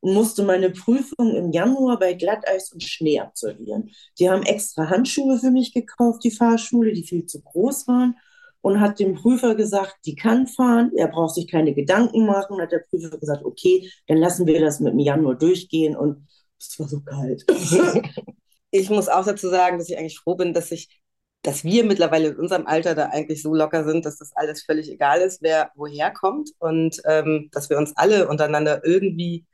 und musste meine Prüfung im Januar bei Glatteis und Schnee absolvieren. Die haben extra Handschuhe für mich gekauft, die Fahrschule, die viel zu groß waren und hat dem Prüfer gesagt, die kann fahren, er braucht sich keine Gedanken machen. Hat der Prüfer gesagt, okay, dann lassen wir das mit dem Januar durchgehen und es war so kalt. ich muss auch dazu sagen, dass ich eigentlich froh bin, dass ich dass wir mittlerweile in unserem Alter da eigentlich so locker sind, dass das alles völlig egal ist, wer woher kommt und ähm, dass wir uns alle untereinander irgendwie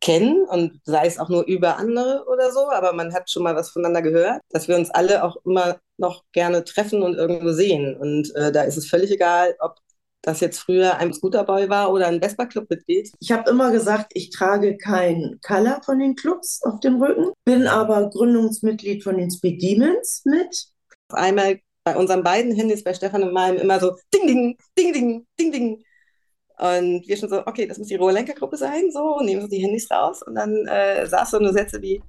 kennen und sei es auch nur über andere oder so, aber man hat schon mal was voneinander gehört, dass wir uns alle auch immer noch gerne treffen und irgendwo sehen. Und äh, da ist es völlig egal, ob das jetzt früher ein Scooterboy war oder ein Vespa-Club-Mitglied. Ich habe immer gesagt, ich trage kein Color von den Clubs auf dem Rücken, bin aber Gründungsmitglied von den Speed Demons mit. Einmal bei unseren beiden Handys, bei Stefan und meinem, immer so Ding, Ding, Ding, Ding, Ding, Ding. Und wir schon so, okay, das muss die Rohrlenkergruppe sein, so, nehmen so die Handys raus und dann äh, saß so eine Sätze wie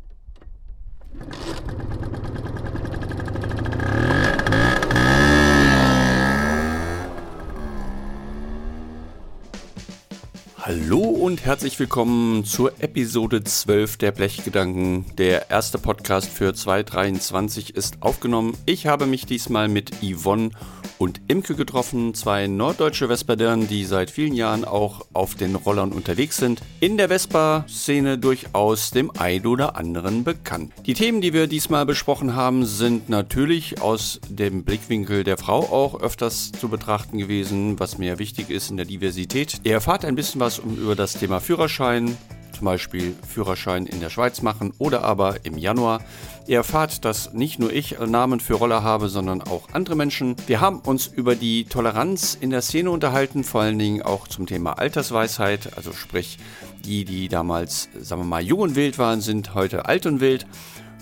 Hallo und herzlich willkommen zur Episode 12 der Blechgedanken. Der erste Podcast für 2023 ist aufgenommen. Ich habe mich diesmal mit Yvonne und Imke getroffen, zwei norddeutsche Vespadern, die seit vielen Jahren auch auf den Rollern unterwegs sind. In der Vespa-Szene durchaus dem ein oder anderen bekannt. Die Themen, die wir diesmal besprochen haben, sind natürlich aus dem Blickwinkel der Frau auch öfters zu betrachten gewesen, was mir wichtig ist in der Diversität. Ihr erfahrt ein bisschen was über das Thema Führerschein, zum Beispiel Führerschein in der Schweiz machen oder aber im Januar. Ihr erfahrt, dass nicht nur ich Namen für Roller habe, sondern auch andere Menschen. Wir haben uns über die Toleranz in der Szene unterhalten, vor allen Dingen auch zum Thema Altersweisheit, also sprich die, die damals, sagen wir mal, jung und wild waren, sind heute alt und wild.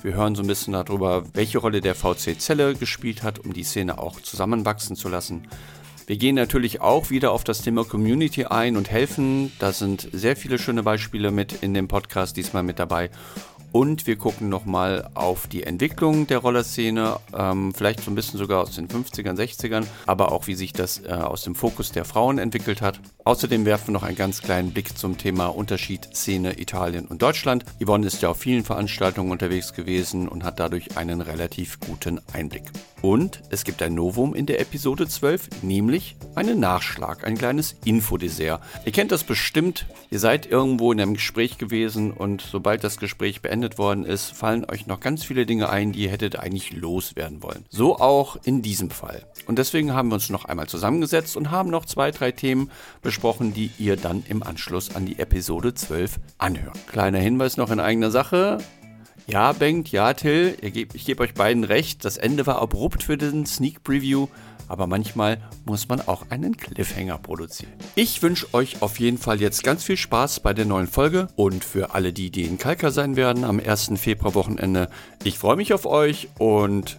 Wir hören so ein bisschen darüber, welche Rolle der VC Zelle gespielt hat, um die Szene auch zusammenwachsen zu lassen. Wir gehen natürlich auch wieder auf das Thema Community ein und helfen. Da sind sehr viele schöne Beispiele mit in dem Podcast diesmal mit dabei. Und wir gucken nochmal auf die Entwicklung der Rollerszene, ähm, vielleicht so ein bisschen sogar aus den 50ern, 60ern, aber auch wie sich das äh, aus dem Fokus der Frauen entwickelt hat. Außerdem werfen wir noch einen ganz kleinen Blick zum Thema Unterschied Szene Italien und Deutschland. Yvonne ist ja auf vielen Veranstaltungen unterwegs gewesen und hat dadurch einen relativ guten Einblick. Und es gibt ein Novum in der Episode 12, nämlich einen Nachschlag, ein kleines Infodessert. Ihr kennt das bestimmt, ihr seid irgendwo in einem Gespräch gewesen und sobald das Gespräch beendet worden ist, fallen euch noch ganz viele Dinge ein, die ihr hättet eigentlich loswerden wollen. So auch in diesem Fall. Und deswegen haben wir uns noch einmal zusammengesetzt und haben noch zwei, drei Themen besprochen, die ihr dann im Anschluss an die Episode 12 anhört. Kleiner Hinweis noch in eigener Sache. Ja, Bengt, ja, Till, ich gebe euch beiden recht. Das Ende war abrupt für den Sneak Preview, aber manchmal muss man auch einen Cliffhanger produzieren. Ich wünsche euch auf jeden Fall jetzt ganz viel Spaß bei der neuen Folge und für alle die, die in Kalka sein werden am 1. Februar-Wochenende. Ich freue mich auf euch und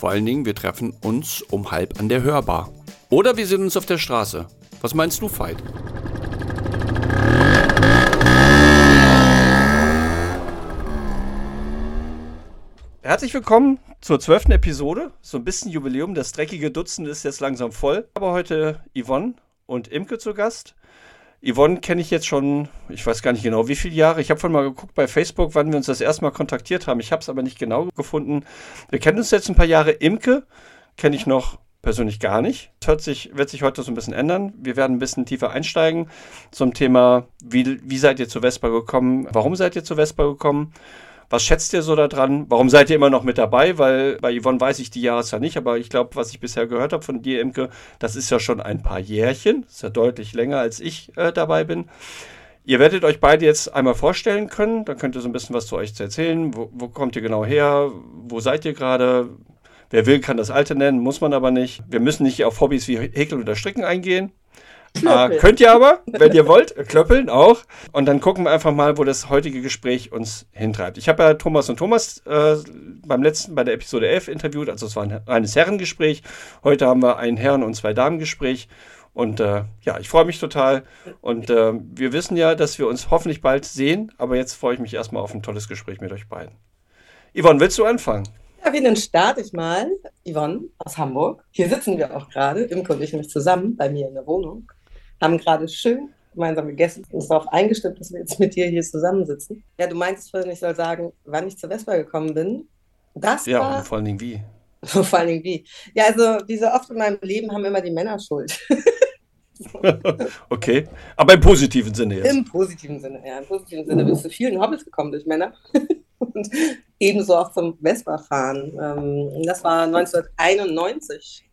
vor allen Dingen, wir treffen uns um halb an der Hörbar. Oder wir sehen uns auf der Straße. Was meinst du, Veit? Herzlich willkommen zur zwölften Episode. So ein bisschen Jubiläum. Das dreckige Dutzend ist jetzt langsam voll. Aber heute Yvonne und Imke zu Gast. Yvonne kenne ich jetzt schon, ich weiß gar nicht genau, wie viele Jahre. Ich habe vorhin mal geguckt bei Facebook, wann wir uns das erste Mal kontaktiert haben. Ich habe es aber nicht genau gefunden. Wir kennen uns jetzt ein paar Jahre. Imke kenne ich noch persönlich gar nicht. Das hört sich, wird sich heute so ein bisschen ändern. Wir werden ein bisschen tiefer einsteigen zum Thema, wie, wie seid ihr zu Vespa gekommen? Warum seid ihr zu Vespa gekommen? Was schätzt ihr so daran? Warum seid ihr immer noch mit dabei? Weil bei Yvonne weiß ich die Jahreszahl nicht, aber ich glaube, was ich bisher gehört habe von dir, Imke, das ist ja schon ein paar Jährchen. Das ist ja deutlich länger, als ich äh, dabei bin. Ihr werdet euch beide jetzt einmal vorstellen können. Dann könnt ihr so ein bisschen was zu euch erzählen. Wo, wo kommt ihr genau her? Wo seid ihr gerade? Wer will, kann das Alte nennen, muss man aber nicht. Wir müssen nicht auf Hobbys wie Häkeln oder Stricken eingehen. Äh, könnt ihr aber, wenn ihr wollt, klöppeln auch. Und dann gucken wir einfach mal, wo das heutige Gespräch uns hintreibt. Ich habe ja Thomas und Thomas äh, beim letzten, bei der Episode 11 interviewt, also es war ein reines Herrengespräch. Heute haben wir ein Herren- und zwei Damengespräch. Und äh, ja, ich freue mich total. Und äh, wir wissen ja, dass wir uns hoffentlich bald sehen. Aber jetzt freue ich mich erstmal auf ein tolles Gespräch mit euch beiden. Yvonne, willst du anfangen? Ja, wen starte ich mal? Yvonne aus Hamburg. Hier sitzen wir auch gerade, Imke und ich nämlich zusammen bei mir in der Wohnung haben gerade schön gemeinsam gegessen und uns darauf eingestimmt, dass wir jetzt mit dir hier zusammensitzen. Ja, du meintest vorhin, ich soll sagen, wann ich zur Vespa gekommen bin. Das Ja, war und vor allen Dingen wie. vor allen Dingen wie. Ja, also wie so oft in meinem Leben haben immer die Männer Schuld. okay. Aber im positiven Sinne jetzt. Im positiven Sinne, ja. Im positiven Sinne ich zu vielen Hobbys gekommen durch Männer. und ebenso auch zum Vespa-Fahren. Ähm, das war 1991.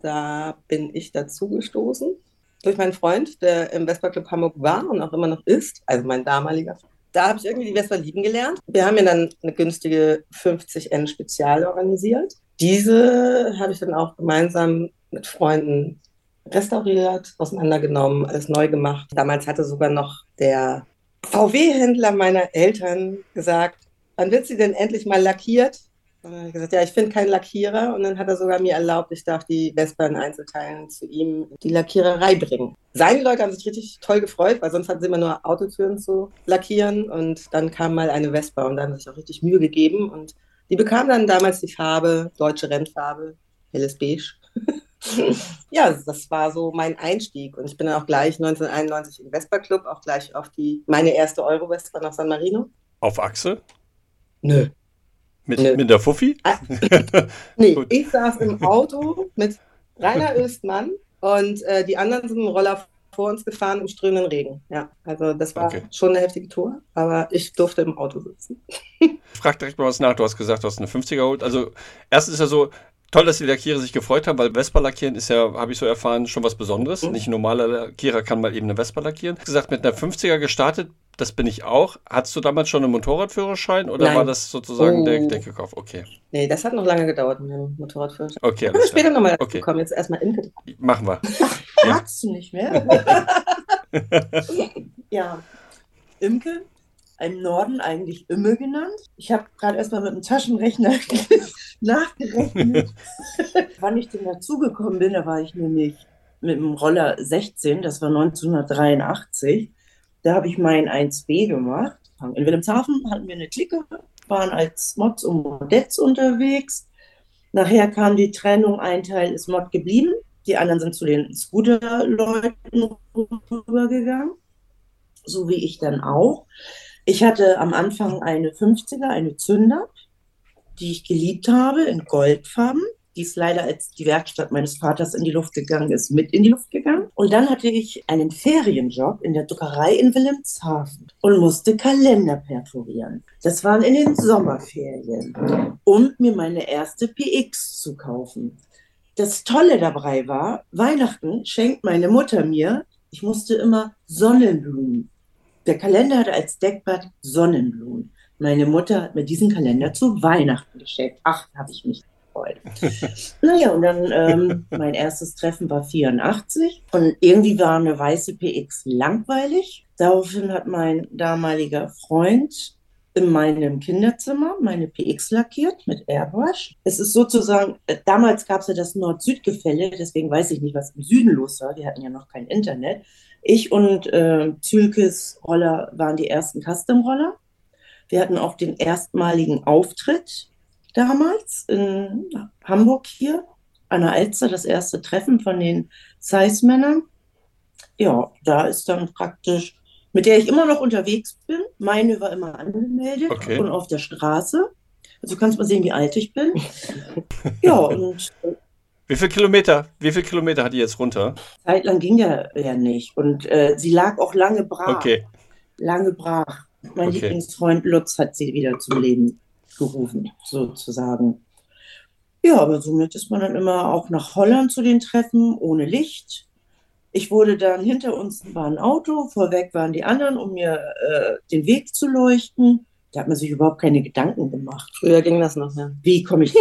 Da bin ich dazugestoßen durch meinen Freund, der im Vespa Club Hamburg war und auch immer noch ist, also mein damaliger. Da habe ich irgendwie die Vespa lieben gelernt. Wir haben mir dann eine günstige 50N Spezial organisiert. Diese habe ich dann auch gemeinsam mit Freunden restauriert, auseinandergenommen, alles neu gemacht. Damals hatte sogar noch der VW-Händler meiner Eltern gesagt, wann wird sie denn endlich mal lackiert? Und dann habe ich gesagt, ja, ich finde keinen Lackierer. Und dann hat er sogar mir erlaubt, ich darf die Vespa in Einzelteilen zu ihm die Lackiererei bringen. Seine Leute haben sich richtig toll gefreut, weil sonst hatten sie immer nur Autotüren zu lackieren. Und dann kam mal eine Vespa und da haben sie sich auch richtig Mühe gegeben. Und die bekam dann damals die Farbe, deutsche Rennfarbe, helles Beige. ja, das war so mein Einstieg. Und ich bin dann auch gleich 1991 im Vespa Club, auch gleich auf die, meine erste Euro-Vespa nach San Marino. Auf Achse? Nö. Mit, mit der Fuffi? Ah, Nee, ich saß im Auto mit Rainer Östmann und äh, die anderen sind im Roller vor uns gefahren im strömenden Regen. Ja, also das war Okay. schon eine heftige Tour, aber ich durfte im Auto sitzen. Ich frag direkt mal was nach. Du hast gesagt, du hast eine 50er geholt. Also, erstens ist ja so, toll, dass die Lackierer sich gefreut haben, weil Vespa lackieren ist ja, habe ich so erfahren, schon was Besonderes. Mhm. Nicht ein normaler Lackierer kann mal eben eine Vespa lackieren. Du hast gesagt, mit einer 50er gestartet, das bin ich auch. Hattest du damals schon einen Motorradführerschein oder Nein. war das sozusagen der, Oh. der Kickoff? Okay. Nee, das hat noch lange gedauert mit dem Motorradführerschein. Okay, Aber alles später nochmal Okay. kommen. Jetzt erstmal Imke. Machen wir. Ja. Magst du nicht mehr? ja. Imke, im Norden eigentlich Imme genannt. Ich habe gerade erstmal mit dem Taschenrechner nachgerechnet, wann ich denn dazugekommen bin. Da war ich nämlich mit dem Roller 16, das war 1983. Da habe ich mein 1B gemacht. In Wilhelmshaven hatten wir eine Clique, waren als Mods und Modettes unterwegs. Nachher kam die Trennung, ein Teil ist Mod geblieben, die anderen sind zu den Scooter-Leuten rübergegangen, so wie ich dann auch. Ich hatte am Anfang eine 50er, eine Zünder, die ich geliebt habe, in Goldfarben. Die ist leider, als die Werkstatt meines Vaters in die Luft gegangen ist, mit in die Luft gegangen. Und dann hatte ich einen Ferienjob in der Druckerei in Wilhelmshaven und musste Kalender perforieren. Das waren in den Sommerferien, um mir meine erste PX zu kaufen. Das Tolle dabei war, Weihnachten schenkt meine Mutter mir, ich musste immer Sonnenblumen. Der Kalender hatte als Deckblatt Sonnenblumen. Meine Mutter hat mir diesen Kalender zu Weihnachten geschenkt. Ach, habe ich mich gefreut. naja, und dann ähm, mein erstes Treffen war 84 und irgendwie war eine weiße PX langweilig. Daraufhin hat mein damaliger Freund in meinem Kinderzimmer meine PX lackiert mit Airbrush. Es ist sozusagen, äh, damals gab es ja das Nord-Süd-Gefälle, deswegen weiß ich nicht, was im Süden los war. Wir hatten ja noch kein Internet. Ich und äh, Zülkes Roller waren die ersten Custom-Roller. Wir hatten auch den erstmaligen Auftritt damals in Hamburg hier, an der Alster, das erste Treffen von den Size-Männern. Ja, da ist dann praktisch, mit der ich immer noch unterwegs bin. Meine war immer angemeldet Okay. und auf der Straße. Also kannst mal sehen, wie alt ich bin. Ja, und Wie viel Kilometer? Wie viel Kilometer hat die jetzt runter? zeitlang ging der ja nicht. Und äh, sie lag auch lange brach. Okay. Lange brach. Mein Okay. Lieblingsfreund Lutz hat sie wieder zum Leben gerufen, sozusagen. Ja, aber somit ist man dann immer auch nach Holland zu den Treffen ohne Licht. Ich wurde dann, hinter uns war ein Auto, vorweg waren die anderen, um mir äh, den Weg zu leuchten. Da hat man sich überhaupt keine Gedanken gemacht. Früher ging das noch, ja. Wie komme ich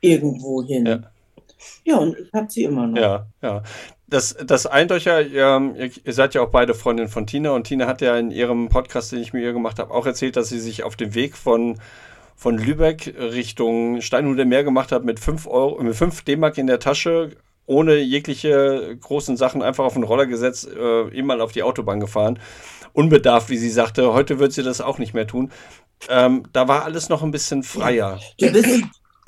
irgendwo hin? Ja. Ja, und ich habe sie immer noch. Ja, ja. Das, das eint euch ja, ihr, ihr seid ja auch beide Freundinnen von Tina und Tina hat ja in ihrem Podcast, den ich mit ihr gemacht habe, auch erzählt, dass sie sich auf dem Weg von, von Lübeck Richtung Steinhude Meer gemacht hat mit 5 Euro, mit 5 D-Mark in der Tasche, ohne jegliche großen Sachen, einfach auf den Roller gesetzt, äh, eben mal auf die Autobahn gefahren. Unbedarft, wie sie sagte. Heute wird sie das auch nicht mehr tun. Ähm, da war alles noch ein bisschen freier. Du bist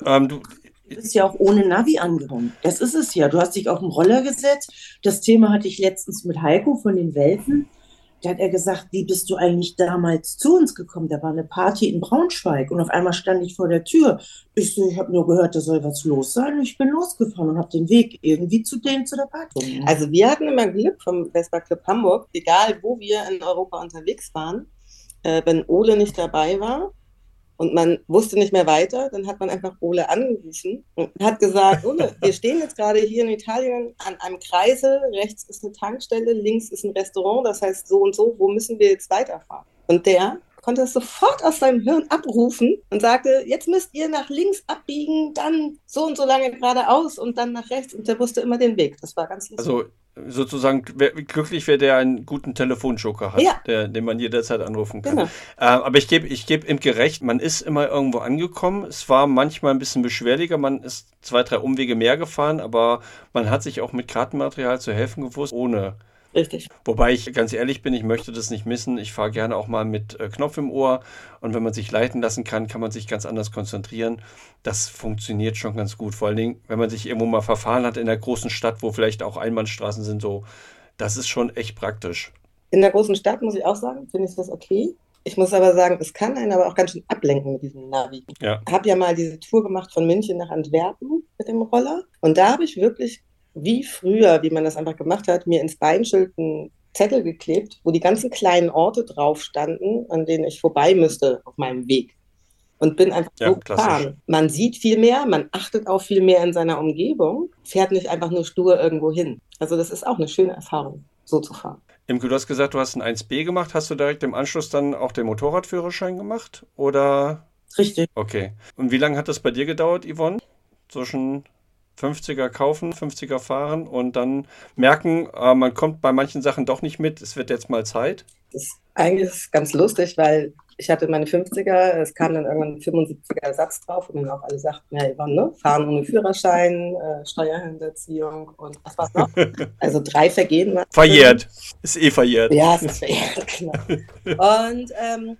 Ähm, du, Du bist ja auch ohne Navi angekommen. Das ist es ja. Du hast dich auf den Roller gesetzt. Das Thema hatte ich letztens mit Heiko von den Welpen. Da hat er gesagt, wie bist du eigentlich damals zu uns gekommen? Da war eine Party in Braunschweig und auf einmal stand ich vor der Tür. Ich so, ich habe nur gehört, da soll was los sein. Ich bin losgefahren und habe den Weg irgendwie zu denen zu der Party. Also wir hatten immer Glück vom Vespa Club Hamburg, egal wo wir in Europa unterwegs waren, äh, wenn Ole nicht dabei war, und man wusste nicht mehr weiter, dann hat man einfach Ole angerufen und hat gesagt, Ole, wir stehen jetzt gerade hier in Italien an einem Kreisel, rechts ist eine Tankstelle, links ist ein Restaurant, das heißt so und so, wo müssen wir jetzt weiterfahren? Und der konnte es sofort aus seinem Hirn abrufen und sagte, jetzt müsst ihr nach links abbiegen, dann so und so lange geradeaus und dann nach rechts. Und der wusste immer den Weg. Das war ganz lustig. Also sozusagen glücklich wäre, der einen guten Telefonjoker hat, ja. der, den man jederzeit anrufen kann. Genau. Äh, aber ich gebe ich geb ihm gerecht, man ist immer irgendwo angekommen. Es war manchmal ein bisschen beschwerlicher, man ist zwei, drei Umwege mehr gefahren, aber man hat sich auch mit Kartenmaterial zu helfen gewusst, ohne Richtig. Wobei ich ganz ehrlich bin, ich möchte das nicht missen. Ich fahre gerne auch mal mit äh, Knopf im Ohr und wenn man sich leiten lassen kann, kann man sich ganz anders konzentrieren. Das funktioniert schon ganz gut. Vor allen Dingen, wenn man sich irgendwo mal verfahren hat in der großen Stadt, wo vielleicht auch Einbahnstraßen sind, so, das ist schon echt praktisch. In der großen Stadt muss ich auch sagen, finde ich das okay. Ich muss aber sagen, es kann einen aber auch ganz schön ablenken mit diesem Navi. Ja. Ich habe ja mal diese Tour gemacht von München nach Antwerpen mit dem Roller und da habe ich wirklich wie früher, wie man das einfach gemacht hat, mir ins Beinschild einen Zettel geklebt, wo die ganzen kleinen Orte drauf standen, an denen ich vorbei müsste auf meinem Weg. Und bin einfach ja, so gefahren. Man sieht viel mehr, man achtet auch viel mehr in seiner Umgebung, fährt nicht einfach nur stur irgendwo hin. Also das ist auch eine schöne Erfahrung, so zu fahren. Imke, du hast gesagt, du hast ein 1B gemacht. Hast du direkt im Anschluss dann auch den Motorradführerschein gemacht? Oder? Richtig. Okay. Und wie lange hat das bei dir gedauert, Yvonne? Zwischen 50er kaufen, 50er fahren und dann merken, äh, man kommt bei manchen Sachen doch nicht mit, es wird jetzt mal Zeit? Das ist eigentlich ganz lustig, weil ich hatte meine 50er, es kam dann irgendwann ein 75er Satz drauf und dann auch alle sagten, ja, Yvonne, ne? fahren ohne Führerschein, äh, Steuerhinterziehung und was war's noch? Also drei Vergehen. Verjährt. Ist eh verjährt. Ja, es ist verjährt, genau. Und ähm,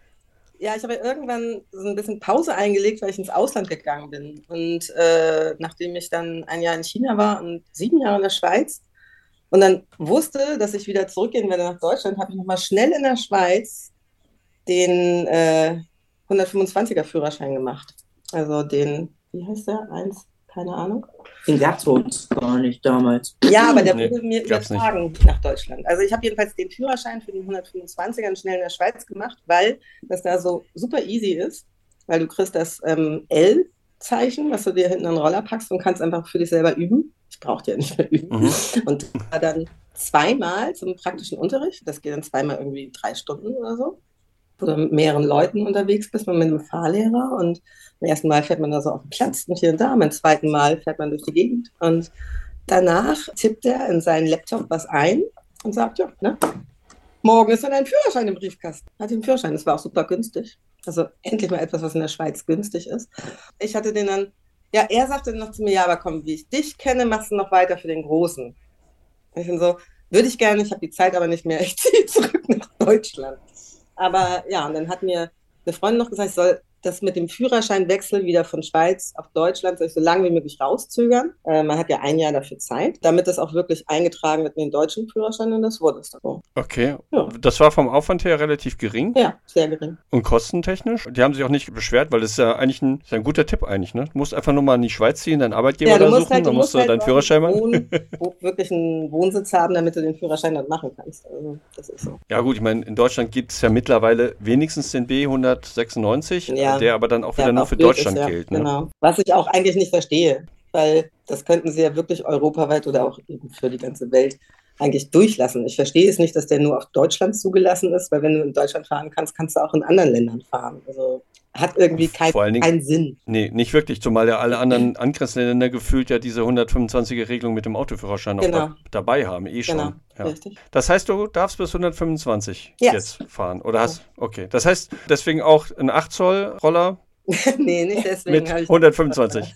ja, ich habe irgendwann so ein bisschen Pause eingelegt, weil ich ins Ausland gegangen bin. Und äh, nachdem ich dann ein Jahr in China war und sieben Jahre in der Schweiz und dann wusste, dass ich wieder zurückgehen werde nach Deutschland, habe ich nochmal schnell in der Schweiz den äh, 125er Führerschein gemacht. Also den, wie heißt der? Eins, keine Ahnung. Den gab es uns gar nicht damals. Ja, aber der wurde nee, mir übertragen nicht. nach Deutschland. Also ich habe jedenfalls den Führerschein für den 125er schnell in der Schweiz gemacht, weil das da so super easy ist, weil du kriegst das ähm, L-Zeichen, was du dir hinten an den Roller packst und kannst einfach für dich selber üben. Ich brauchte ja nicht mehr üben. Mhm. Und dann zweimal zum praktischen Unterricht. Das geht dann zweimal irgendwie drei Stunden oder so mehreren Leuten unterwegs bist, mit einem Fahrlehrer und beim ersten Mal fährt man da so auf den Platz und hier und da, beim zweiten Mal fährt man durch die Gegend und danach tippt er in seinen Laptop was ein und sagt, ja, ne, morgen ist dann ein Führerschein im Briefkasten. Hat den Führerschein, das war auch super günstig. Also endlich mal etwas, was in der Schweiz günstig ist. Ich hatte den dann, ja, er sagte dann noch zu mir, ja, aber komm, wie ich dich kenne, machst du noch weiter für den Großen. Ich bin so, würde ich gerne, ich habe die Zeit aber nicht mehr, ich ziehe zurück nach Deutschland. Aber ja, und dann hat mir eine Freundin noch gesagt, ich soll das mit dem Führerscheinwechsel wieder von Schweiz auf Deutschland soll ich so lange wie möglich rauszögern. Äh, man hat ja ein Jahr dafür Zeit, damit das auch wirklich eingetragen wird in den deutschen Führerschein und das wurde es dann so. Okay. Ja. Das war vom Aufwand her relativ gering? Ja, sehr gering. Und kostentechnisch? Die haben sich auch nicht beschwert, weil das ist ja eigentlich ein, ein guter Tipp eigentlich. Ne? Du musst einfach nur mal in die Schweiz ziehen, deinen Arbeitgeber ja, da suchen, halt, dann musst du halt deinen Führerschein machen. wirklich einen Wohnsitz haben, damit du den Führerschein dann machen kannst. Also, das ist so. Ja gut, ich meine, in Deutschland gibt es ja mittlerweile wenigstens den B196. Ja der aber dann auch wieder nur für Deutschland ist, ja, gilt. Ne? Genau. Was ich auch eigentlich nicht verstehe, weil das könnten sie ja wirklich europaweit oder auch eben für die ganze Welt eigentlich durchlassen. Ich verstehe es nicht, dass der nur auf Deutschland zugelassen ist, weil wenn du in Deutschland fahren kannst, kannst du auch in anderen Ländern fahren. Also hat irgendwie kein, Dingen, keinen Sinn. Nee, nicht wirklich, zumal ja alle anderen angrenzenden Länder gefühlt ja diese 125er-Regelung mit dem Autoführerschein genau. auch da, dabei haben, eh schon. Genau, ja. richtig. Das heißt, du darfst bis 125 yes. jetzt fahren, oder hast, okay. Das heißt, deswegen auch ein 8 Zoll Roller nee, nicht deswegen. Mit 125.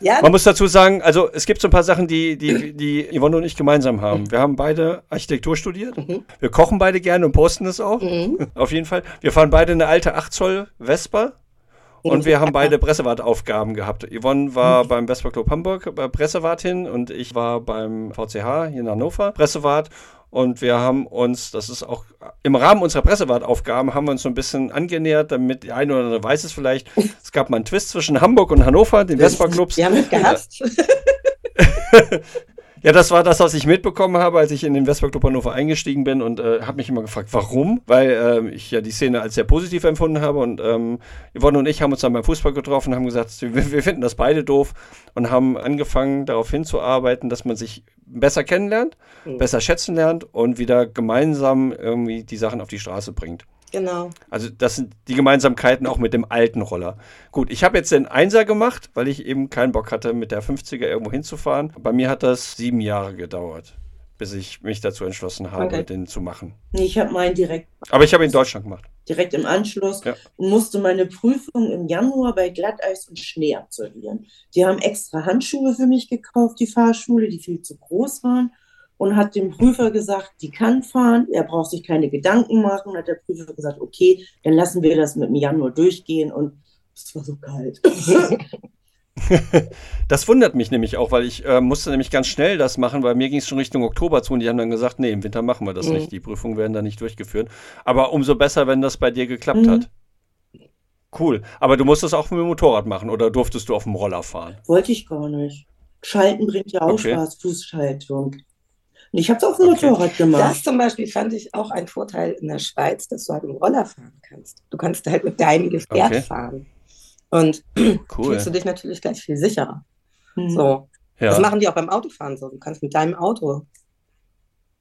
ja, Man muss dazu sagen, also es gibt so ein paar Sachen, die, die, die Yvonne und ich gemeinsam haben. Wir haben beide Architektur studiert. Mhm. Wir kochen beide gerne und posten es auch. Mhm. Auf jeden Fall. Wir fahren beide eine alte 8 Zoll Vespa. Und wir haben beide Pressewartaufgaben gehabt. Yvonne war mhm. beim Vespa Club Hamburg Pressewartin und ich war beim VCH hier in Hannover Pressewart. Und wir haben uns, das ist auch im Rahmen unserer Pressewartaufgaben, haben wir uns so ein bisschen angenähert, damit die eine oder andere weiß es vielleicht. Es gab mal einen Twist zwischen Hamburg und Hannover, den Vespa-Clubs. Die haben mich gehasst. Ja, das war das, was ich mitbekommen habe, als ich in den Vespa Club Hannover eingestiegen bin und äh, habe mich immer gefragt, warum? Weil äh, ich ja die Szene als sehr positiv empfunden habe und ähm, Yvonne und ich haben uns dann beim Fußball getroffen und haben gesagt, wir, wir finden das beide doof und haben angefangen darauf hinzuarbeiten, dass man sich besser kennenlernt, mhm. besser schätzen lernt und wieder gemeinsam irgendwie die Sachen auf die Straße bringt. Genau. Also das sind die Gemeinsamkeiten auch mit dem alten Roller. Gut, ich habe jetzt den Einser gemacht, weil ich eben keinen Bock hatte, mit der 50er irgendwo hinzufahren. Bei mir hat das sieben Jahre gedauert, bis ich mich dazu entschlossen habe, okay. den zu machen. Nee, ich habe meinen direkt. Aber ich habe ihn in Deutschland gemacht. Direkt im Anschluss ja. und musste meine Prüfung im Januar bei Glatteis und Schnee absolvieren. Die haben extra Handschuhe für mich gekauft, die Fahrschule, die viel zu groß waren und hat dem Prüfer gesagt, die kann fahren, er braucht sich keine Gedanken machen. Hat der Prüfer gesagt, okay, dann lassen wir das mit dem Januar durchgehen und es war so kalt. das wundert mich nämlich auch, weil ich äh, musste nämlich ganz schnell das machen, weil mir ging es schon Richtung Oktober zu und die haben dann gesagt, nee, im Winter machen wir das mhm. nicht, die Prüfungen werden da nicht durchgeführt. Aber umso besser, wenn das bei dir geklappt mhm. hat. Cool. Aber du musstest auch mit dem Motorrad machen oder durftest du auf dem Roller fahren? Wollte ich gar nicht. Schalten bringt ja auch okay. Spaß, Fußschaltung. Und ich habe es auf dem okay. Motorrad gemacht. Das zum Beispiel fand ich auch ein Vorteil in der Schweiz, dass du halt mit dem Roller fahren kannst. Du kannst halt mit deinem Gefährt okay. fahren. Und cool. fühlst du dich natürlich gleich viel sicherer. Mhm. So. Ja. Das machen die auch beim Autofahren so. Du kannst mit deinem Auto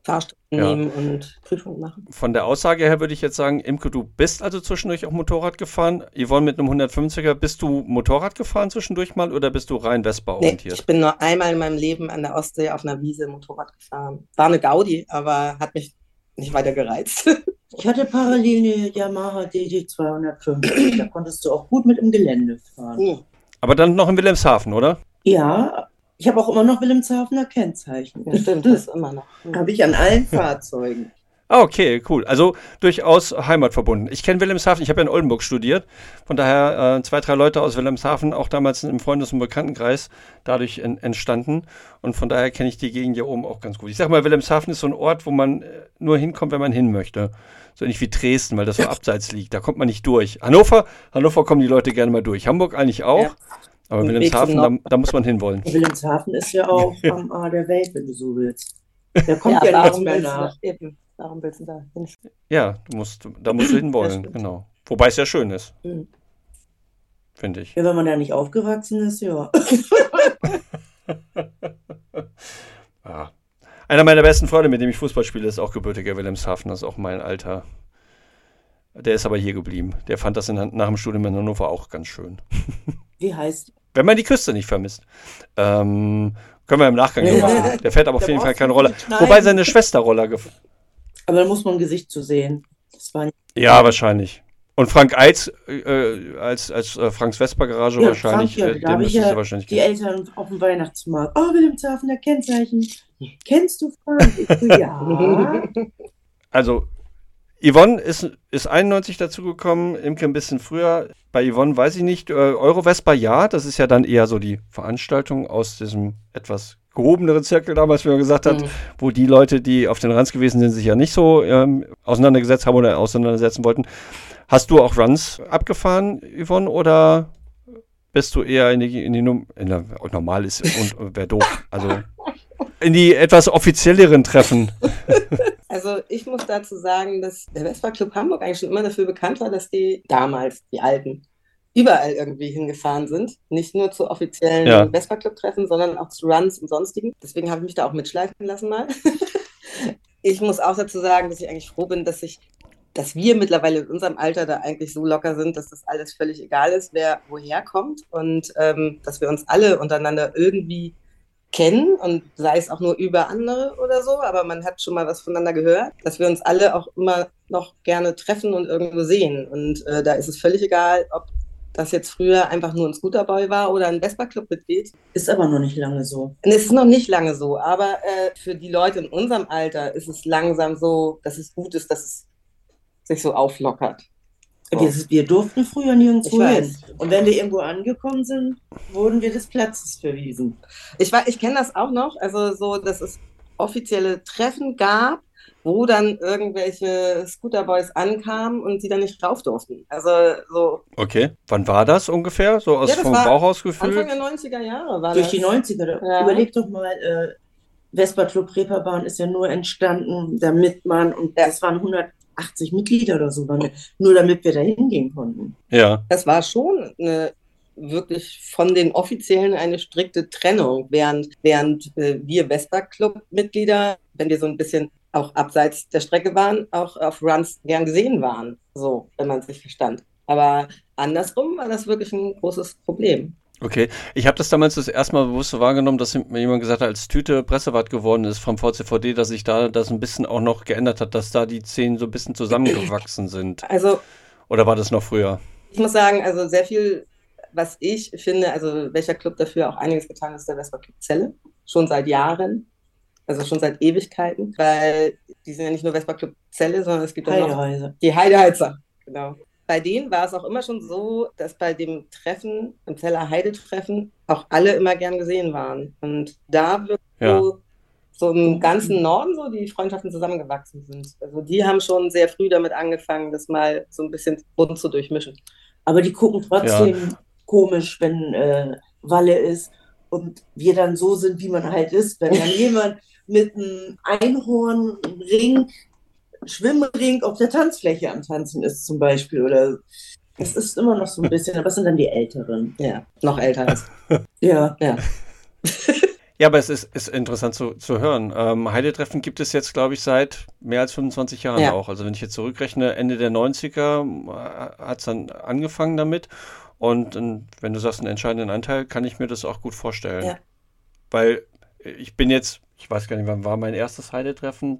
Fahrstunden ja. nehmen und Prüfungen machen. Von der Aussage her würde ich jetzt sagen, Imke, du bist also zwischendurch auch Motorrad gefahren. Yvonne mit einem 150er, bist du Motorrad gefahren zwischendurch mal oder bist du rein Vespa orientiert? Nee, ich bin nur einmal in meinem Leben an der Ostsee auf einer Wiese Motorrad gefahren. War eine Gaudi, aber hat mich nicht weiter gereizt. Ich hatte parallel eine Yamaha DD 250. da konntest du auch gut mit im Gelände fahren. Hm. Aber dann noch in Wilhelmshaven, oder? Ja, ich habe auch immer noch Wilhelmshavener Kennzeichen. Ja, stimmt, das ist immer noch. Habe ich an allen Fahrzeugen. Ah, okay, cool. Also durchaus heimatverbunden. Ich kenne Wilhelmshaven, ich habe ja in Oldenburg studiert. Von daher äh, zwei, drei Leute aus Wilhelmshaven, auch damals im Freundes- und Bekanntenkreis, dadurch en entstanden. Und von daher kenne ich die Gegend hier oben auch ganz gut. Ich sage mal, Wilhelmshaven ist so ein Ort, wo man äh, nur hinkommt, wenn man hin möchte. So ähnlich wie Dresden, weil das so abseits liegt. Da kommt man nicht durch. Hannover, Hannover kommen die Leute gerne mal durch. Hamburg eigentlich auch. Ja. Aber und Wilhelmshaven, da, da, muss man hinwollen. Wilhelmshaven ist ja auch am A der Welt, wenn du so willst. Da kommt ja, ja nichts mehr nach. Eben. Warum willst du da hin? Ja, du musst, da musst du hinwollen, genau. Wobei es ja schön ist. Mhm. Finde ich. Ja, wenn man da nicht aufgewachsen ist, ja. ah. Einer meiner besten Freunde, mit dem ich Fußball spiele, ist auch gebürtiger Wilhelmshaven. Das ist auch mein Alter. Der ist aber hier geblieben. Der fand das in, nach dem Studium in Hannover auch ganz schön. Wie heißt? Wenn man die Küste nicht vermisst. Ähm, können wir im Nachgang machen. Der fährt aber auf jeden Fall keine Roller. Wobei seine Schwester Roller gefahren. Aber da muss man ein Gesicht zu sehen. ja, wahrscheinlich. Und Frank Eitz äh, als, als äh, Franks Vespa-Garage ja, wahrscheinlich. Frank, ja, äh, habe ich ja wahrscheinlich die Eltern auf dem Weihnachtsmarkt. Oh, Wilhelmshavener Kennzeichen. Kennst du Frank? Ich so, ja. Also Yvonne ist, ist 91 dazugekommen, Imke ein bisschen früher. Bei Yvonne weiß ich nicht. Äh, Eurovespa ja, das ist ja dann eher so die Veranstaltung aus diesem etwas gehobeneren Zirkel damals, wie man gesagt hat, mhm. wo die Leute, die auf den Runs gewesen sind, sich ja nicht so ähm, auseinandergesetzt haben oder auseinandersetzen wollten. Hast du auch Runs abgefahren, Yvonne, oder bist du eher in die, in die in der, normal ist und wäre doof. Also in die etwas offizielleren Treffen. Also ich muss dazu sagen, dass der Vespa Club Hamburg eigentlich schon immer dafür bekannt war, dass die damals, die Alten, überall irgendwie hingefahren sind. Nicht nur zu offiziellen ja. Vespa Club Treffen, sondern auch zu Runs und sonstigen. Deswegen habe ich mich da auch mitschleifen lassen mal. ich muss auch dazu sagen, dass ich eigentlich froh bin, dass ich dass wir mittlerweile in unserem Alter da eigentlich so locker sind, dass das alles völlig egal ist, wer woher kommt und ähm, dass wir uns alle untereinander irgendwie kennen und sei es auch nur über andere oder so, aber man hat schon mal was voneinander gehört, dass wir uns alle auch immer noch gerne treffen und irgendwo sehen. Und äh, da ist es völlig egal, ob das jetzt früher einfach nur ein Scooterboy war oder ein Vespa-Club-Mitglied. Ist aber noch nicht lange so. Und es ist noch nicht lange so, aber äh, für die Leute in unserem Alter ist es langsam so, dass es gut ist, dass es sich so auflockert. Wir, wir, durften früher nirgendwo hin. Und wenn wir irgendwo angekommen sind, wurden wir des Platzes verwiesen. Ich, ich kenne das auch noch, also so, dass es offizielle Treffen gab, wo dann irgendwelche Scooterboys ankamen und sie dann nicht rauf durften. Also so. Okay, wann war das ungefähr? So aus ja, vom Bauch aus gefühlt? Anfang der 90er Jahre war Durch das. die 90er. Ja. Überleg doch mal, äh, Vespa Club Reeperbahn ist ja nur entstanden, damit man, und das waren 180 Mitglieder oder so, nur damit wir da hingehen konnten. Ja. Das war schon eine wirklich von den Offiziellen eine strikte Trennung, während, während äh, wir Vespa-Club-Mitglieder, wenn wir so ein bisschen auch abseits der Strecke waren, auch auf Runs gern gesehen waren, so, wenn man sich verstand. Aber andersrum war das wirklich ein großes Problem. Okay, ich habe das damals das erste Mal bewusst so wahrgenommen, dass mir jemand gesagt hat, als Tüte Pressewart geworden ist vom VCVD, dass sich da das ein bisschen auch noch geändert hat, dass da die Zehen so ein bisschen zusammengewachsen sind. Also. Oder war das noch früher? Ich muss sagen, also sehr viel was ich finde, also welcher Club dafür auch einiges getan ist, der Vespa Club Zelle. Schon seit Jahren. Also schon seit Ewigkeiten. Weil die sind ja nicht nur Vespa Club Zelle, sondern es gibt auch noch die Heideheizer. Genau. Bei denen war es auch immer schon so, dass bei dem Treffen, im Zeller Heide-Treffen, auch alle immer gern gesehen waren. Und da wirklich ja. so, so im ganzen Norden so die Freundschaften zusammengewachsen sind. Also die haben schon sehr früh damit angefangen, das mal so ein bisschen bunt zu durchmischen. Aber die gucken trotzdem ja komisch, wenn äh, Walle ist und wir dann so sind, wie man halt ist. Wenn dann jemand mit einem Einhorn, einem Ring, Schwimmring auf der Tanzfläche am Tanzen ist zum Beispiel oder es ist immer noch so ein bisschen, aber es sind dann die Älteren. Ja, noch älter als. ja. Ja. Ja, aber es ist, ist interessant zu, zu hören. Ähm, Heidetreffen gibt es jetzt, glaube ich, seit mehr als 25 Jahren ja. auch. Also wenn ich jetzt zurückrechne, Ende der 90er äh, hat es dann angefangen damit. Und wenn du sagst, einen entscheidenden Anteil, kann ich mir das auch gut vorstellen. Ja. Weil ich bin jetzt, ich weiß gar nicht, wann war mein erstes Heidetreffen?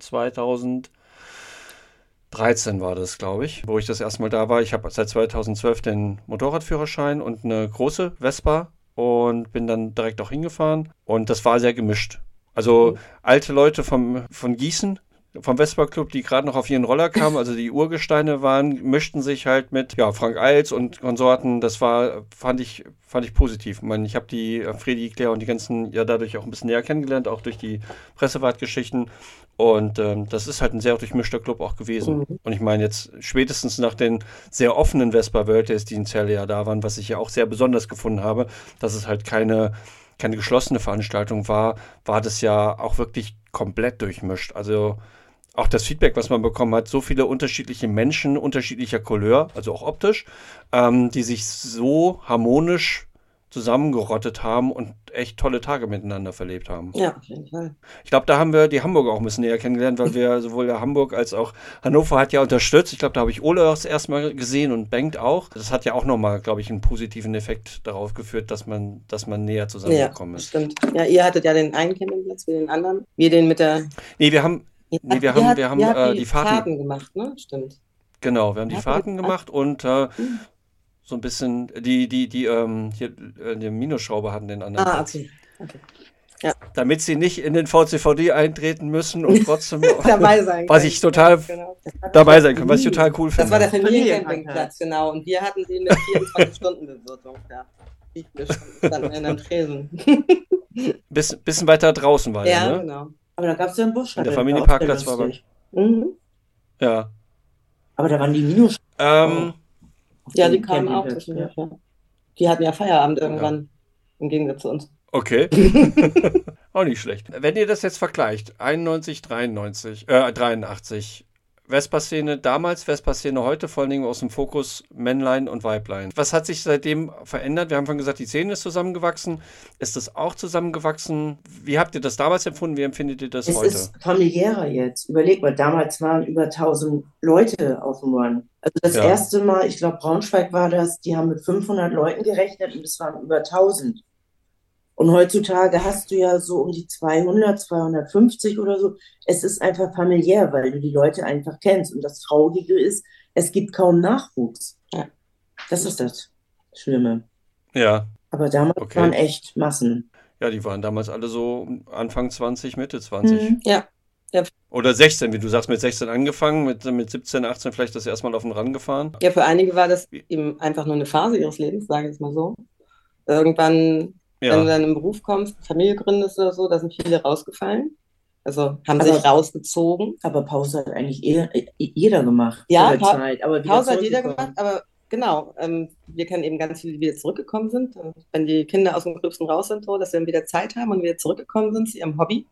2013 war das, glaube ich, wo ich das erstmal da war. Ich habe seit 2012 den Motorradführerschein und eine große Vespa und bin dann direkt auch hingefahren. Und das war sehr gemischt. Also mhm. alte Leute vom, von Gießen, vom Vespa Club, die gerade noch auf ihren Roller kamen, also die Urgesteine waren, mischten sich halt mit ja, Frank Eils und Konsorten. Das war, fand ich, fand ich positiv. Ich, meine, ich habe die äh, Fredi, Claire und die ganzen ja dadurch auch ein bisschen näher kennengelernt, auch durch die Pressewartgeschichten. Und ähm, das ist halt ein sehr durchmischter Club auch gewesen. Mhm. Und ich meine, jetzt spätestens nach den sehr offenen Vespa World Days, die in Celle ja da waren, was ich ja auch sehr besonders gefunden habe, dass es halt keine keine geschlossene Veranstaltung war, war das ja auch wirklich komplett durchmischt. Also auch das Feedback, was man bekommen hat, so viele unterschiedliche Menschen unterschiedlicher Couleur, also auch optisch, ähm, die sich so harmonisch zusammengerottet haben und echt tolle Tage miteinander verlebt haben. Ja, auf jeden Fall. Ich glaube, da haben wir die Hamburger auch ein bisschen näher kennengelernt, weil wir sowohl Hamburg als auch Hannover hat ja unterstützt. Ich glaube, da habe ich Ole das erstmal gesehen und Bengt auch. Das hat ja auch nochmal, glaube ich, einen positiven Effekt darauf geführt, dass man, dass man näher zusammengekommen ja, ist. Stimmt. Ja, ihr hattet ja den einen Campingplatz wie den anderen. Wir den mit der. Nee, wir haben, ja, nee, wir haben, wir haben äh, die, die Fahrten, Fahrten, gemacht, ne? Stimmt. Genau, wir haben die Fahrten gemacht und äh, hm. so ein bisschen die, die, die, ähm, hier, äh, die Minusschrauber hatten den anderen. Ah, okay. okay. Ja. Damit sie nicht in den VCVD eintreten müssen und trotzdem dabei sein können. Was ich total genau. dabei sein können, was ich total cool finde. Das war der Familiencampingplatz, genau. Und wir hatten den mit 24-Stunden-Bewirtung. Ja. Wir standen in einem Tresen. Biss, bisschen weiter draußen war ja, ne? genau. Aber da gab es ja einen Bus. Der Familienparkplatz war aber. Mhm. Ja. Aber da waren die Minus. Ähm, ja, die kamen auch zwischendurch. Ja. Die hatten ja Feierabend irgendwann, ja. im Gegensatz zu uns. Okay. auch nicht schlecht. Wenn ihr das jetzt vergleicht, 91, 93, äh, 83, Vespa-Szene damals, Vespa-Szene heute, vor allen Dingen aus dem Fokus Männlein und Weiblein. Was hat sich seitdem verändert? Wir haben schon gesagt, die Szene ist zusammengewachsen. Ist das auch zusammengewachsen? Wie habt ihr das damals empfunden? Wie empfindet ihr das es heute? Es ist familiärer jetzt. Überleg mal, damals waren über 1000 Leute auf dem Run. Also das ja. erste Mal, ich glaube Braunschweig war das, die haben mit 500 Leuten gerechnet und es waren über 1000. Und heutzutage hast du ja so um die 200, 250 oder so. Es ist einfach familiär, weil du die Leute einfach kennst. Und das Traurige ist, es gibt kaum Nachwuchs. Ja. Das ist das Schlimme. Ja. Aber damals okay. waren echt Massen. Ja, die waren damals alle so Anfang 20, Mitte 20. Mhm. Ja. ja. Oder 16, wie du sagst, mit 16 angefangen, mit, mit 17, 18 vielleicht das erstmal auf den Rang gefahren. Ja, für einige war das eben einfach nur eine Phase ihres Lebens, sage ich jetzt mal so. Irgendwann ja. Wenn du dann im Beruf kommst, Familie gründest oder so, da sind viele rausgefallen. Also haben Aber- sich rausgezogen. Aber Pause hat eigentlich eher, jeder gemacht. Ja, Pa- Zeit. Pause hat jeder gemacht, aber genau, ähm, wir kennen eben ganz viele, die wieder zurückgekommen sind. Wenn die Kinder aus dem Gröbsten raus sind, so, dass sie dann wieder Zeit haben und wieder zurückgekommen sind zu ihrem Hobby.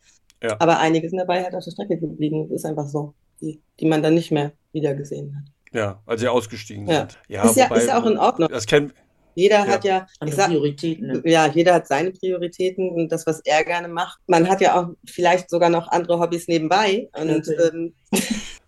Ja. Aber einige sind dabei halt auf der Strecke geblieben. Das ist einfach so, die, die man dann nicht mehr wieder gesehen hat. Ja, als sie ausgestiegen Ja. sind. Ja, ist, ja, wobei- ist ja auch in Ordnung. Das kennen, Jeder Ja. hat ja, sag, Prioritäten. Ne? ja, jeder hat seine Prioritäten und das, was er gerne macht. Man hat ja auch vielleicht sogar noch andere Hobbys nebenbei. Und Natürlich. ähm,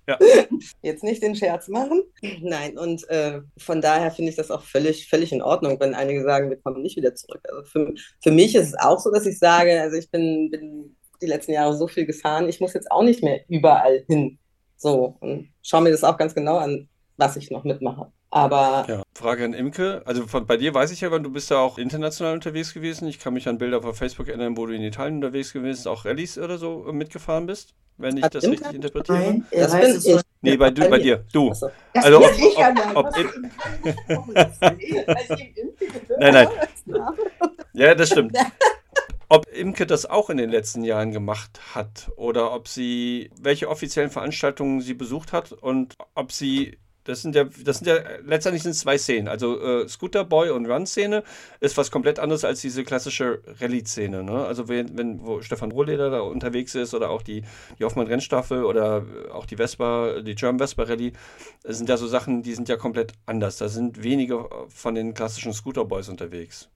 Ja. jetzt nicht den Scherz machen. Nein, und äh, von daher finde ich das auch völlig, völlig in Ordnung, wenn einige sagen, wir kommen nicht wieder zurück. Also für, für mich ist es auch so, dass ich sage, also ich bin, bin die letzten Jahre so viel gefahren, ich muss jetzt auch nicht mehr überall hin. So, und schaue mir das auch ganz genau an, was ich noch mitmache. Aber Ja, Frage an Imke. Also von, bei dir weiß ich ja, weil du bist ja auch international unterwegs gewesen. Ich kann mich an Bilder auf Facebook erinnern, wo du in Italien unterwegs gewesen bist, auch Rallyes oder so äh, mitgefahren bist, wenn ich Hat das Imke? richtig interpretiere. Nein, das weiß bin ich. so. Nee, bei, du, bei dir. Du. Das Also, ob- ich ja ob- ob denn- Nein, nein. Ja, das stimmt. Ob Imke das auch in den letzten Jahren gemacht hat oder ob sie, welche offiziellen Veranstaltungen sie besucht hat und ob sie, das sind ja, das sind ja, letztendlich sind zwei Szenen. Also äh, Scooter Boy und Run-Szene ist was komplett anderes als diese klassische Rallye-Szene. Ne? Also wenn, wenn, wo Stefan Rohleder da unterwegs ist oder auch die, die Hoffmann-Rennstaffel oder auch die Vespa, die German Vespa Rallye, sind ja so Sachen, die sind ja komplett anders. Da sind wenige von den klassischen Scooter Boys unterwegs.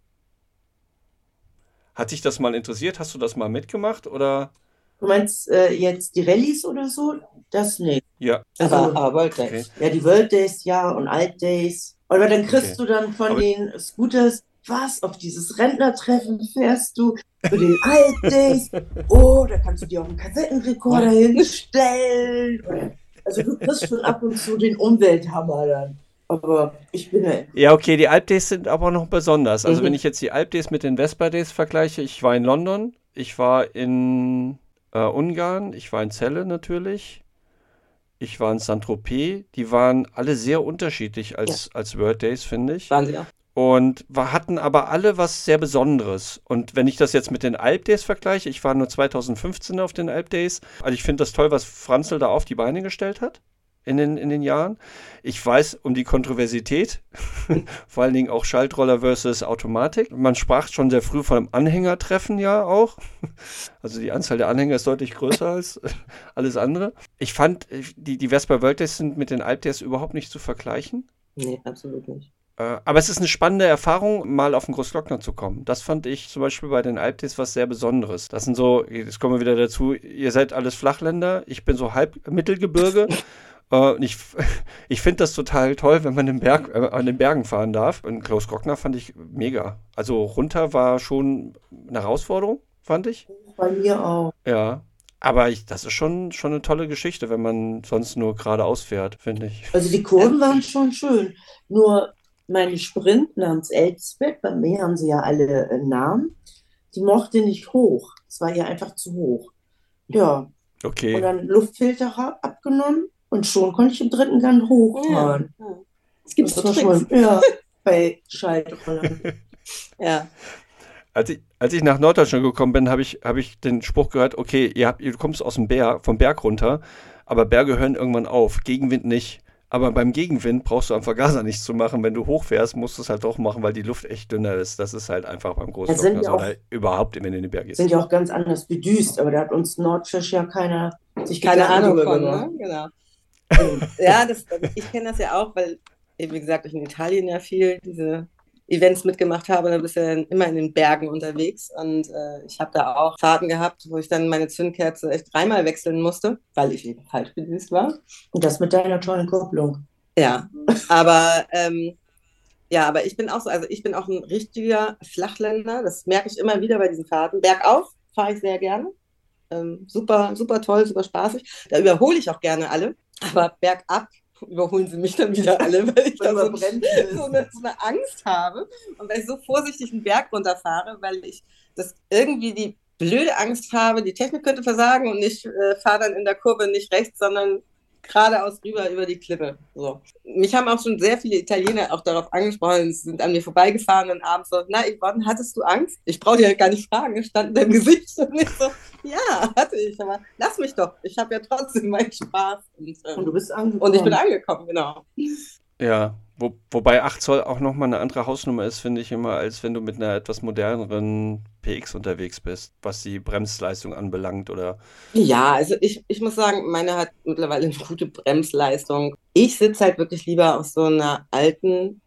Hat dich das mal interessiert? Hast du das mal mitgemacht oder? Du meinst äh, jetzt die Rallyes oder so? Das nicht. Ja, Also, aber, aber World Days. Okay. ja, die World Days, ja, und Alt Days. Aber dann kriegst Okay. du dann von Aber- den Scooters, was, auf dieses Rentnertreffen fährst du für den Alt Days? Oh, da kannst du dir auch einen Kassettenrekorder hinstellen. Also du kriegst schon ab und zu den Umwelthammer dann. Aber ich bin ja Ja, okay, die Alp Days sind aber noch besonders. Also Mhm. wenn ich jetzt die Alp Days mit den Vespa Days vergleiche, ich war in London, ich war in äh, Ungarn, ich war in Celle natürlich, ich war in Saint-Tropez, die waren alle sehr unterschiedlich als, als World Days, finde ich. Waren sie auch. Und wir hatten aber alle was sehr Besonderes. Und wenn ich das jetzt mit den Alp Days vergleiche, ich war nur 2015 auf den Alp Days. Also ich finde das toll, was Franzl da auf die Beine gestellt hat in den, in den Jahren. Ich weiß um die Kontroversität, vor allen Dingen auch Schaltroller versus Automatik. Man sprach schon sehr früh von einem Anhängertreffen ja auch. Also die Anzahl der Anhänger ist deutlich größer als alles andere. Ich fand, die, die Vespa World Days sind mit den Alp Days überhaupt nicht zu vergleichen. Nee, absolut nicht. Äh, Aber es ist eine spannende Erfahrung, mal auf den Großglockner zu kommen. Das fand ich zum Beispiel bei den Alpdays was sehr Besonderes. Das sind so, jetzt kommen wir wieder dazu, ihr seid alles Flachländer, ich bin so halb Mittelgebirge. Äh, Und ich, ich finde das total toll, wenn man den Berg, äh, an den Bergen fahren darf. Und Klaus Glockner fand ich mega. Also runter war schon eine Herausforderung, fand ich. bei mir auch. Ja. Aber ich, das ist schon, schon eine tolle Geschichte, wenn man sonst nur geradeaus fährt, finde ich. Also die Kurven waren schon schön. Nur meine Sprint namens Elsbeth, bei mir haben sie ja alle äh, Namen, die mochte nicht hoch. Es war ihr einfach zu hoch. Ja, und Okay. dann Luftfilter abgenommen und schon konnte ich im dritten Gang hochfahren. Ja. Es gibt Das so Tricks. schon, ja, bei Schaltrollern. Ja. Als ich, als ich nach Norddeutschland gekommen bin, habe ich, hab ich den Spruch gehört, okay, ihr, habt, ihr kommst aus dem Berg, vom Berg runter, aber Berge hören irgendwann auf, Gegenwind nicht. Aber beim Gegenwind brauchst du am Vergaser nichts zu machen. Wenn du hochfährst, musst du es halt doch machen, weil die Luft echt dünner ist. Das ist halt einfach beim sind Großglockner ja auch- oder überhaupt, wenn du in den Berg gehst. Sind ja auch ganz anders bedüst, aber da hat uns Nordfisch ja keiner sich Keine Ahnung drüber von, gemacht. ne? Genau. Ja, das, ich kenne das ja auch, weil, eben wie gesagt, ich in Italien ja viel diese Events mitgemacht habe. Da bist du ja immer in den Bergen unterwegs. Und äh, ich habe da auch Fahrten gehabt, wo ich dann meine Zündkerze echt dreimal wechseln musste, weil ich eben falsch bedüst war. Und das mit deiner tollen Kupplung. Ja, aber ähm, ja, aber ich bin auch so, also ich bin auch ein richtiger Flachländer. Das merke ich immer wieder bei diesen Fahrten. Bergauf fahre ich sehr gerne. Ähm, super, super toll, super spaßig. Da überhole ich auch gerne alle. Aber bergab überholen sie mich dann wieder alle, weil ich da so, so, eine, so eine Angst habe und weil ich so vorsichtig einen Berg runterfahre, weil ich das irgendwie die blöde Angst habe, die Technik könnte versagen und ich äh, fahre dann in der Kurve nicht rechts, sondern geradeaus rüber über die Klippe. So. Mich haben auch schon sehr viele Italiener auch darauf angesprochen, sind an mir vorbeigefahren und abends so, na Yvonne, hattest du Angst? Ich brauche dir gar nicht fragen, es stand in deinem Gesicht. Und ich so, ja, hatte ich, aber lass mich doch, ich habe ja trotzdem meinen Spaß. Und, ähm, und, du bist angekommen. Und ich bin angekommen, genau. Ja, wo, wobei 8 Zoll auch nochmal eine andere Hausnummer ist, finde ich immer, als wenn du mit einer etwas moderneren PX unterwegs bist, was die Bremsleistung anbelangt oder. Ja, also ich, ich muss sagen, meine hat mittlerweile eine gute Bremsleistung. Ich sitze halt wirklich lieber auf so einer alten,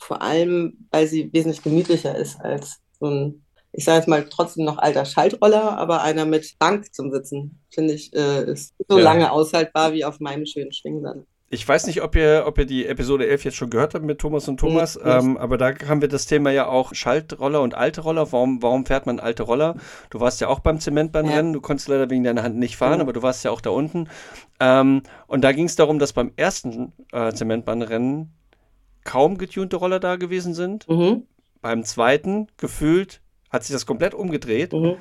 vor allem, weil sie wesentlich gemütlicher ist als so ein, ich sage jetzt mal trotzdem noch alter Schaltroller, aber einer mit Bank zum Sitzen, finde ich, äh, ist so ja. lange aushaltbar wie auf meinem schönen Schwingsand ich weiß nicht, ob ihr, ob ihr die Episode 11 jetzt schon gehört habt mit Thomas und Thomas, mhm. ähm, aber da haben wir das Thema ja auch Schaltroller und alte Roller. Warum, warum fährt man alte Roller? Du warst ja auch beim Zementbahnrennen, ja. du konntest leider wegen deiner Hand nicht fahren, mhm. aber du warst ja auch da unten. Ähm, und da ging es darum, dass beim ersten äh, Zementbahnrennen kaum getunte Roller da gewesen sind. Mhm. Beim zweiten, gefühlt, hat sich das komplett umgedreht. Mhm.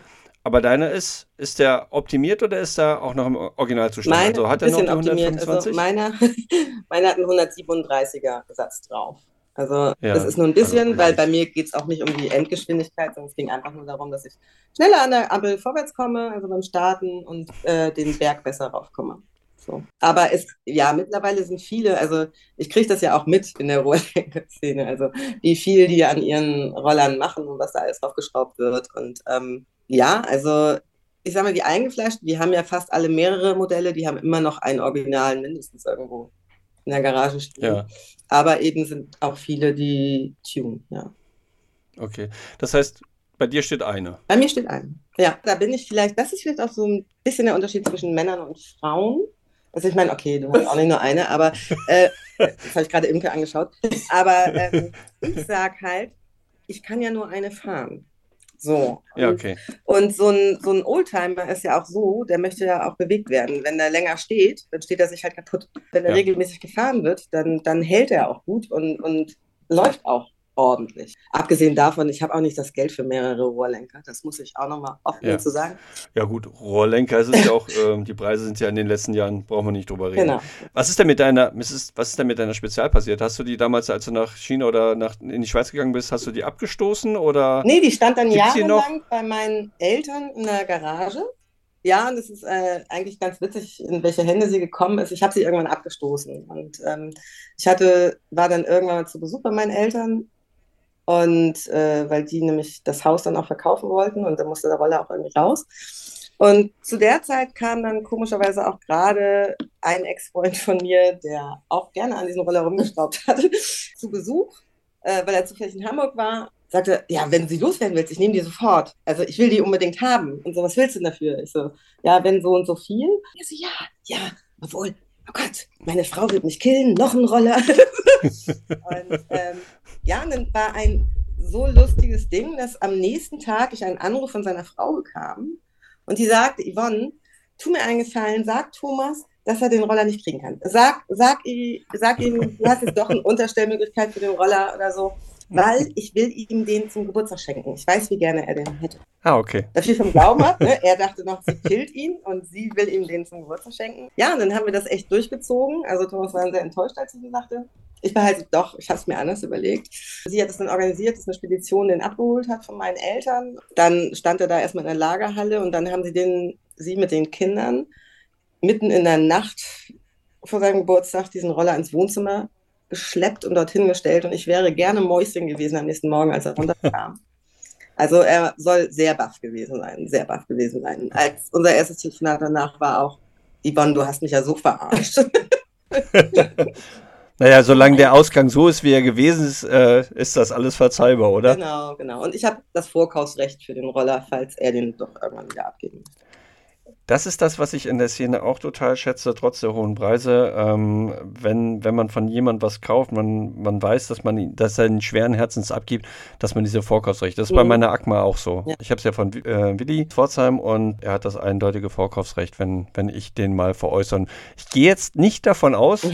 Aber deiner ist, ist der optimiert oder ist er auch noch im Originalzustand? Meine also hat er noch die 125? Also meiner, meiner hat einen 137er Satz drauf. Also ja, das ist nur ein bisschen, also, weil bei mir geht es auch nicht um die Endgeschwindigkeit, sondern es ging einfach nur darum, dass ich schneller an der Ampel vorwärts komme, also beim Starten und äh, den Berg besser raufkomme. So. Aber es, ja, mittlerweile sind viele, also ich kriege das ja auch mit in der Rohrlenker-Szene, also wie viel die an ihren Rollern machen und was da alles draufgeschraubt wird. Und ähm, ja, also ich sag mal, die eingefleischten, die haben ja fast alle mehrere Modelle, die haben immer noch einen Originalen mindestens irgendwo in der Garage stehen. Ja. Aber eben sind auch viele, die tun, ja. Okay. Das heißt, bei dir steht eine. Bei mir steht eine. Ja, da bin ich vielleicht, das ist vielleicht auch so ein bisschen der Unterschied zwischen Männern und Frauen. Also ich meine, okay, du hast auch nicht nur eine, aber äh, das habe ich gerade Imke angeschaut. Aber ähm, ich sag halt, ich kann ja nur eine fahren. So. Ja, okay. Und so ein, so ein Oldtimer ist ja auch so, der möchte ja auch bewegt werden. Wenn der länger steht, dann steht er sich halt kaputt. Wenn er ja. regelmäßig gefahren wird, dann, dann hält er auch gut und, und läuft auch ordentlich. Abgesehen davon, ich habe auch nicht das Geld für mehrere Rohrlenker. Das muss ich auch nochmal offen ja. zu sagen. Ja gut, Rohrlenker ist es ja auch, ähm, die Preise sind ja in den letzten Jahren, brauchen wir nicht drüber reden. Genau. Was ist denn mit deiner, was ist denn mit deiner Spezial passiert? Hast du die damals, als du nach China oder nach, in die Schweiz gegangen bist, hast du die abgestoßen oder? Nee, die stand dann jahrelang bei meinen Eltern in der Garage. Ja, und es ist äh, eigentlich ganz witzig, in welche Hände sie gekommen ist. Ich habe sie irgendwann abgestoßen. Und ähm, ich hatte, war dann irgendwann mal zu Besuch bei meinen Eltern und äh, weil die nämlich das Haus dann auch verkaufen wollten und dann musste der Roller auch irgendwie raus. Und zu der Zeit kam dann komischerweise auch gerade ein Ex-Freund von mir, der auch gerne an diesem Roller rumgeschraubt hatte, zu Besuch, äh, weil er zufällig in Hamburg war. Sagte, ja, wenn sie loswerden willst, ich nehme die sofort. Also ich will die unbedingt haben. Und so, was willst du denn dafür? Ich so, ja, wenn so und so viel. Er so, ja, ja, obwohl, oh Gott, meine Frau wird mich killen, noch ein Roller. und ähm, ja, und dann war ein so lustiges Ding, dass am nächsten Tag ich einen Anruf von seiner Frau bekam und die sagte, Yvonne, tu mir einen Gefallen, sag Thomas, dass er den Roller nicht kriegen kann. Sag, sag, sag ihm, du hast jetzt doch eine Unterstellmöglichkeit für den Roller oder so weil ich will ihm den zum Geburtstag schenken. Ich weiß, wie gerne er den hätte. Ah, okay. Da viel vom Glauben hat. Ne? Er dachte noch, sie killt ihn und sie will ihm den zum Geburtstag schenken. Ja, und dann haben wir das echt durchgezogen. Also Thomas war sehr enttäuscht, als ich ihm sagte. Ich halt doch, ich habe es mir anders überlegt. Sie hat es dann organisiert, dass eine Spedition den abgeholt hat von meinen Eltern. Dann stand er da erstmal in der Lagerhalle und dann haben sie den, sie mit den Kindern mitten in der Nacht vor seinem Geburtstag diesen Roller ins Wohnzimmer geschleppt und dorthin gestellt und ich wäre gerne Mäuschen gewesen am nächsten Morgen, als er runterkam. Also er soll sehr baff gewesen sein, sehr baff gewesen sein. Als unser erstes Telefonat danach war auch, Yvonne, du hast mich ja so verarscht. naja, solange der Ausgang so ist, wie er gewesen ist, äh, ist das alles verzeihbar, oder? Genau, genau. Und ich habe das Vorkaufsrecht für den Roller, falls er den doch irgendwann wieder abgeben muss. Das ist das, was ich in der Szene auch total schätze, trotz der hohen Preise. Ähm, wenn, wenn man von jemandem was kauft, man, man weiß, dass man dass er einen schweren Herzens abgibt, dass man diese Vorkaufsrecht. Das ist mhm. bei meiner ACMA auch so. Ja. Ich habe es ja von äh, Willi Pforzheim und er hat das eindeutige Vorkaufsrecht, wenn, wenn ich den mal veräußern. Ich gehe jetzt nicht davon aus,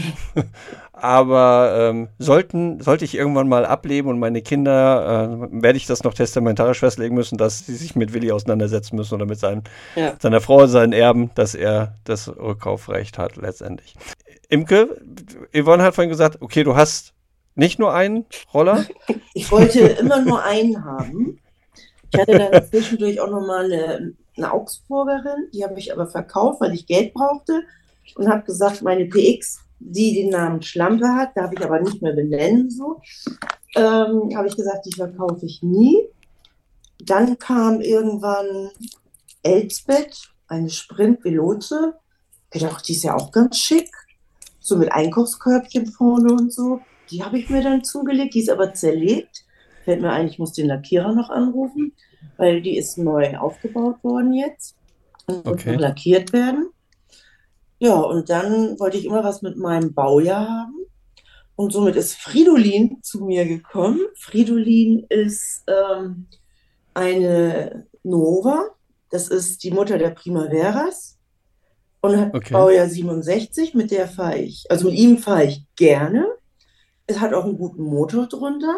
aber ähm, sollten, sollte ich irgendwann mal ableben und meine Kinder, äh, werde ich das noch testamentarisch festlegen müssen, dass sie sich mit Willi auseinandersetzen müssen oder mit seinem, ja. seiner Frau, seinen Erben, dass er das Rückkaufrecht hat letztendlich. Imke, Yvonne hat vorhin gesagt, okay, du hast nicht nur einen Roller? Ich wollte immer nur einen haben. Ich hatte dann zwischendurch auch nochmal eine, eine Augsburgerin, die habe ich aber verkauft, weil ich Geld brauchte und habe gesagt, meine PX, die den Namen Schlampe hat, darf ich aber nicht mehr benennen, so, ähm, habe ich gesagt, die verkaufe ich nie. Dann kam irgendwann Elsbeth, eine Sprint-Veloze. Ich dachte, die ist ja auch ganz schick. So mit Einkaufskörbchen vorne und so. Die habe ich mir dann zugelegt, die ist aber zerlegt. Fällt mir ein, ich muss den Lackierer noch anrufen, weil die ist neu aufgebaut worden jetzt und okay. muss lackiert werden. Ja, und dann wollte ich immer was mit meinem Baujahr haben. Und somit ist Fridolin zu mir gekommen. Fridolin ist ähm, eine Nova. Das ist die Mutter der Primaveras und hat okay. Baujahr 67. Mit der fahre ich, also mit ihm fahre ich gerne. Es hat auch einen guten Motor drunter.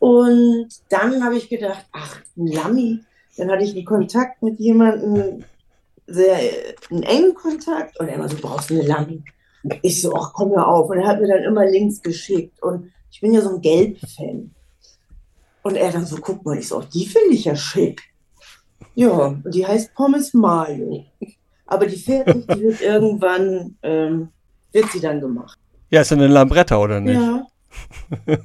Und dann habe ich gedacht, ach, ein Lammi. Dann hatte ich einen Kontakt mit jemandem, sehr einen engen Kontakt. Und er immer so, brauchst du eine Lammi? Ich so, ach, komm mir auf. Und er hat mir dann immer Links geschickt. Und ich bin ja so ein Gelb-Fan. Und er dann so, guck mal, ich so, die finde ich ja schick. Ja, und die heißt Pommes Mayo. Aber die fährt nicht, die wird irgendwann, ähm, wird sie dann gemacht. Ja, ist eine Lambretta, oder nicht? Ja.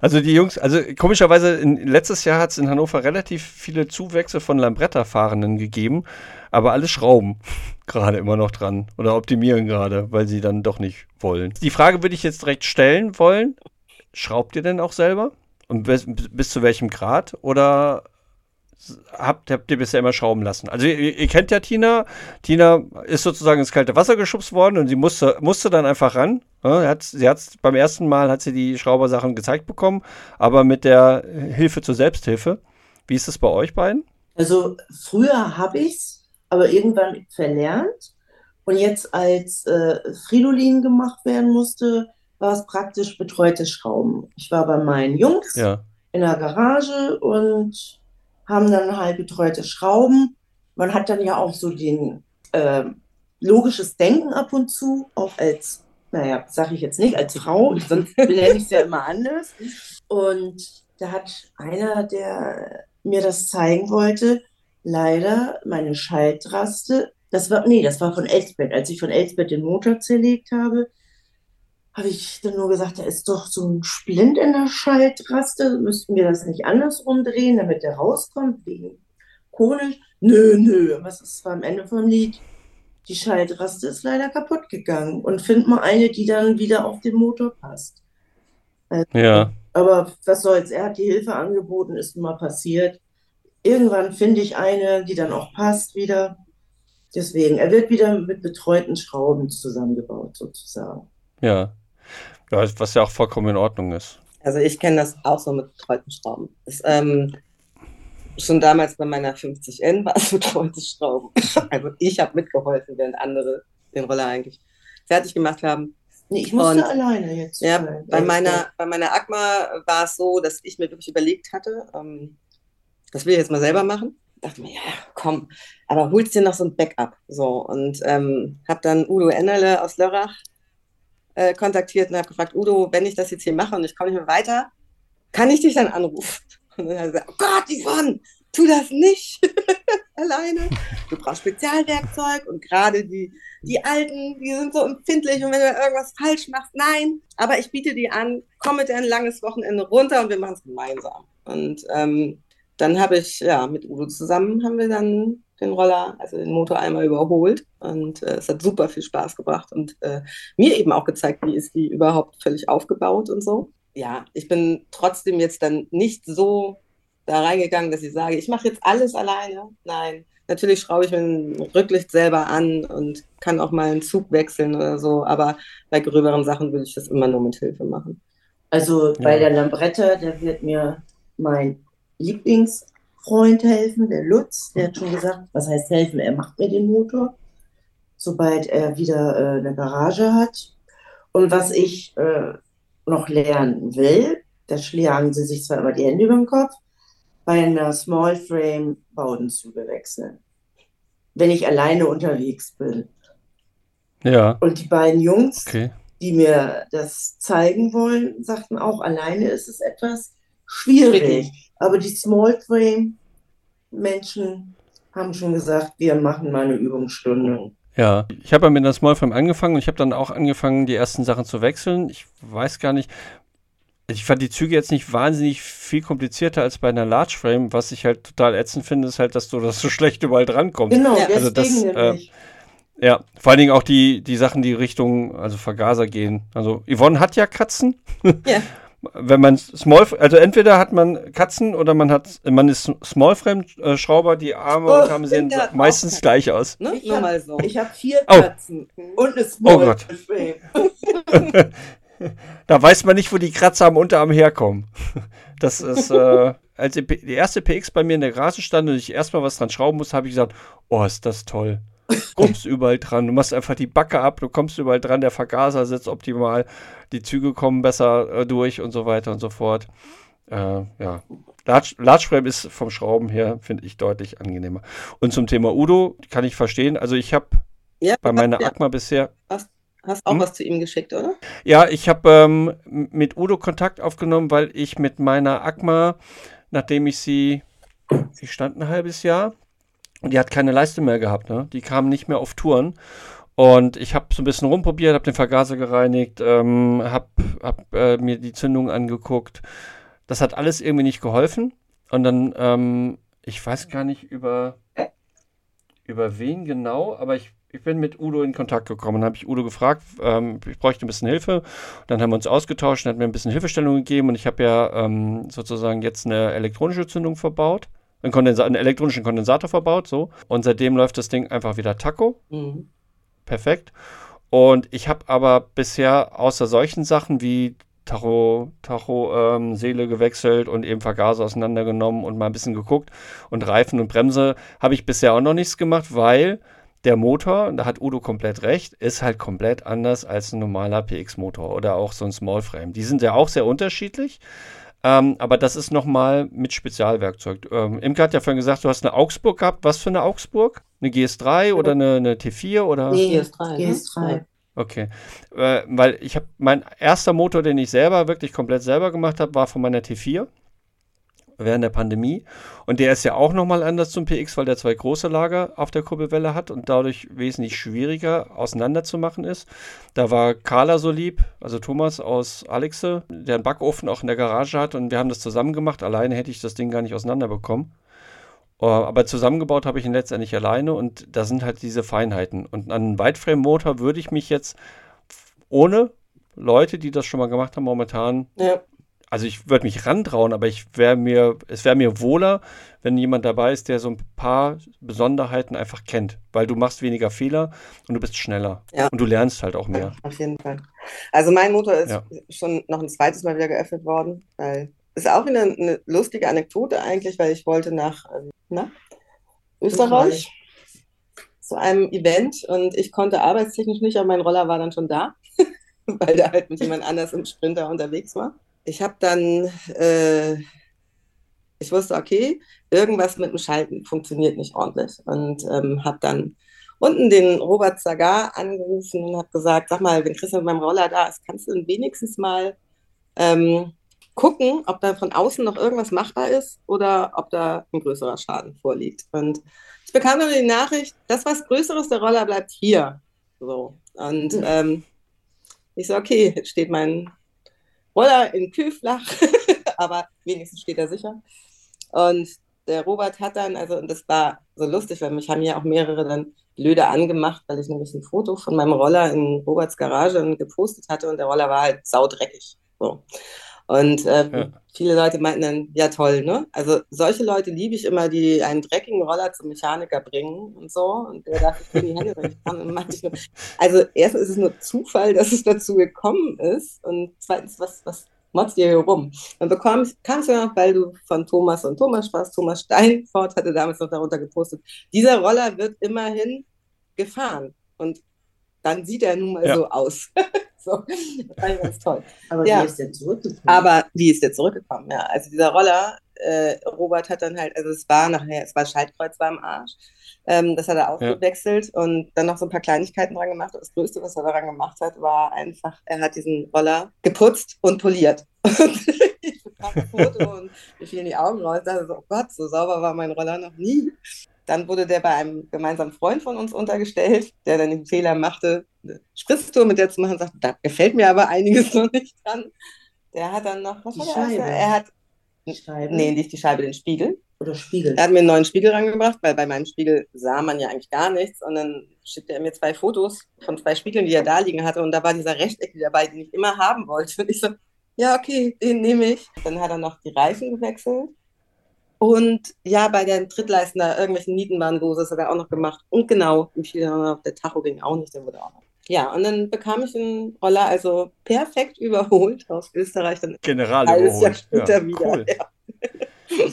also die Jungs, also komischerweise, in, letztes Jahr hat es in Hannover relativ viele Zuwächse von Lambretta-Fahrenden gegeben, aber alle schrauben gerade immer noch dran oder optimieren gerade, weil sie dann doch nicht wollen. Die Frage würde ich jetzt direkt stellen wollen. Schraubt ihr denn auch selber? Und bis, bis zu welchem Grad? Oder habt, habt ihr bisher immer schrauben lassen. Also ihr, ihr, kennt ja Tina. Tina ist sozusagen ins kalte Wasser geschubst worden und sie musste, musste dann einfach ran. Ja, hat, sie hat beim ersten Mal hat sie die Schraubersachen gezeigt bekommen, aber mit der Hilfe zur Selbsthilfe. Wie ist es bei euch beiden? Also früher habe ich es, aber irgendwann verlernt. Und jetzt, als äh, Fridolin gemacht werden musste, war es praktisch betreutes Schrauben. Ich war bei meinen Jungs ja. in der Garage und haben dann halt betreute Schrauben. Man hat dann ja auch so den äh, logisches Denken ab und zu, auch als, naja, sage ich jetzt nicht, als Frau, sonst benenne ich es ja immer anders. Und da hat einer, der mir das zeigen wollte, leider meine Schaltraste, das war, nee, das war von Elsbeth, als ich von Elsbeth den Motor zerlegt habe, habe ich dann nur gesagt, da ist doch so ein Splint in der Schaltraste. Müssten wir das nicht andersrum drehen, damit der rauskommt, wegen konisch? Nö, nö. Was ist am Ende vom Lied? Die Schaltraste ist leider kaputt gegangen. Und find mal eine, die dann wieder auf den Motor passt. Also, ja. Aber was soll's? Er hat die Hilfe angeboten, ist mal passiert. Irgendwann finde ich eine, die dann auch passt wieder. Deswegen, er wird wieder mit betreuten Schrauben zusammengebaut, sozusagen. Ja. Ja, was ja auch vollkommen in Ordnung ist. Also ich kenne das auch so mit betreuten Schrauben. Das, ähm, schon damals bei meiner 50N war es betreute Schrauben. also ich habe mitgeholfen, während andere den Roller eigentlich fertig gemacht haben. Nee, ich musste Und, alleine jetzt. Ja, bei meiner, bei meiner ACMA war es so, dass ich mir wirklich überlegt hatte, ähm, das will ich jetzt mal selber machen. Dachte mir, ja, komm, aber holst dir noch so ein Backup. So, und ähm, habe dann Udo Ennerle aus Lörrach äh, kontaktiert und habe gefragt, Udo, wenn ich das jetzt hier mache und ich komme nicht mehr weiter, kann ich dich dann anrufen? Und dann hat er gesagt, oh Gott, Yvonne, tu das nicht alleine. Du brauchst Spezialwerkzeug und gerade die, die Alten, die sind so empfindlich und wenn du irgendwas falsch machst, nein. Aber ich biete dir an, komm mit dir ein langes Wochenende runter und wir machen es gemeinsam. Und ähm, dann habe ich, ja, mit Udo zusammen haben wir dann den Roller, also den Motor einmal überholt. Und äh, es hat super viel Spaß gebracht und äh, mir eben auch gezeigt, wie ist die überhaupt völlig aufgebaut und so. Ja, ich bin trotzdem jetzt dann nicht so da reingegangen, dass ich sage, ich mache jetzt alles alleine. Nein, natürlich schraube ich mir ein Rücklicht selber an und kann auch mal einen Zug wechseln oder so, aber bei gröberen Sachen würde ich das immer nur mit Hilfe machen. Also bei ja. der Lambretta, da wird mir mein Lieblings Freund helfen, der Lutz, der hat schon gesagt, was heißt helfen? Er macht mir den Motor, sobald er wieder äh, eine Garage hat. Und was ich äh, noch lernen will, da schlagen sie sich zwar immer die Hände über den Kopf, bei einer Small Frame Baudenzüge wechseln. Wenn ich alleine unterwegs bin. Ja. Und die beiden Jungs, Okay. die mir das zeigen wollen, sagten auch, alleine ist es etwas schwierig. Aber die Small Frame Menschen haben schon gesagt, wir machen mal eine Übungsstunde. Ja, ich habe ja mit einer Smallframe angefangen und ich habe dann auch angefangen, die ersten Sachen zu wechseln. Ich weiß gar nicht, ich fand die Züge jetzt nicht wahnsinnig viel komplizierter als bei einer Large Frame. Was ich halt total ätzend finde, ist halt, dass du das so schlecht überall drankommst. Genau, Ja, also das, äh. Ja, vor allen Dingen auch die, die Sachen, die Richtung, also Vergaser gehen. Also Yvonne hat ja Katzen. Ja. Wenn man Small, also entweder hat man Katzen oder man hat, man ist Smallframe-Schrauber, die Arme Oh, und Arme sehen meistens gleich aus. Ne? Ich Nur hab- mal so. Ich habe vier Oh. Katzen und eine Small Oh. Da weiß man nicht, wo die Kratzer am Unterarm herkommen. Das ist, äh, als die, erste PX bei mir in der Garage stand und ich erstmal was dran schrauben musste, habe ich gesagt, oh, ist das toll. Kommst überall dran. Du machst einfach die Backe ab, du kommst überall dran, der Vergaser sitzt optimal, die Züge kommen besser äh, durch und so weiter und so fort. Äh, ja. Large, Large Frame ist vom Schrauben her, finde ich, deutlich angenehmer. Und zum Thema Udo kann ich verstehen. Also ich habe Ja, bei meiner ja. Agma bisher Hast auch Hm? was zu ihm geschickt, oder? Ja, ich habe ähm, mit Udo Kontakt aufgenommen, weil ich mit meiner Agma, nachdem ich sie, sie stand ein halbes Jahr die hat keine Leiste mehr gehabt, ne? Die kam nicht mehr auf Touren. Und ich habe so ein bisschen rumprobiert, habe den Vergaser gereinigt, ähm, habe hab, äh, mir die Zündung angeguckt. Das hat alles irgendwie nicht geholfen. Und dann, ähm, ich weiß gar nicht über, über wen genau, aber ich, ich bin mit Udo in Kontakt gekommen. Dann habe ich Udo gefragt, ähm, ich bräuchte ein bisschen Hilfe. Dann haben wir uns ausgetauscht und hat mir ein bisschen Hilfestellung gegeben. Und ich habe ja ähm, sozusagen jetzt eine elektronische Zündung verbaut, einen, Kondensa einen elektronischen Kondensator verbaut, so. Und seitdem läuft das Ding einfach wieder Taco Mhm. perfekt. Und ich habe aber bisher außer solchen Sachen wie Tacho, Tacho ähm, Seele gewechselt und eben Vergaser auseinandergenommen und mal ein bisschen geguckt und Reifen und Bremse habe ich bisher auch noch nichts gemacht, weil der Motor, und da hat Udo komplett recht, ist halt komplett anders als ein normaler PX-Motor oder auch so ein Smallframe. Die sind ja auch sehr unterschiedlich. Ähm, aber das ist nochmal mit Spezialwerkzeug. Ähm, Imke hat ja vorhin gesagt, du hast eine Augsburg gehabt. Was für eine Augsburg? Eine GS3 oder eine, eine T4 oder? Nee, GS3, ne? GS3. Okay. Äh, weil ich habe, mein erster Motor, den ich selber, wirklich komplett selber gemacht habe, war von meiner T4 während der Pandemie. Und der ist ja auch nochmal anders zum PX, weil der zwei große Lager auf der Kurbelwelle hat und dadurch wesentlich schwieriger auseinanderzumachen ist. Da war Carla so lieb, also Thomas aus Alexe, der einen Backofen auch in der Garage hat und wir haben das zusammen gemacht. Alleine hätte ich das Ding gar nicht auseinanderbekommen. Äh, Aber zusammengebaut habe ich ihn letztendlich alleine und da sind halt diese Feinheiten. Und an einen Wideframe-Motor würde ich mich jetzt ohne Leute, die das schon mal gemacht haben, momentan Ja. Also ich würde mich rantrauen, aber ich wäre mir, es wäre mir wohler, wenn jemand dabei ist, der so ein paar Besonderheiten einfach kennt, weil du machst weniger Fehler und du bist schneller Ja. und du lernst halt auch mehr. Auf jeden Fall. Also mein Motor ist Ja. schon noch ein zweites Mal wieder geöffnet worden, weil ist auch wieder eine lustige Anekdote eigentlich, weil ich wollte nach ähm, na, Österreich zu einem Event und ich konnte arbeitstechnisch nicht, aber mein Roller war dann schon da, weil da halt mit jemand anders im Sprinter unterwegs war. Ich habe dann, äh, ich wusste, okay, irgendwas mit dem Schalten funktioniert nicht ordentlich und ähm, habe dann unten den Robert Zagar angerufen und habe gesagt, sag mal, wenn Christian mit meinem Roller da ist, kannst du denn wenigstens mal ähm, gucken, ob da von außen noch irgendwas machbar ist oder ob da ein größerer Schaden vorliegt. Und ich bekam dann die Nachricht, das was Größeres, der Roller bleibt hier. So. Und Hm. ähm, ich so, okay, jetzt steht mein Roller in Kühlflach, aber wenigstens steht er sicher. Und der Robert hat dann, also und das war so lustig, weil mich haben ja auch mehrere dann blöde angemacht, weil ich nämlich ein Foto von meinem Roller in Roberts Garage gepostet hatte und der Roller war halt saudreckig. So. Und ähm, Ja. viele Leute meinten dann, ja toll, ne? Also solche Leute liebe ich immer, die einen dreckigen Roller zum Mechaniker bringen und so. Und der darf ich in die Hände ich nur, also erstens ist es nur Zufall, dass es dazu gekommen ist. Und zweitens, was, was motzt ihr hier rum? Dann bekommst, kamst du noch, weil du von Thomas und Thomas sprachst. Thomas Steinfort hatte damals noch darunter gepostet. Dieser Roller wird immerhin gefahren. Und dann sieht er nun mal Ja. so aus. So, das fand ich ganz toll. Aber Ja. wie ist der zurückgekommen? Aber wie ist der zurückgekommen? Ja, also dieser Roller, äh, Robert hat dann halt, also es war nachher, es war Schaltkreuz war am Arsch. Ähm, das hat er ausgewechselt und dann noch so ein paar Kleinigkeiten dran gemacht. Das Größte, was er daran gemacht hat, war einfach, er hat diesen Roller geputzt und poliert. ich bekam ein Foto und mir fielen die Augen raus. Ich dachte so, oh Gott, so sauber war mein Roller noch nie. Dann wurde der bei einem gemeinsamen Freund von uns untergestellt, der dann den Fehler machte, eine Spritztour mit der zu machen, sagt, da gefällt mir aber einiges noch nicht dran. Der hat dann noch, was Die war der? Scheibe. Er hat, Scheiben nee, nicht die Scheibe, den Spiegel. oder Spiegel? Er hat mir einen neuen Spiegel rangebracht, weil bei meinem Spiegel sah man ja eigentlich gar nichts. Und dann schickte er mir zwei Fotos von zwei Spiegeln, die er da liegen hatte. Und da war dieser Rechteck dabei, den ich immer haben wollte. Und ich so, ja, okay, den nehme ich. Dann hat er noch die Reifen gewechselt. Und ja, bei der Trittleisten da irgendwelchen Nieten waren los, das hat er auch noch gemacht. Und genau, im noch, der Tacho ging auch nicht, der wurde auch noch. Ja, und dann bekam ich einen Roller, also perfekt überholt aus Österreich, dann General alles Jahr überholt. später Ja, wieder. cool. Ja.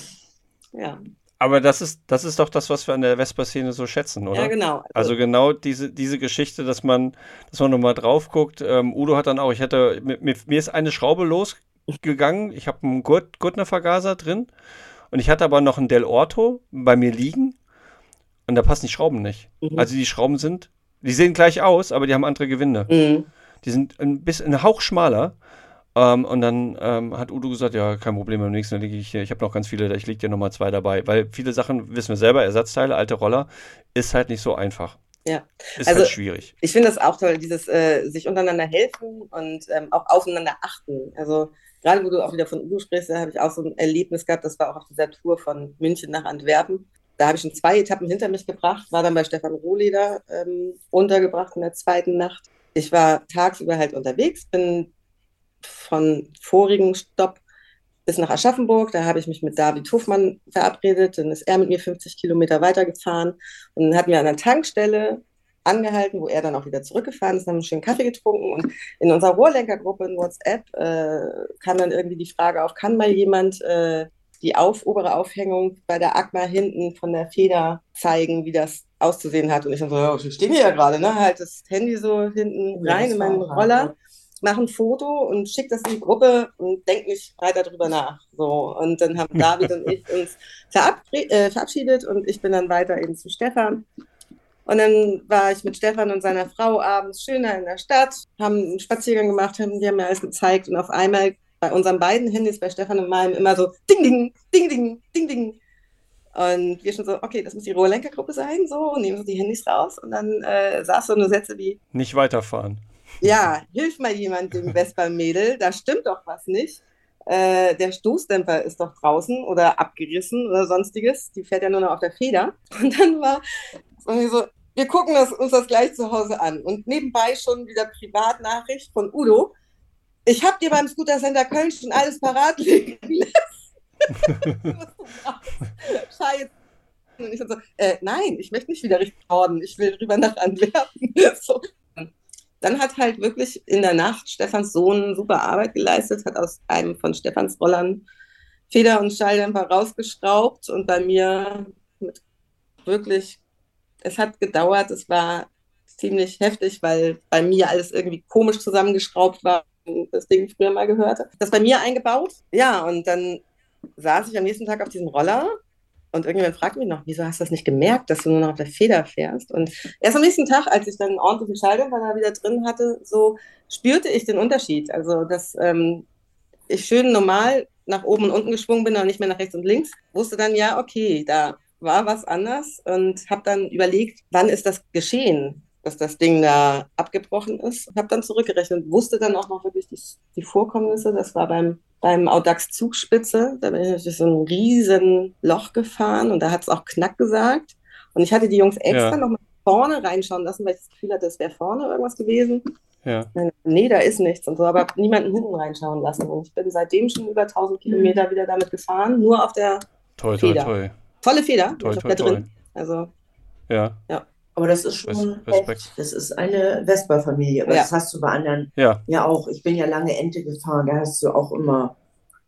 ja. Aber das ist, das ist doch das, was wir an der Vespa-Szene so schätzen, oder? ja, genau. Also genau diese, diese Geschichte, dass man, dass man nochmal drauf guckt. Ähm, Udo hat dann auch, ich hatte, mir, mir mir ist eine Schraube losgegangen. Ich habe einen Gurt, Gurtner-Vergaser drin und ich hatte aber noch einen Del Orto bei mir liegen und da passen die Schrauben nicht. Mhm. Also die Schrauben sind, die sehen gleich aus, aber die haben andere Gewinde. Mhm. Die sind ein bisschen, ein Hauch schmaler. Ähm, und dann ähm, hat Udo gesagt, ja, kein Problem, beim nächsten Mal lege ich hier, ich habe noch ganz viele, ich lege dir nochmal zwei dabei. Weil viele Sachen, wissen wir selber, Ersatzteile, alte Roller, ist halt nicht so einfach. Ja. Ist Also- halt schwierig. Ich finde das auch toll, dieses äh, sich untereinander helfen und ähm, auch aufeinander achten. Also gerade wo du auch wieder von Udo sprichst, da habe ich auch so ein Erlebnis gehabt, das war auch auf dieser Tour von München nach Antwerpen. Da habe ich schon zwei Etappen hinter mich gebracht, war dann bei Stefan Rohleder ähm, untergebracht in der zweiten Nacht. Ich war tagsüber halt unterwegs, bin von vorigen Stopp bis nach Aschaffenburg. Da habe ich mich mit David Hofmann verabredet. Dann ist er mit mir 50 Kilometer weitergefahren und hatten wir an einer Tankstelle angehalten, wo er dann auch wieder zurückgefahren ist, haben einen schönen Kaffee getrunken und in unserer Rohrlenkergruppe in WhatsApp äh, kam dann irgendwie die Frage auf, kann mal jemand äh, die auf, obere Aufhängung bei der Agma hinten von der Feder zeigen, wie das auszusehen hat. Und ich dann so, ja, wir stehen hier ja gerade, ne? Halt das Handy so hinten Ja, rein in meinen Roller hart, mache ein Foto und schicke das in die Gruppe und denke nicht weiter drüber nach. So, und dann haben David und ich uns äh, verabschiedet und ich bin dann weiter eben zu Stefan. Und dann war ich mit Stefan und seiner Frau abends schöner in der Stadt, haben einen Spaziergang gemacht, haben, die haben mir alles gezeigt und auf einmal bei unseren beiden Handys, bei Stefan und meinem, immer so Ding, Ding, Ding, Ding, Ding, Ding. Und wir schon so, okay, das muss die Rohrlenkergruppe sein, so, nehmen so die Handys raus und dann äh, saß so eine Sätze wie, Nicht weiterfahren. ja, hilf mal jemand dem Vespa-Mädel, da stimmt doch was nicht. Äh, der Stoßdämpfer ist doch draußen oder abgerissen oder sonstiges. Die fährt ja nur noch auf der Feder. Und dann war irgendwie so, wir gucken das, uns das gleich zu Hause an. Und nebenbei schon wieder Privatnachricht von Udo. Ich habe dir beim Scooter Center Köln schon alles parat liegen lassen. Scheiße. Und ich so, äh, nein, ich möchte nicht wieder Richtung Norden, ich will rüber nach Antwerpen. so. Dann hat halt wirklich in der Nacht Stefans Sohn super Arbeit geleistet, hat aus einem von Stefans Rollern Feder- und Schalldämpfer rausgeschraubt und bei mir mit wirklich, es hat gedauert, es war ziemlich heftig, weil bei mir alles irgendwie komisch zusammengeschraubt war, das Ding früher mal gehörte. Das bei mir eingebaut, ja, und dann saß ich am nächsten Tag auf diesem Roller und irgendjemand fragt mich noch, wieso hast du das nicht gemerkt, dass du nur noch auf der Feder fährst? Und erst am nächsten Tag, als ich dann einen ordentlichen Schalldämpfer wieder drin hatte, so spürte ich den Unterschied. Also, dass ähm, ich schön normal nach oben und unten geschwungen bin und nicht mehr nach rechts und links, wusste dann, ja, okay, da war was anders und habe dann überlegt, wann ist das geschehen, dass das Ding da abgebrochen ist. Habe dann zurückgerechnet, wusste dann auch noch wirklich die, die Vorkommnisse. Das war beim beim Audax Zugspitze, da bin ich durch so ein riesen Loch gefahren und da hat es auch Knack gesagt. Und ich hatte die Jungs extra Ja. noch mal vorne reinschauen lassen, weil ich das Gefühl hatte, es wäre vorne irgendwas gewesen. Ja. Nee, da ist nichts und so, aber niemanden hinten reinschauen lassen. Und ich bin seitdem schon über 1000 Kilometer wieder damit gefahren, nur auf der Toi, toi, Feder. toi. Volle Feder, Toi, toi, toi. drin. Also, Ja, Aber das ist schon Res- Respekt. echt, das ist eine Vespa-Familie. Aber Ja. das hast du bei anderen ja, ja auch. Ich bin ja lange Ente gefahren, da hast du auch immer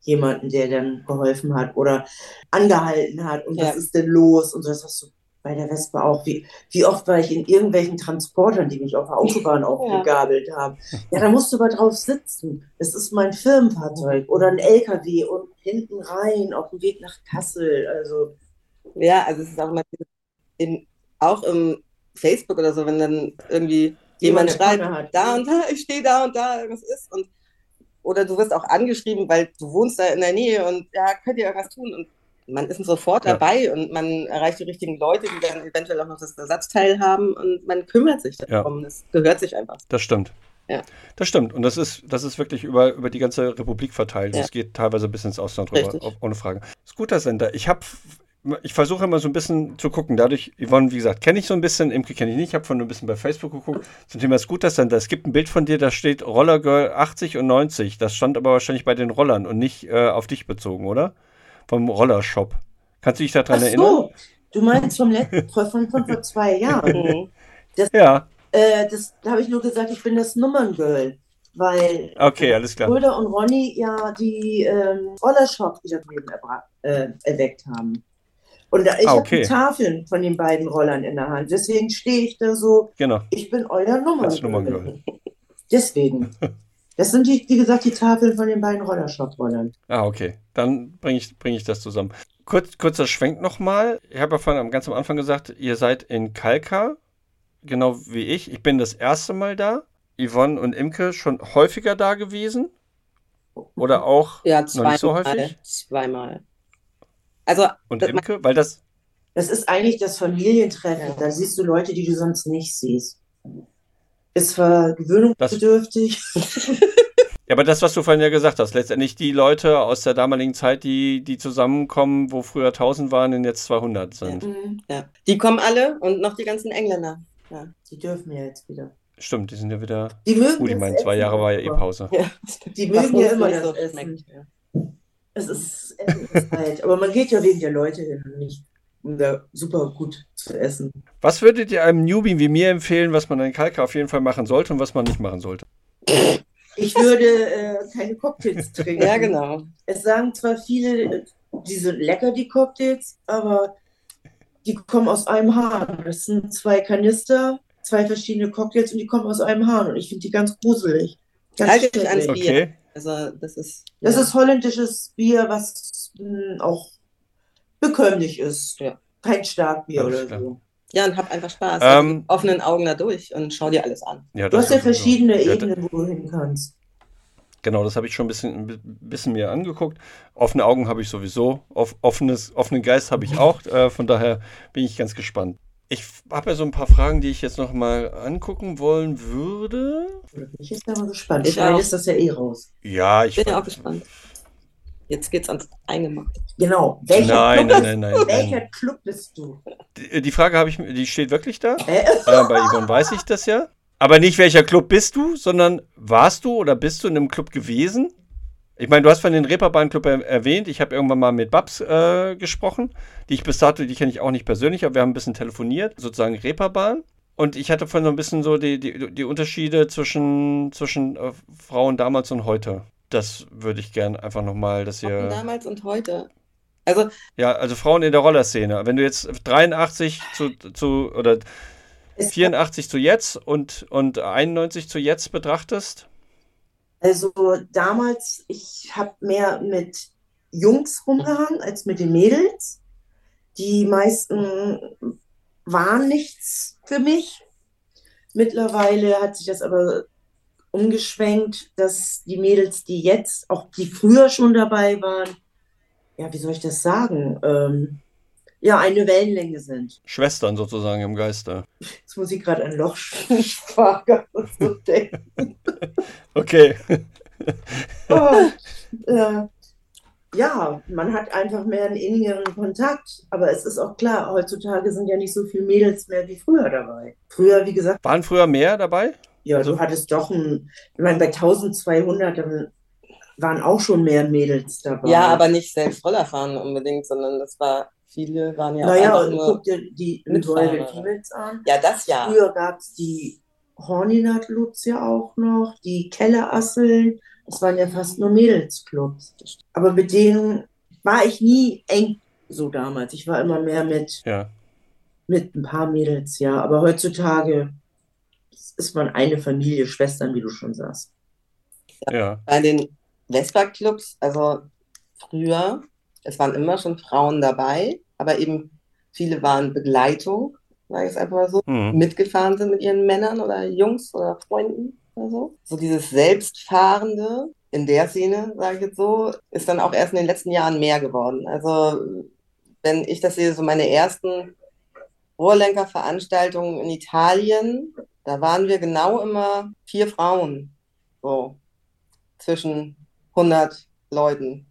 jemanden, der dann geholfen hat oder angehalten hat und Ja. was ist denn los und. Das hast du bei der Vespa auch. Wie, wie oft war ich in irgendwelchen Transportern, die mich auf der Autobahn aufgegabelt ja. haben. Ja, da musst du aber drauf sitzen. Es ist mein Firmenfahrzeug oder ein LKW und hinten rein auf dem Weg nach Kassel. Also. Ja, also es ist auch immer in, auch im Facebook oder so, wenn dann irgendwie jemand schreibt, da und da, ich stehe da und da, irgendwas ist und oder du wirst auch angeschrieben, weil du wohnst da in der Nähe und ja, könnt ihr irgendwas tun und man ist sofort ja. dabei und man erreicht die richtigen Leute, die dann eventuell auch noch das Ersatzteil haben und man kümmert sich darum. Ja. Das gehört sich einfach. Das stimmt. Ja. Das stimmt. Und das ist, das ist wirklich über, über die ganze Republik verteilt. Ja. Das geht teilweise bis ins Ausland rüber, ohne Frage. Scooter-Sender. Ich habe ich versuche immer so ein bisschen zu gucken. Dadurch, Yvonne, wie gesagt, kenne ich so ein bisschen, Imke kenne ich nicht, ich habe von ein bisschen bei Facebook geguckt zum Thema Scooter Center. Es gibt ein Bild von dir, da steht Roller Girl 80 und 90. Das stand aber wahrscheinlich bei den Rollern und nicht äh, auf dich bezogen, oder? Vom Rollershop. Kannst du dich daran Ach so. erinnern? Du meinst vom letzten, von, von vor zwei Jahren. Mhm. Das, ja. Äh, das da habe ich nur gesagt, ich bin das Nummerngirl. Weil okay, alles klar. Brüder und Ronny ja die ähm, Rollershop wieder äh, erweckt haben. Und ich ah, okay. habe die Tafeln von den beiden Rollern in der Hand. Deswegen stehe ich da so. Genau. Ich bin euer Nummer. Deswegen. Das sind, die, wie gesagt, die Tafeln von den beiden Rollershop-Rollern. Ah, okay. Dann bringe ich, bring ich das zusammen. Kurz, kurzer Schwenk nochmal. Ich habe ja von ganz am Anfang gesagt, ihr seid in Kalka, genau wie ich. Ich bin das erste Mal da. Yvonne und Imke schon häufiger da gewesen? Oder auch ja, noch nicht so häufig? Zweimal. Also, und Imke, weil das. Das ist eigentlich das Familientreffen. Da siehst du Leute, die du sonst nicht siehst. Ist zwar gewöhnungsbedürftig. ja, aber das, was du vorhin ja gesagt hast, letztendlich die Leute aus der damaligen Zeit, die, die zusammenkommen, wo früher 1000 waren und jetzt 200 sind. Ja, die kommen alle und noch die ganzen Engländer. Ja. Die dürfen ja jetzt wieder. Stimmt, die sind ja wieder. Die mögen Gut, ich meine, zwei Jahre war ja eh Pause. Ja. Die mögen ja immer das so Essen. Es ist, es halt. Aber man geht ja wegen der Leute hin und nicht um da super gut zu essen. Was würdet ihr einem Newbie wie mir empfehlen, was man in Kalka auf jeden Fall machen sollte und was man nicht machen sollte? Ich würde äh, keine Cocktails trinken. Ja, genau. Es sagen zwar viele, die sind lecker, die Cocktails, aber die kommen aus einem Hahn. Das sind zwei Kanister, zwei verschiedene Cocktails und die kommen aus einem Hahn. Und ich finde die ganz gruselig. Ganz Haltet euch ans Bier. Okay. Also das ist. Das ja. ist holländisches Bier, was mh, hm, auch bekömmlich ist. Ja. Kein Starkbier oder so. Ja, und hab einfach Spaß. Also ähm, offenen Augen da durch und schau dir alles an. Ja, du hast ja verschiedene so. Ebenen, wo du hin kannst. Genau, das habe ich schon ein bisschen, ein bisschen mir angeguckt. Offene Augen habe ich sowieso. Off, offenes, offenen Geist habe ich auch. Äh, von daher bin ich ganz gespannt. Ich habe ja so ein paar Fragen, die ich jetzt noch mal angucken wollen würde. Ich bin aber gespannt. Ich ist das ja eh raus. Ja, ich bin ja auch gespannt. Jetzt geht's ans Eingemachte. Genau. Welcher, nein, Club, nein, nein, nein, welcher Club bist du? Die, die Frage habe ich, die steht wirklich da. Äh? Äh, bei Yvonne weiß ich das ja. Aber nicht welcher Club bist du, sondern warst du oder bist du in einem Club gewesen? Ich meine, du hast von den Reeperbahn-Club er erwähnt. Ich habe irgendwann mal mit Babs äh, gesprochen, die ich bis dato, die kenne ich auch nicht persönlich, aber wir haben ein bisschen telefoniert, sozusagen Reeperbahn. Und ich hatte von so ein bisschen so die, die, die Unterschiede zwischen, zwischen äh, Frauen damals und heute. Das würde ich gern einfach nochmal, dass ihr. Damals und heute. Also. Ja, also Frauen in der Rollerszene. Wenn du jetzt 83 zu, zu oder 84 zu jetzt und, und 91 zu jetzt betrachtest, also damals, ich habe mehr mit Jungs rumgehangen als mit den Mädels. Die meisten waren nichts für mich. Mittlerweile hat sich das aber umgeschwenkt, dass die Mädels, die jetzt, auch die früher schon dabei waren, ja, wie soll ich das sagen? Ähm, ja, eine Wellenlänge sind. Schwestern sozusagen im Geiste. Jetzt muss ich gerade an Lochspargel und so denken. okay. oh, äh, ja, man hat einfach mehr einen innigeren Kontakt. Aber es ist auch klar, heutzutage sind ja nicht so viele Mädels mehr wie früher dabei. Früher, wie gesagt. Waren früher mehr dabei? Ja, also, du hattest doch ein. Ich meine, bei 1200 dann waren auch schon mehr Mädels dabei. Ja, aber nicht selbst Rollerfahren unbedingt, sondern das war Viele waren ja naja, auch nur guck dir die Royal Females an. Ja, das ja. Früher gab es die Horninat Lutz ja auch noch, die Kellerasseln. Das waren ja fast nur Mädelsclubs. Aber mit denen war ich nie eng so damals. Ich war immer mehr mit, ja. Mit ein paar Mädels, ja. Aber heutzutage ist man eine Familie, Schwestern, wie du schon sagst. Ja. Bei den Vespa-Clubs, also früher, es waren immer schon Frauen dabei, aber eben viele waren Begleitung, sage ich es einfach mal so, mhm. mitgefahren sind mit ihren Männern oder Jungs oder Freunden oder so. So dieses Selbstfahrende in der Szene, sage ich jetzt so, ist dann auch erst in den letzten Jahren mehr geworden. Also wenn ich das sehe, so meine ersten Rohrlenkerveranstaltungen in Italien, da waren wir genau immer vier Frauen, so zwischen 100 Leuten,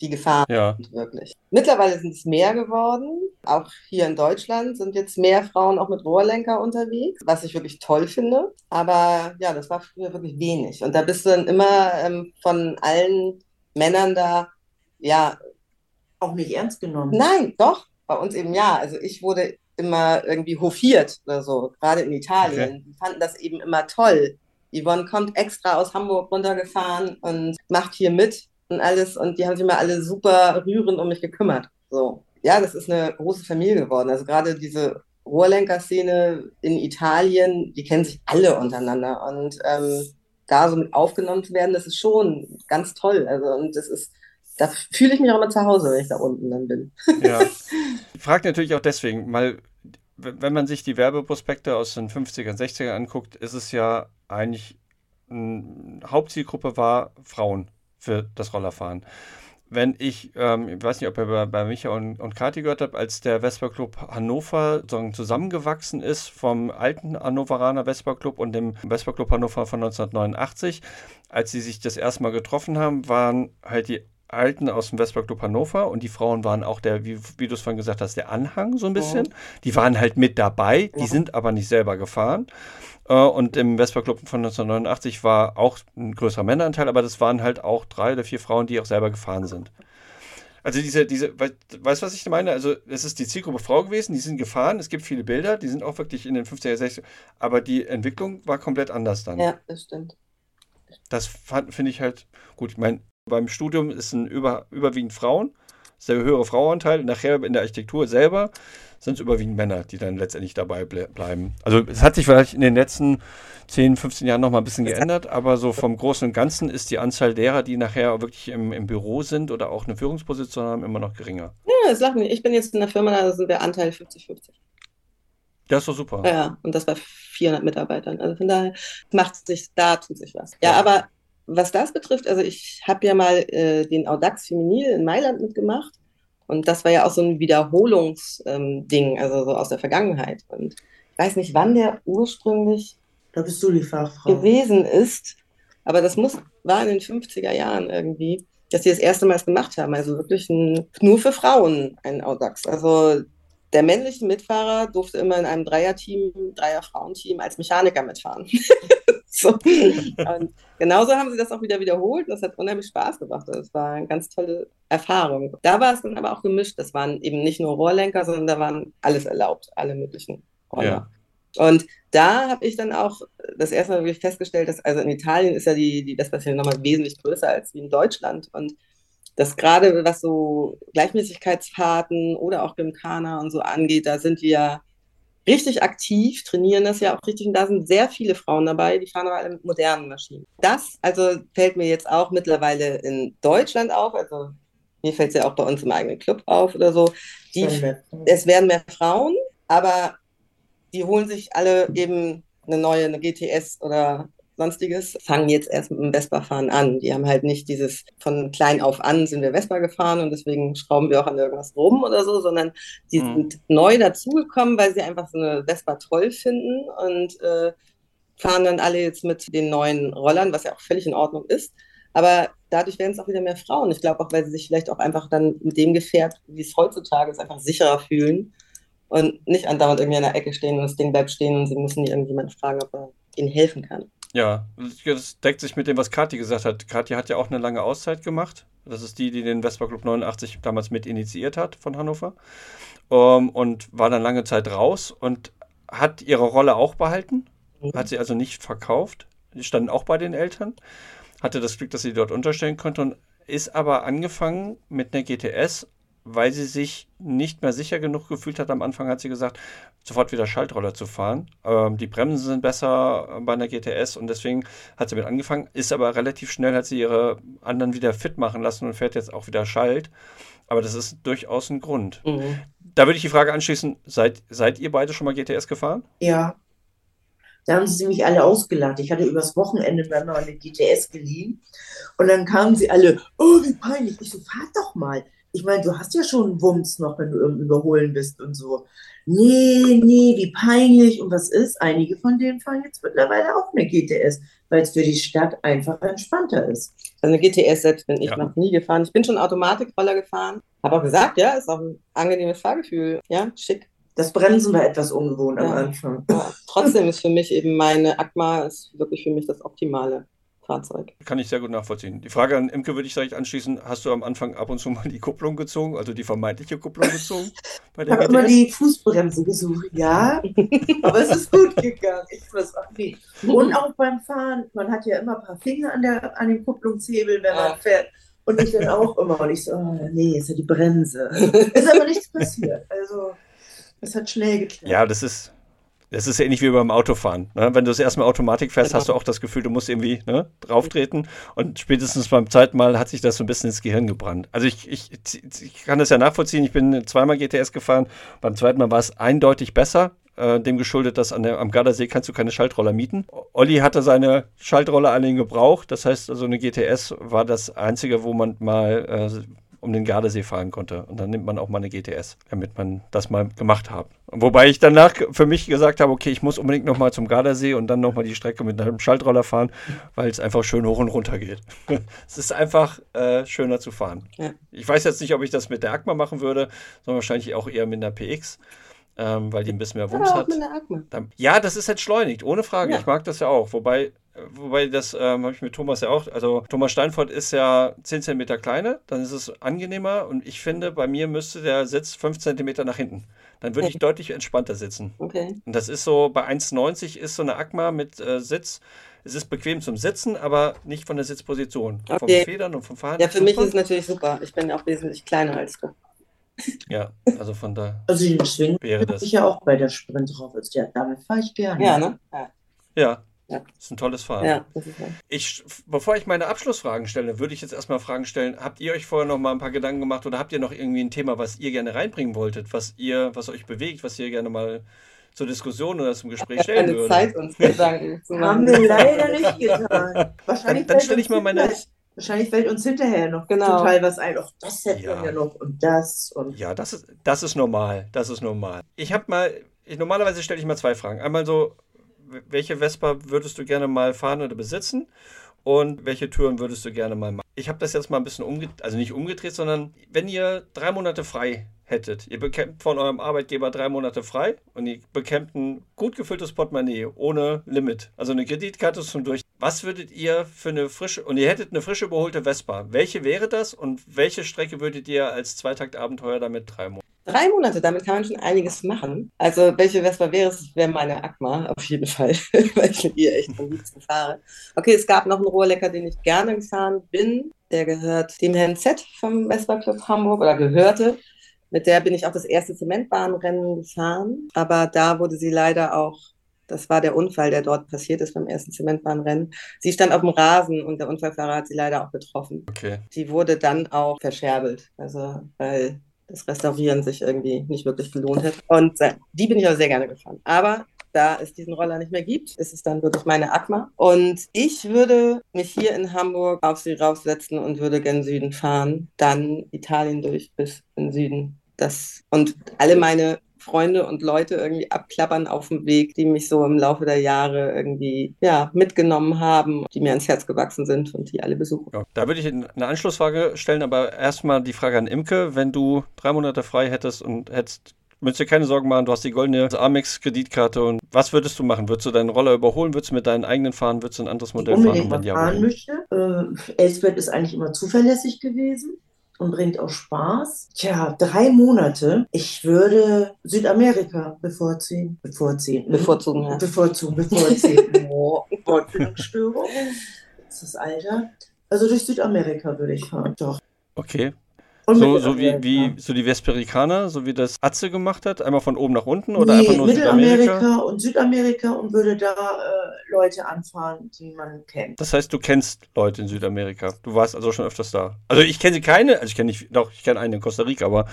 die gefahren ja. sind, wirklich. Mittlerweile sind es mehr geworden. Auch hier in Deutschland sind jetzt mehr Frauen auch mit Rohrlenker unterwegs, was ich wirklich toll finde. Aber ja, das war früher wirklich wenig. Und da bist du dann immer ähm, von allen Männern da, ja. Auch nicht ernst genommen. Nein, doch. Bei uns eben ja. Also ich wurde immer irgendwie hofiert oder so, gerade in Italien. Okay. Die fanden das eben immer toll. Yvonne kommt extra aus Hamburg runtergefahren und macht hier mit und alles. Und die haben sich immer alle super rührend um mich gekümmert. So. Ja, das ist eine große Familie geworden. Also gerade diese Rohrlenker-Szene in Italien, die kennen sich alle untereinander. Und ähm, da so mit aufgenommen zu werden, das ist schon ganz toll. Also, und das ist, da fühle ich mich auch immer zu Hause, wenn ich da unten dann bin. Ja. Ich frage natürlich auch deswegen, weil wenn man sich die Werbeprospekte aus den 50er, 60er anguckt, ist es ja eigentlich eine Hauptzielgruppe war Frauen für das Rollerfahren. Wenn ich, ähm, ich weiß nicht, ob ihr bei, bei Micha und, und Kati gehört habt, als der Vespa Club Hannover zusammengewachsen ist vom alten Hannoveraner Vespa Club und dem Vespa Club Hannover von 1989, als sie sich das erste Mal getroffen haben, waren halt die Alten aus dem Vespa Club Hannover und die Frauen waren auch der, wie, wie du es vorhin gesagt hast, der Anhang so ein bisschen. Mhm. Die waren halt mit dabei, die sind aber nicht selber gefahren. Äh, und im Vespa Club von 1989 war auch ein größerer Männeranteil, aber das waren halt auch drei oder vier Frauen, die auch selber gefahren sind. Also diese, diese, weißt du, was ich meine? Also es ist die Zielgruppe Frau gewesen, die sind gefahren, es gibt viele Bilder, die sind auch wirklich in den 50er, 60er, aber die Entwicklung war komplett anders dann. Ja, das stimmt. Das finde ich halt gut. Ich meine, beim Studium ist ein über, überwiegend Frauen, sehr höhere Frauenanteil. Nachher in der Architektur selber sind es überwiegend Männer, die dann letztendlich dabei ble bleiben. Also es hat sich vielleicht in den letzten 10, 15 Jahren noch mal ein bisschen geändert, aber so vom Großen und Ganzen ist die Anzahl derer, die nachher wirklich im, im Büro sind oder auch eine Führungsposition haben, immer noch geringer. Ja, das lacht mich. Ich bin jetzt in der Firma, da sind der Anteil 50-50. Das ist doch super. Ja, und das bei 400 Mitarbeitern. Also von daher macht sich, da tut sich was. Ja, ja. aber was das betrifft, also ich habe ja mal äh, den Audax Feminil in Mailand mitgemacht und das war ja auch so ein Wiederholungsding, ähm, also so aus der Vergangenheit. Und ich weiß nicht, wann der ursprünglich da bist du die Fachfrau. gewesen ist, aber das muss, war in den 50er Jahren irgendwie, dass sie das erste Mal gemacht haben. Also wirklich ein, nur für Frauen ein Audax. Also der männliche Mitfahrer durfte immer in einem Dreierteam, Dreier-Frauenteam als Mechaniker mitfahren. so. Und genauso haben sie das auch wieder wiederholt. Das hat unheimlich Spaß gemacht. Das war eine ganz tolle Erfahrung. Da war es dann aber auch gemischt. Das waren eben nicht nur Rohrlenker, sondern da waren alles erlaubt, alle möglichen Roller. Ja. Und da habe ich dann auch das erste Mal wirklich festgestellt, dass also in Italien ist ja die, die Westpassage nochmal wesentlich größer als wie in Deutschland. Und dass gerade was so Gleichmäßigkeitsfahrten oder auch Gymkhana und so angeht, da sind wir richtig aktiv, trainieren das ja auch richtig und da sind sehr viele Frauen dabei, die fahren aber alle mit modernen Maschinen. Das also fällt mir jetzt auch mittlerweile in Deutschland auf, also mir fällt es ja auch bei uns im eigenen Club auf oder so. Die, es werden mehr Frauen, aber die holen sich alle eben eine neue, eine GTS oder sonstiges, fangen jetzt erst mit dem Vespa-Fahren an. Die haben halt nicht dieses von klein auf an sind wir Vespa gefahren und deswegen schrauben wir auch an irgendwas rum oder so, sondern die mhm. sind neu dazugekommen, weil sie einfach so eine Vespa toll finden und äh, fahren dann alle jetzt mit den neuen Rollern, was ja auch völlig in Ordnung ist. Aber dadurch werden es auch wieder mehr Frauen. Ich glaube auch, weil sie sich vielleicht auch einfach dann mit dem Gefährt, wie es heutzutage ist, einfach sicherer fühlen und nicht andauernd irgendwie in der Ecke stehen und das Ding bleibt stehen und sie müssen irgendjemanden fragen, ob er ihnen helfen kann. Ja, das deckt sich mit dem, was Kathi gesagt hat. Kathi hat ja auch eine lange Auszeit gemacht. Das ist die, die den Vespa Club 89 damals mit initiiert hat von Hannover. Um, ähm, und war dann lange Zeit raus und hat ihre Rolle auch behalten. Mhm. Hat sie also nicht verkauft. Die standen auch bei den Eltern. Hatte das Glück, dass sie dort unterstellen konnte und ist aber angefangen mit einer GTS weil sie sich nicht mehr sicher genug gefühlt hat. Am Anfang hat sie gesagt, sofort wieder Schaltroller zu fahren. Ähm, die Bremsen sind besser bei einer GTS und deswegen hat sie mit angefangen. Ist aber relativ schnell, hat sie ihre anderen wieder fit machen lassen und fährt jetzt auch wieder Schalt. Aber das ist durchaus ein Grund. Mhm. Da würde ich die Frage anschließen: seid, seid ihr beide schon mal GTS gefahren? Ja. Da haben sie mich alle ausgelacht. Ich hatte übers Wochenende mir mal eine GTS geliehen. Und dann kamen sie alle, oh, wie peinlich. Ich so, fahr doch mal ich meine, du hast ja schon einen Wumms noch, wenn du im Überholen bist und so. Nee, nee, wie peinlich und was ist? Einige von denen fahren jetzt mittlerweile auch eine GTS, weil es für die Stadt einfach entspannter ist. Also eine GTS selbst bin ich ja. noch nie gefahren. Ich bin schon Automatikroller gefahren. Habe auch gesagt, ja, ist auch ein angenehmes Fahrgefühl. Ja, schick. Das Bremsen war etwas ungewohnt ja. am Anfang. Ja. Trotzdem ist für mich eben meine Akma ist wirklich für mich das Optimale. Fahrzeug. Kann ich sehr gut nachvollziehen. Die Frage an Imke würde ich direkt anschließen: Hast du am Anfang ab und zu mal die Kupplung gezogen, also die vermeintliche Kupplung gezogen? Bei der ich habe immer die Fußbremse gesucht, ja. aber es ist gut gegangen. Ich weiß auch nicht. Und auch beim Fahren, man hat ja immer ein paar Finger an, der, an dem Kupplungshebel, wenn man fährt. Und ich dann auch immer. Und ich so, oh, nee, ist ja die Bremse. ist aber nichts passiert. Also, es hat schnell geklappt. Ja, das ist das ist ähnlich wie beim Autofahren. Ne? Wenn du das erstmal Automatik fährst, hast du auch das Gefühl, du musst irgendwie ne, drauftreten. Und spätestens beim zweiten Mal hat sich das so ein bisschen ins Gehirn gebrannt. Also ich, ich, ich kann das ja nachvollziehen. Ich bin zweimal GTS gefahren. Beim zweiten Mal war es eindeutig besser. Äh, dem geschuldet, dass an der, am Gardasee kannst du keine Schaltroller mieten. Olli hatte seine Schaltroller alle in Gebrauch. Das heißt, also eine GTS war das einzige, wo man mal äh, um den Gardasee fahren konnte. Und dann nimmt man auch mal eine GTS, damit man das mal gemacht hat. Wobei ich danach für mich gesagt habe, okay, ich muss unbedingt nochmal zum Gardasee und dann nochmal die Strecke mit einem Schaltroller fahren, weil es einfach schön hoch und runter geht. es ist einfach äh, schöner zu fahren. Ja. Ich weiß jetzt nicht, ob ich das mit der Akma machen würde, sondern wahrscheinlich auch eher mit einer PX. Ähm, weil die ein bisschen mehr Wumms hat. Ja, das ist entschleunigt, ohne Frage. Ja. Ich mag das ja auch. Wobei Wobei das ähm, habe ich mit Thomas ja auch. Also Thomas Steinfort ist ja 10 cm kleiner, dann ist es angenehmer und ich finde, bei mir müsste der Sitz 5 cm nach hinten. Dann würde ich deutlich entspannter sitzen. Okay. Und das ist so, bei 1,90 ist so eine Akma mit äh, Sitz. Es ist bequem zum Sitzen, aber nicht von der Sitzposition. Okay. Vom Federn und vom Fahren. Ja, für mich ist es natürlich super. Ich bin auch wesentlich kleiner als du. Ja, also von da. Also den Schwingen wäre das. ich ja auch bei der Sprint drauf. Ja, damit fahre ich gerne. Ja, ne? Ja. ja. Ja. Das ist ein tolles Fahrrad. Ja, das ist ich, bevor ich meine Abschlussfragen stelle, würde ich jetzt erstmal Fragen stellen. Habt ihr euch vorher noch mal ein paar Gedanken gemacht oder habt ihr noch irgendwie ein Thema, was ihr gerne reinbringen wolltet, was ihr, was euch bewegt, was ihr gerne mal zur Diskussion oder zum Gespräch stellen keine würdet? Zeit, uns Gedanken zu machen. Haben wir leider nicht getan. Wahrscheinlich dann, dann stelle ich mal meine. Wahrscheinlich fällt uns hinterher noch genau. total was ein. Auch das hätten ja. wir ja noch und das und. Ja, das ist, das ist normal. Das ist normal. Ich habe mal, ich, normalerweise stelle ich mal zwei Fragen. Einmal so, welche Vespa würdest du gerne mal fahren oder besitzen? Und welche Touren würdest du gerne mal machen? Ich habe das jetzt mal ein bisschen umgedreht, also nicht umgedreht, sondern wenn ihr drei Monate frei hättet, ihr bekämpft von eurem Arbeitgeber drei Monate frei und ihr bekämpft ein gut gefülltes Portemonnaie ohne Limit, also eine Kreditkarte zum Durch. Was würdet ihr für eine frische, und ihr hättet eine frische überholte Vespa, welche wäre das und welche Strecke würdet ihr als Zweitaktabenteuer damit drei Monate? Drei Monate, damit kann man schon einiges machen. Also, welche Vespa wäre es? Wäre meine Akma, auf jeden Fall, weil ich mit ihr echt am liebsten fahre. Okay, es gab noch einen Rohrlecker, den ich gerne gefahren bin. Der gehört dem Herrn Z vom Vespa Club Hamburg oder gehörte. Mit der bin ich auch das erste Zementbahnrennen gefahren. Aber da wurde sie leider auch das war der Unfall, der dort passiert ist beim ersten Zementbahnrennen. Sie stand auf dem Rasen und der Unfallfahrer hat sie leider auch betroffen. Okay. Die wurde dann auch verscherbelt, also weil das Restaurieren sich irgendwie nicht wirklich gelohnt hat. Und die bin ich auch sehr gerne gefahren. Aber da es diesen Roller nicht mehr gibt, ist es dann wirklich meine Akma. Und ich würde mich hier in Hamburg auf sie raufsetzen und würde gen Süden fahren, dann Italien durch bis in Süden. Das, und alle meine Freunde und Leute irgendwie abklappern auf dem Weg, die mich so im Laufe der Jahre irgendwie ja, mitgenommen haben, die mir ans Herz gewachsen sind und die alle besuchen. Ja, da würde ich eine Anschlussfrage stellen, aber erstmal die Frage an Imke, wenn du drei Monate frei hättest und hättest Müsst dir keine Sorgen machen, du hast die goldene Amex-Kreditkarte und was würdest du machen? Würdest du deinen Roller überholen? Würdest du mit deinen eigenen fahren? Würdest du ein anderes Modell fahren? Unbedingt fahren? fahren möchte. Äh, Elsbeth ist eigentlich immer zuverlässig gewesen und bringt auch Spaß. Tja, drei Monate. Ich würde Südamerika bevorziehen. Bevorziehen. Ne? Bevorzugen, ja. Bevorzugen, bevorziehen. oh, Wortfindungsstörung. Das ist das Alter. Also durch Südamerika würde ich fahren, doch. Okay. So, so wie, wie so die Vesperikaner, so wie das Atze gemacht hat, einmal von oben nach unten oder Nee, einfach nur Südamerika? Mittelamerika und Südamerika und würde da äh, Leute anfahren, die man kennt. Das heißt, du kennst Leute in Südamerika. Du warst also schon öfters da. Also ich kenne keine, also ich kenne nicht, doch, ich kenne einen in Costa Rica, aber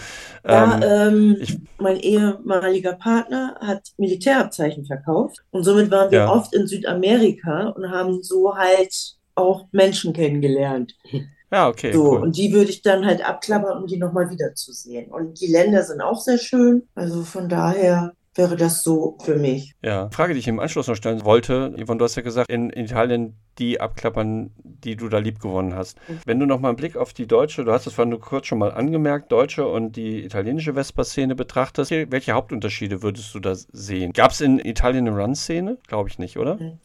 ähm, Ja, ähm, ich- mein ehemaliger Partner hat Militärabzeichen verkauft und somit waren wir Ja. oft in Südamerika und haben so halt auch Menschen kennengelernt. ja, okay, So, cool. und die würde ich dann halt abklappern, um die nochmal wiederzusehen. Und die Länder sind auch sehr schön. Also von daher wäre das so für mich. Ja, Frage, die ich im Anschluss noch stellen wollte, Yvonne, du hast ja gesagt, in Italien die abklappern, die du da lieb gewonnen hast. Mhm. Wenn du noch mal einen Blick auf die deutsche, du hast es vorhin nur kurz schon mal angemerkt, deutsche und die italienische Vespa-Szene betrachtest, welche Hauptunterschiede würdest du da sehen? Gab es in Italien eine Run-Szene? Glaube ich nicht, oder? Mhm.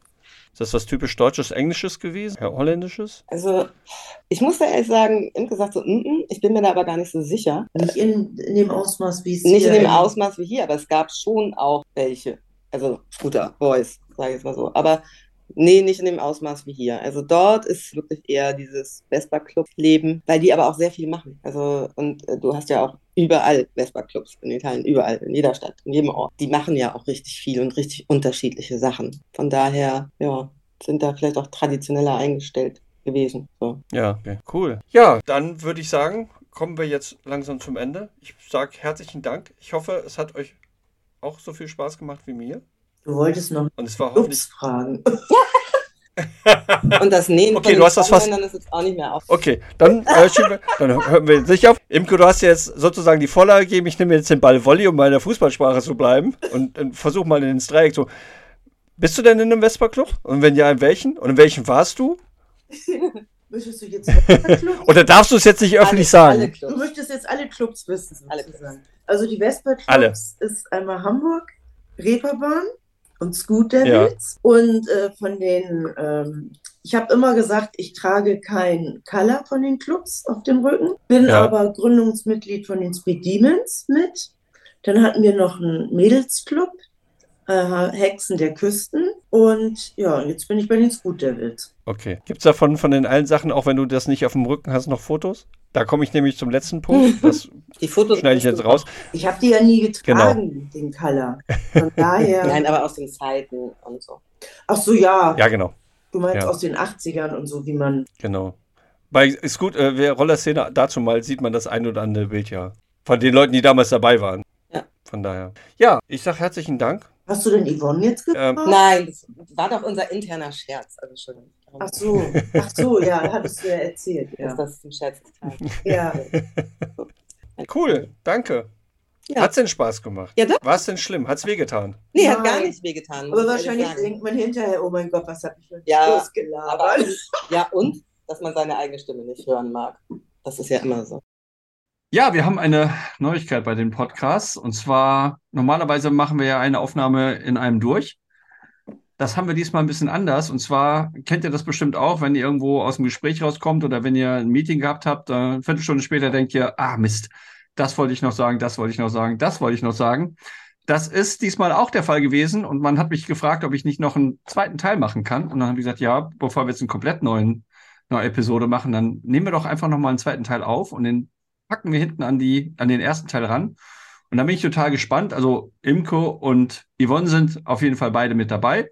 Ist das was typisch Deutsches, Englisches gewesen? Ja, Holländisches? Also, ich muss da ehrlich sagen, gesagt so, mm -mm, ich bin mir da aber gar nicht so sicher. Nicht in, in dem Ausmaß, wie es Nicht hier in dem Ausmaß wie hier, aber es gab schon auch welche. Also Scooter, Boys, sage ich jetzt mal so. Aber nee, nicht in dem Ausmaß wie hier. Also dort ist wirklich eher dieses Vespa-Club-Leben, weil die aber auch sehr viel machen. Also, und äh, du hast ja auch überall Vespa-Clubs in Italien, überall, in jeder Stadt, in jedem Ort. Die machen ja auch richtig viel und richtig unterschiedliche Sachen. Von daher, ja, sind da vielleicht auch traditioneller eingestellt gewesen. So. Ja, okay. cool. Ja, dann würde ich sagen, kommen wir jetzt langsam zum Ende. Ich sage herzlichen Dank. Ich hoffe, es hat euch auch so viel Spaß gemacht wie mir. Du wolltest noch Und es war hoffentlich. Ups fragen. Und das Nähen Okay, von du den hast das fast- Strohmännern ist jetzt auch nicht mehr auf. Okay, dann, äh, schieben wir, dann hören wir jetzt nicht auf. Imke, du hast jetzt sozusagen die Vorlage gegeben. Ich nehme jetzt den Ball Volley, um bei der Fußballsprache zu bleiben und, und versuche mal ins Dreieck zu. Bist du denn in einem Vespa-Club? Und wenn ja, in welchen? Und in welchem warst du? Möchtest du jetzt alle Clubs? Oder darfst du es jetzt nicht öffentlich Alle- alle sagen? Clubs. Du möchtest jetzt alle Clubs wissen, Alle sozusagen. Also die Vespa Clubs Alle. ist einmal Hamburg, Reeperbahn und Scoot Devils. Und äh, von den, ähm, ich habe immer gesagt, ich trage kein Color von den Clubs auf dem Rücken, bin Ja. aber Gründungsmitglied von den Speed Demons mit. Dann hatten wir noch einen Mädelsclub, äh, Hexen der Küsten. Und ja, jetzt bin ich bei den Scoot Devils. Okay. Gibt es davon von den allen Sachen, auch wenn du das nicht auf dem Rücken hast, noch Fotos? Da komme ich nämlich zum letzten Punkt. Das Die Fotos schneide ich jetzt raus. Ich habe die ja nie Genau. getragen, den Color. Von daher. Nein, aber aus den Zeiten und so. Ach so, ja. Ja, genau. Du meinst Ja. aus den 80ern und so, wie man. Genau. Bei ist gut, äh, wer Rollerszene dazu mal sieht man das ein oder andere Bild ja. Von den Leuten, die damals dabei waren. Ja. Von daher. Ja, ich sage herzlichen Dank. Hast du denn Yvonne jetzt Ähm, gefragt? Nein, das war doch unser interner Scherz. Also schon, Ach so, ach so, ja, hattest du ja erzählt. dass Ja, das zum Scherz ist. ja. Cool, danke. Ja. Hat's denn Spaß gemacht? Ja, es denn schlimm? Hat's wehgetan? Nee, hat gar Nein. nicht wehgetan. Aber wahrscheinlich denkt man hinterher, oh mein Gott, was hab ich ein Ja, Schluss Aber, ja, und, dass man seine eigene Stimme nicht hören mag. Das ist ja immer so. Ja, wir haben eine Neuigkeit bei den Podcasts. Und zwar, normalerweise machen wir ja eine Aufnahme in einem durch. Das haben wir diesmal ein bisschen anders. Und zwar kennt ihr das bestimmt auch, wenn ihr irgendwo aus dem Gespräch rauskommt oder wenn ihr ein Meeting gehabt habt, eine Viertelstunde später denkt ihr, ah Mist, das wollte ich noch sagen, das wollte ich noch sagen, das wollte ich noch sagen. Das ist diesmal auch der Fall gewesen und man hat mich gefragt, ob ich nicht noch einen zweiten Teil machen kann. Und dann habe ich gesagt, ja, bevor wir jetzt einen komplett neuen, neue Episode machen, dann nehmen wir doch einfach nochmal einen zweiten Teil auf und den packen wir hinten an die, an den ersten Teil ran. Und da bin ich total gespannt. Also Imko und Yvonne sind auf jeden Fall beide mit dabei.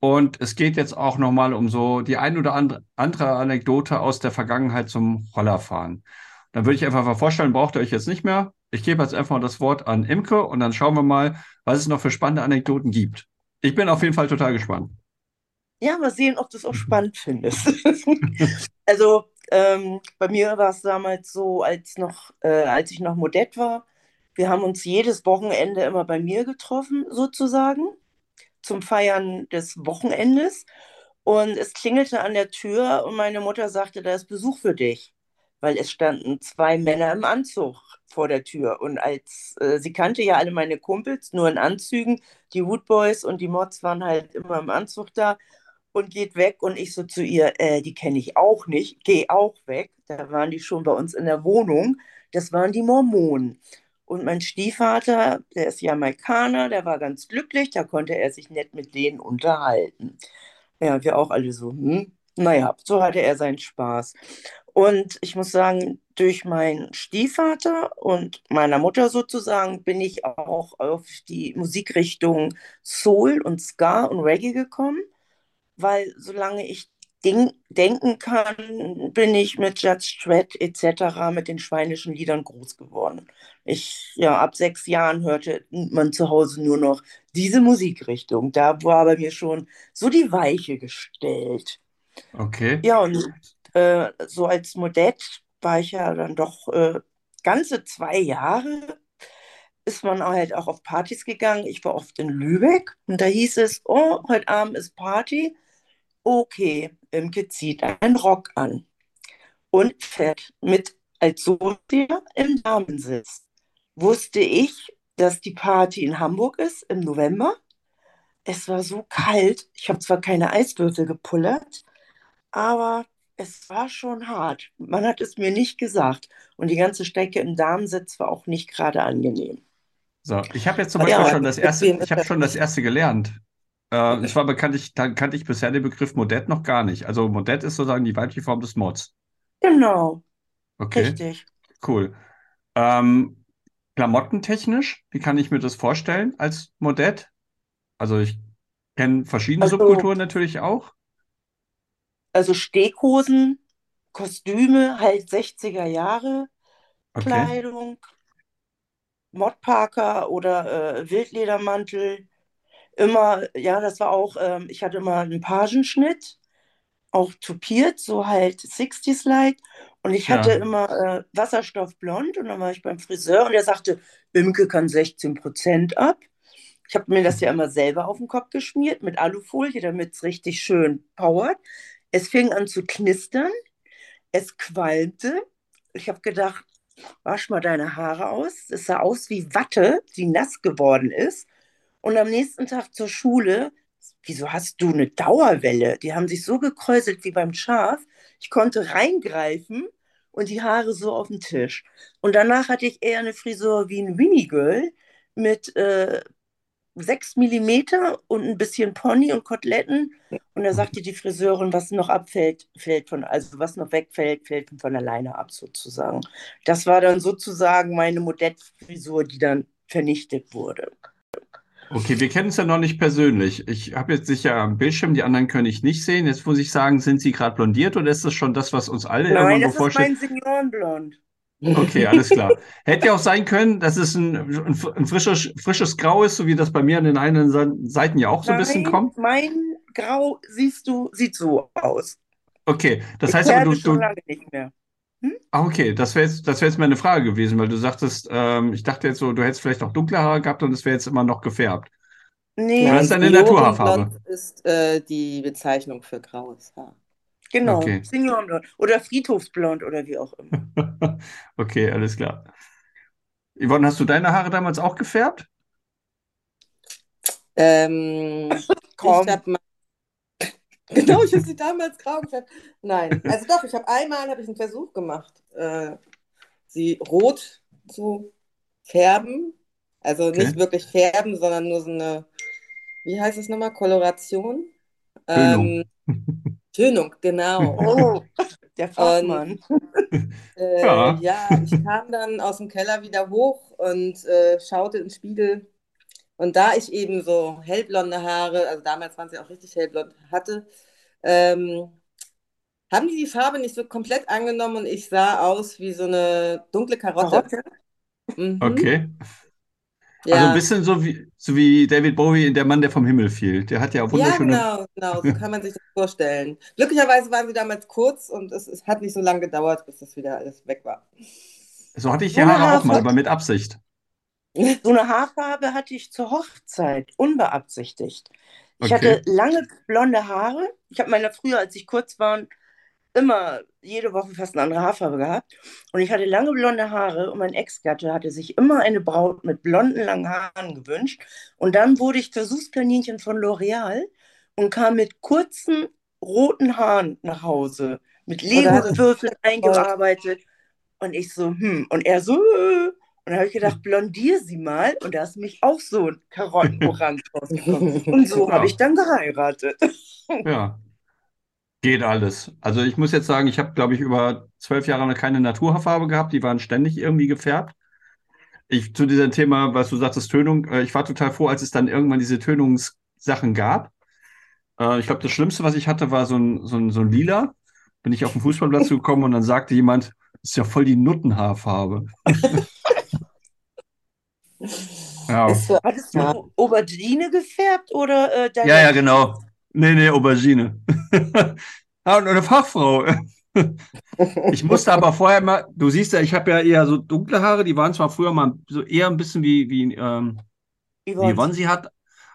Und es geht jetzt auch nochmal um so die ein oder andere, andere Anekdote aus der Vergangenheit zum Rollerfahren. Dann würde ich einfach mal vorstellen, braucht ihr euch jetzt nicht mehr. Ich gebe jetzt einfach mal das Wort an Imke und dann schauen wir mal, was es noch für spannende Anekdoten gibt. Ich bin auf jeden Fall total gespannt. Ja, mal sehen, ob du es auch spannend findest. also ähm, bei mir war es damals so, als noch, äh, als ich noch Modett war, wir haben uns jedes Wochenende immer bei mir getroffen, sozusagen, zum Feiern des Wochenendes. Und es klingelte an der Tür und meine Mutter sagte, da ist Besuch für dich, weil es standen zwei Männer im Anzug vor der Tür. Und als äh, sie kannte ja alle meine Kumpels, nur in Anzügen, die Woodboys und die Mods waren halt immer im Anzug da und geht weg. Und ich so zu ihr, äh, die kenne ich auch nicht, geh auch weg. Da waren die schon bei uns in der Wohnung. Das waren die Mormonen. Und mein Stiefvater, der ist Jamaikaner, der war ganz glücklich, da konnte er sich nett mit denen unterhalten. Ja, wir auch alle so, hm, naja, so hatte er seinen Spaß. Und ich muss sagen, durch meinen Stiefvater und meiner Mutter sozusagen bin ich auch auf die Musikrichtung Soul und Ska und Reggae gekommen, weil solange ich denken kann, bin ich mit Judge Strat etc. mit den schweinischen Liedern groß geworden. Ich, ja, ab sechs Jahren hörte man zu Hause nur noch diese Musikrichtung. Da war bei mir schon so die Weiche gestellt. Okay. Ja, und äh, so als Modett war ich ja dann doch äh, ganze zwei Jahre ist man halt auch auf Partys gegangen. Ich war oft in Lübeck und da hieß es, oh, heute Abend ist Party. Okay, Imke zieht einen Rock an und fährt mit als Sophia im Damensitz. Wusste ich, dass die Party in Hamburg ist im November. Es war so kalt. Ich habe zwar keine Eiswürfel gepullert, aber es war schon hart. Man hat es mir nicht gesagt. Und die ganze Strecke im Damensitz war auch nicht gerade angenehm. So, ich habe jetzt zum Beispiel ja, schon das erste, ich habe schon das erste gelernt. Äh, ich war bekannt, ich, dann kannte ich bisher den Begriff Modett noch gar nicht. Also Modett ist sozusagen die weibliche Form des Mods. Genau. Okay. Richtig. Cool. Ähm, klamottentechnisch, wie kann ich mir das vorstellen als Modett? Also ich kenne verschiedene Also, Subkulturen natürlich auch. also Steghosen, Kostüme, halt 60er Jahre, Okay. Kleidung, Modparker oder äh, Wildledermantel. Immer, ja, das war auch, ähm, ich hatte immer einen Pagenschnitt, auch tupiert, so halt 60s-like. Und ich hatte Ja. immer äh, Wasserstoffblond und dann war ich beim Friseur und er sagte, Imke kann 16% ab. Ich habe mir das ja immer selber auf den Kopf geschmiert mit Alufolie, damit es richtig schön powert. Es fing an zu knistern, es qualmte. Ich habe gedacht, wasch mal deine Haare aus. Es sah aus wie Watte, die nass geworden ist. Und am nächsten Tag zur Schule, wieso hast du eine Dauerwelle? Die haben sich so gekräuselt wie beim Schaf. Ich konnte reingreifen und die Haare so auf den Tisch. Und danach hatte ich eher eine Frisur wie ein Winnie Girl mit äh, 6 Millimeter und ein bisschen Pony und Koteletten. Und da sagte die Friseurin, was noch abfällt, fällt von, also was noch wegfällt, fällt von alleine ab sozusagen. Das war dann sozusagen meine Modettfrisur, die dann vernichtet wurde. Okay, wir kennen es ja noch nicht persönlich. Ich habe jetzt sicher am Bildschirm, die anderen können ich nicht sehen. Jetzt muss ich sagen, sind Sie gerade blondiert oder ist das schon das, was uns alle irgendwann Nein, das ist bevorsteht? mein Seniorenblond. Okay, alles klar. Hätte ja auch sein können, dass es ein, ein, frisches, frisches Grau ist, so wie das bei mir an den einen Seiten ja auch so ein bisschen Nein, kommt. mein Grau siehst du, sieht so aus. Okay, das Ich heißt aber, du, du, ah, okay, das wäre jetzt, das wäre jetzt meine Frage gewesen, weil du sagtest, ähm, ich dachte jetzt so, du hättest vielleicht noch dunkle Haare gehabt und es wäre jetzt immer noch gefärbt. Nee, Ja, das ist deine Naturhaarfarbe. Ist äh, die Bezeichnung für graues Haar. genau, Okay. Seniorenblond. Oder Friedhofsblond oder wie auch immer. Okay, alles klar. Yvonne, hast du deine Haare damals auch gefärbt? Ähm, ich habe mal. Genau, ich habe sie damals grau gefärbt. Nein, also doch, ich habe einmal habe ich einen Versuch gemacht, äh, sie rot zu färben. Also Okay. nicht wirklich färben, sondern nur so eine, wie heißt es nochmal, Koloration? Tönung. Ähm, Tönung, genau. Oh, der Fachmann. Äh, Ja. ja, ich kam dann aus dem Keller wieder hoch und äh, schaute in den Spiegel. Und da ich eben so hellblonde Haare, also damals waren sie auch richtig hellblond, hatte, ähm, haben die die Farbe nicht so komplett angenommen und ich sah aus wie so eine dunkle Karotte. Karotte? Mhm. Okay. Also Ja. ein bisschen so wie, so wie David Bowie in Der Mann, der vom Himmel fiel. Der hat ja Ja, wunderschöne. genau, genau, so kann man sich das vorstellen. Glücklicherweise waren sie damals kurz und es, es hat nicht so lange gedauert, bis das wieder alles weg war. So hatte ich die Haare auch mal, aber mit Absicht. So eine Haarfarbe hatte ich zur Hochzeit, unbeabsichtigt. Ich Okay. hatte lange blonde Haare. Ich habe meine früher, als ich kurz war, immer jede Woche fast eine andere Haarfarbe gehabt. Und ich hatte lange blonde Haare und mein Ex-Gatte hatte sich immer eine Braut mit blonden, langen Haaren gewünscht. Und dann wurde ich Versuchskaninchen von L'Oreal und kam mit kurzen, roten Haaren nach Hause, mit Oh, Lego-Würfeln eingearbeitet. Und ich so, hm. Und er so, äh. Und da habe ich gedacht, blondier sie mal. Und da ist mich auch so ein Karottenorange rausgekommen. Und so Ja. habe ich dann geheiratet. Ja. Geht alles. Also ich muss jetzt sagen, ich habe, glaube ich, über zwölf Jahre noch keine Naturhaarfarbe gehabt. Die waren ständig irgendwie gefärbt. Ich zu diesem Thema, was du sagtest, Tönung, äh, ich war total froh, als es dann irgendwann diese Tönungssachen gab. Äh, ich glaube, das Schlimmste, was ich hatte, war so ein, so ein, so ein Lila. Bin ich auf den Fußballplatz gekommen und dann sagte jemand, das ist ja voll die Nuttenhaarfarbe. Ja. Ist für, hattest Ja. du Aubergine gefärbt oder äh, deine ja, ja, genau. Nee, nee, Aubergine. ah, und eine Fachfrau. Ich musste aber vorher mal, du siehst ja, ich habe ja eher so dunkle Haare, die waren zwar früher mal so eher ein bisschen wie, wie, ähm, wie Yvonne? Yvonne sie hat,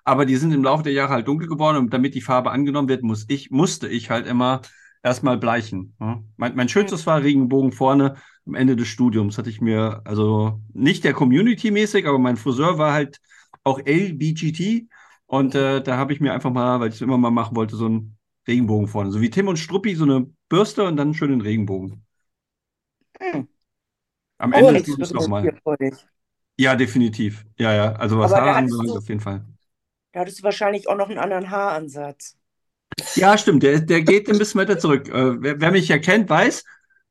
aber die sind im Laufe der Jahre halt dunkel geworden und damit die Farbe angenommen wird, muss ich, musste ich halt immer erstmal bleichen. Ja. Mein, mein schönstes war Regenbogen vorne am Ende des Studiums. Hatte ich mir, also nicht der Community-mäßig, aber mein Friseur war halt auch LBGT und äh, da habe ich mir einfach mal, weil ich es immer mal machen wollte, so einen Regenbogen vorne. So wie Tim und Struppi, so eine Bürste und dann schön den Regenbogen. Hm. Am Oh, Ende des das Studiums nochmal. Ja, definitiv. Ja, ja. Also was Haare anbelangt, auf jeden Fall. Da hattest du wahrscheinlich auch noch einen anderen Haaransatz. Ja, stimmt. Der, der geht ein bisschen weiter zurück. Äh, wer, wer mich ja kennt, weiß,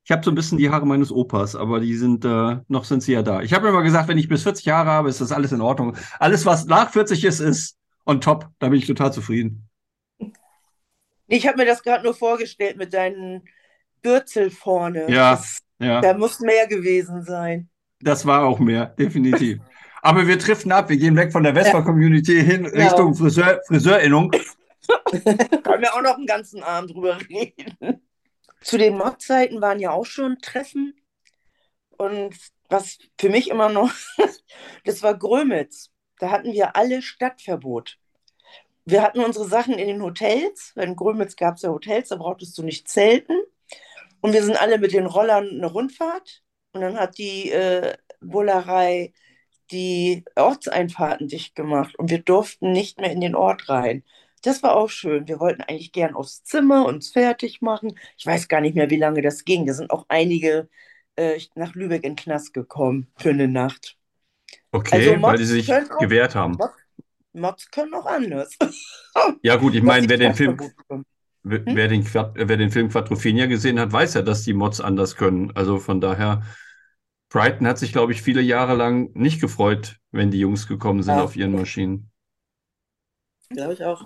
ich habe so ein bisschen die Haare meines Opas, aber die sind, äh, noch sind sie ja da. Ich habe immer gesagt, wenn ich bis 40 Jahre habe, ist das alles in Ordnung. Alles, was nach 40 ist, ist on top. Da bin ich total zufrieden. Ich habe mir das gerade nur vorgestellt mit deinen Bürzel vorne. Ja, Das, ja. da muss mehr gewesen sein. Das war auch mehr, definitiv. Aber wir driften ab. Wir gehen weg von der Vespa-Community hin Richtung Friseur, Friseurinnung. Können wir auch noch einen ganzen Abend drüber reden. Zu den Mod-Zeiten waren ja auch schon Treffen. Und was für mich immer noch, das war Grömitz. Da hatten wir alle Stadtverbot. Wir hatten unsere Sachen in den Hotels. In Grömitz gab es ja Hotels, da brauchtest du nicht zelten. Und wir sind alle mit den Rollern eine Rundfahrt. Und dann hat die äh, Bullerei die Ortseinfahrten dicht gemacht. Und wir durften nicht mehr in den Ort rein. Das war auch schön. Wir wollten eigentlich gern aufs Zimmer uns fertig machen. Ich weiß gar nicht mehr, wie lange das ging. Da sind auch einige äh, nach Lübeck in den Knast gekommen für eine Nacht. Okay, Also weil die sich auch- gewehrt haben. Mods können auch anders. Ja, gut, ich meine, wer den Film, bekommen. wer, den, wer den Film Quadrophenia gesehen hat, weiß ja, dass die Mods anders können. Also von daher, Brighton hat sich, glaube ich, viele Jahre lang nicht gefreut, wenn die Jungs gekommen sind Ja. auf ihren Maschinen. Glaube ich auch.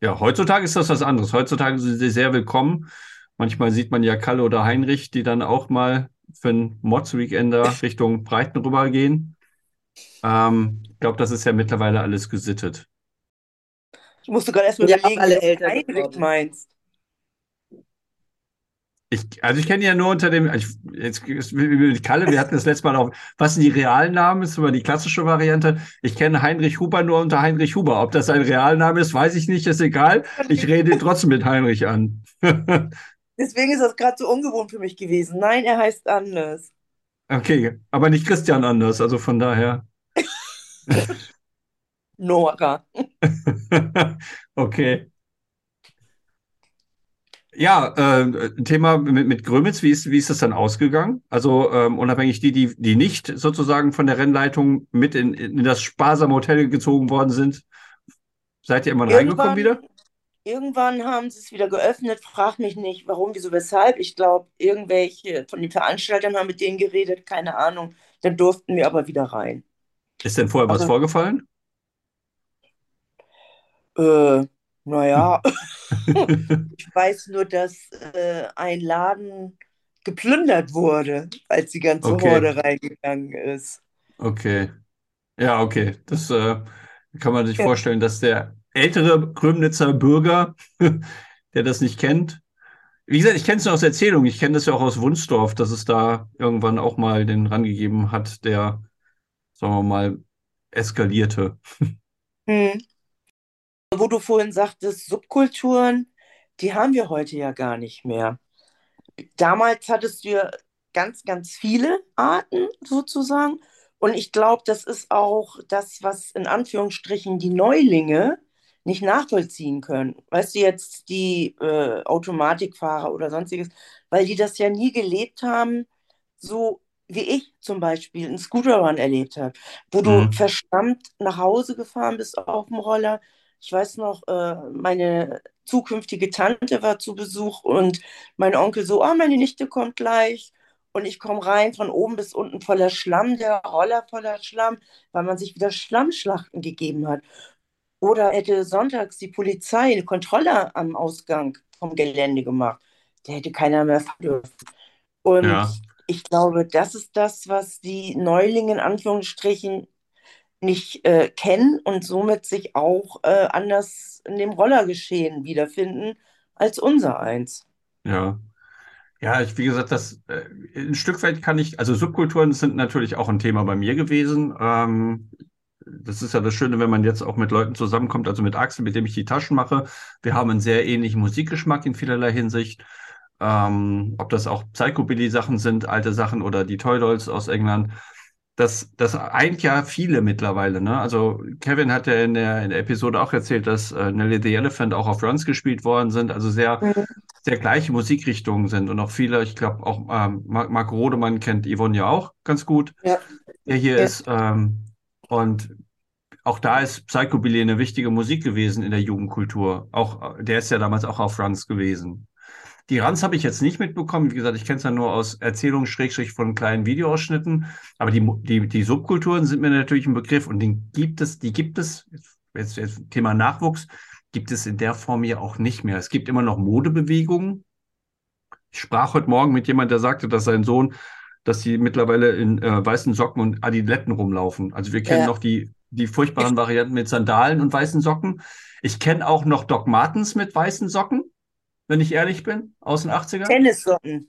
Ja, heutzutage ist das was anderes. Heutzutage sind sie sehr willkommen. Manchmal sieht man ja Kalle oder Heinrich, die dann auch mal für einen Mods-Weekender Richtung Breiten rübergehen. Ähm, ich glaube, das ist ja mittlerweile alles gesittet. Ich musste gerade erst mal Ja, überlegen, alle wie du Heinrich meinst. Ich, also ich kenne ja nur unter dem, ich, jetzt mit Kalle, wir hatten das letzte Mal auch, was sind die realen Namen? Ist immer die klassische Variante. Ich kenne Heinrich Huber nur unter Heinrich Huber. Ob das ein Realname ist, weiß ich nicht, ist egal. Ich rede trotzdem mit Heinrich an. Deswegen ist das gerade so ungewohnt für mich gewesen. Nein, er heißt anders. Okay, aber nicht Christian anders, also von daher. Nora. Okay. Ja, äh, Thema mit, mit Grömitz, wie ist, wie ist das dann ausgegangen? Also ähm, unabhängig die, die, die nicht sozusagen von der Rennleitung mit in, in das sparsame Hotel gezogen worden sind, seid ihr immer reingekommen wieder? Irgendwann haben sie es wieder geöffnet. Frag mich nicht, warum, wieso, weshalb. Ich glaube, irgendwelche von den Veranstaltern haben mit denen geredet, keine Ahnung. Dann durften wir aber wieder rein. Ist denn vorher was Also- vorgefallen? Äh, naja, ich weiß nur, dass äh, ein Laden geplündert wurde, als die ganze Okay. Horde reingegangen ist. Okay. Ja, okay. Das äh, kann man sich Ja. vorstellen, dass der ältere Krümnitzer Bürger, der das nicht kennt, wie gesagt, ich kenne es nur aus Erzählung, ich kenne das ja auch aus Wunsdorf, dass es da irgendwann auch mal den rangegeben hat, der, sagen wir mal, eskalierte. Hm. Wo du vorhin sagtest, Subkulturen, die haben wir heute ja gar nicht mehr. Damals hattest du ja ganz, ganz viele Arten sozusagen. Und ich glaube, das ist auch das, was in Anführungsstrichen die Neulinge nicht nachvollziehen können. Weißt du jetzt, die äh, Automatikfahrer oder sonstiges, weil die das ja nie gelebt haben, so wie ich zum Beispiel einen Scooterrun erlebt habe, wo du Mhm. verstammt nach Hause gefahren bist auf dem Roller, Ich weiß noch, äh, meine zukünftige Tante war zu Besuch und mein Onkel so, oh, meine Nichte kommt gleich. Und ich komme rein, von oben bis unten voller Schlamm, der Roller voller Schlamm, weil man sich wieder Schlammschlachten gegeben hat. Oder hätte sonntags die Polizei eine Kontrolle am Ausgang vom Gelände gemacht. Der hätte keiner mehr fahren dürfen. Und Ja, ich glaube, das ist das, was die Neulinge in Anführungsstrichen nicht äh, kennen und somit sich auch äh, anders in dem Rollergeschehen wiederfinden als unser eins. ja. Ja, ich, wie gesagt, das äh, ein Stück weit kann ich, also Subkulturen sind natürlich auch ein Thema bei mir gewesen. Ähm, das ist ja das Schöne, wenn man jetzt auch mit Leuten zusammenkommt, also mit Axel, mit dem ich die Taschen mache. Wir haben einen sehr ähnlichen Musikgeschmack in vielerlei Hinsicht. Ähm, ob das auch Psychobilly-Sachen sind, alte Sachen oder die Toy Dolls aus England. Das, das eint ja viele mittlerweile, ne? Also Kevin hat ja in der, in der Episode auch erzählt, dass äh, Nelly the Elephant auch auf Runs gespielt worden sind, also sehr, Mhm. sehr gleiche Musikrichtungen sind und auch viele, ich glaube auch ähm, Marc, Marc Rodemann kennt Yvonne ja auch ganz gut, Ja. der hier Ja. ist. Ähm, und auch da ist Psychobilly eine wichtige Musik gewesen in der Jugendkultur. Auch, äh, der ist ja damals auch auf Runs gewesen. Die Runs habe ich jetzt nicht mitbekommen. Wie gesagt, ich kenne es ja nur aus Erzählungen, Schrägstrich von kleinen Videoausschnitten. Aber die, die, die Subkulturen sind mir natürlich ein Begriff und den gibt es, die gibt es, jetzt, jetzt Thema Nachwuchs, gibt es in der Form ja auch nicht mehr. Es gibt immer noch Modebewegungen. Ich sprach heute Morgen mit jemandem, der sagte, dass sein Sohn, dass sie mittlerweile in äh, weißen Socken und Adiletten rumlaufen. Also wir kennen Ja. noch die, die furchtbaren Varianten mit Sandalen und weißen Socken. Ich kenne auch noch Doc Martens mit weißen Socken, wenn ich ehrlich bin, aus den 80ern. Tennissocken.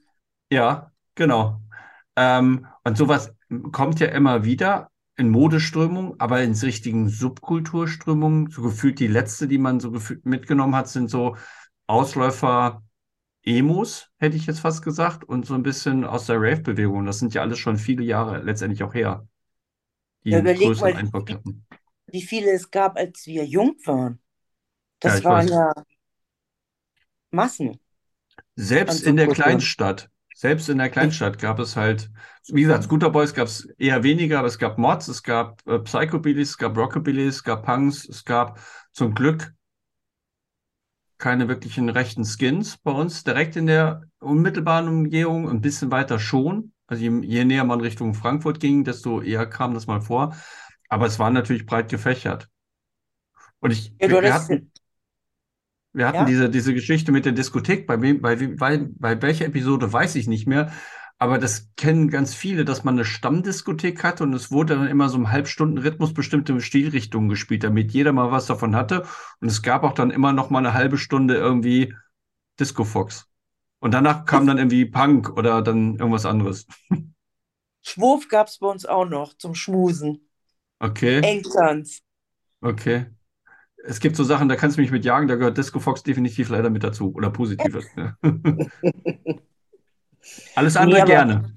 Ja, genau. Ähm, und sowas kommt ja immer wieder in Modeströmungen, aber in richtigen Subkulturströmungen, so gefühlt die letzte, die man so gefühlt mitgenommen hat, sind so Ausläufer Emos, hätte ich jetzt fast gesagt, und so ein bisschen aus der Rave-Bewegung. Das sind ja alles schon viele Jahre letztendlich auch her, die Ja, überleg größeren mal, wie, hatten. wie viele es gab, als wir jung waren. Ja, Das ich waren ja Massen Selbst in der. Kleinstadt, selbst in der Kleinstadt gab es halt, wie gesagt, Scooter Boys gab es eher weniger, aber es gab Mods, es gab äh, Psychobillys, es gab Rockabillys, es gab Punks, es gab zum Glück keine wirklichen rechten Skins bei uns direkt in der unmittelbaren Umgehung, ein bisschen weiter schon. Also je, je näher man Richtung Frankfurt ging, desto eher kam das mal vor. Aber es war natürlich breit gefächert. Und ich, Ja, du hattest, hatten, wir hatten ja, diese, diese Geschichte mit der Diskothek, bei wem, bei, bei, bei welcher Episode weiß ich nicht mehr. Aber das kennen ganz viele, dass man eine Stammdiskothek hatte und es wurde dann immer so im Halbstundenrhythmus bestimmte Stilrichtungen gespielt, damit jeder mal was davon hatte. Und es gab auch dann immer noch mal eine halbe Stunde irgendwie Disco Fox. Und danach kam dann irgendwie Punk oder dann irgendwas anderes. Schwurf gab es bei uns auch noch zum Schmusen. Okay, Engtanz. okay. Es gibt so Sachen, da kannst du mich mit jagen, da gehört Disco Fox definitiv leider mit dazu. Oder Positives. Ja. Alles Nee, andere aber, gerne.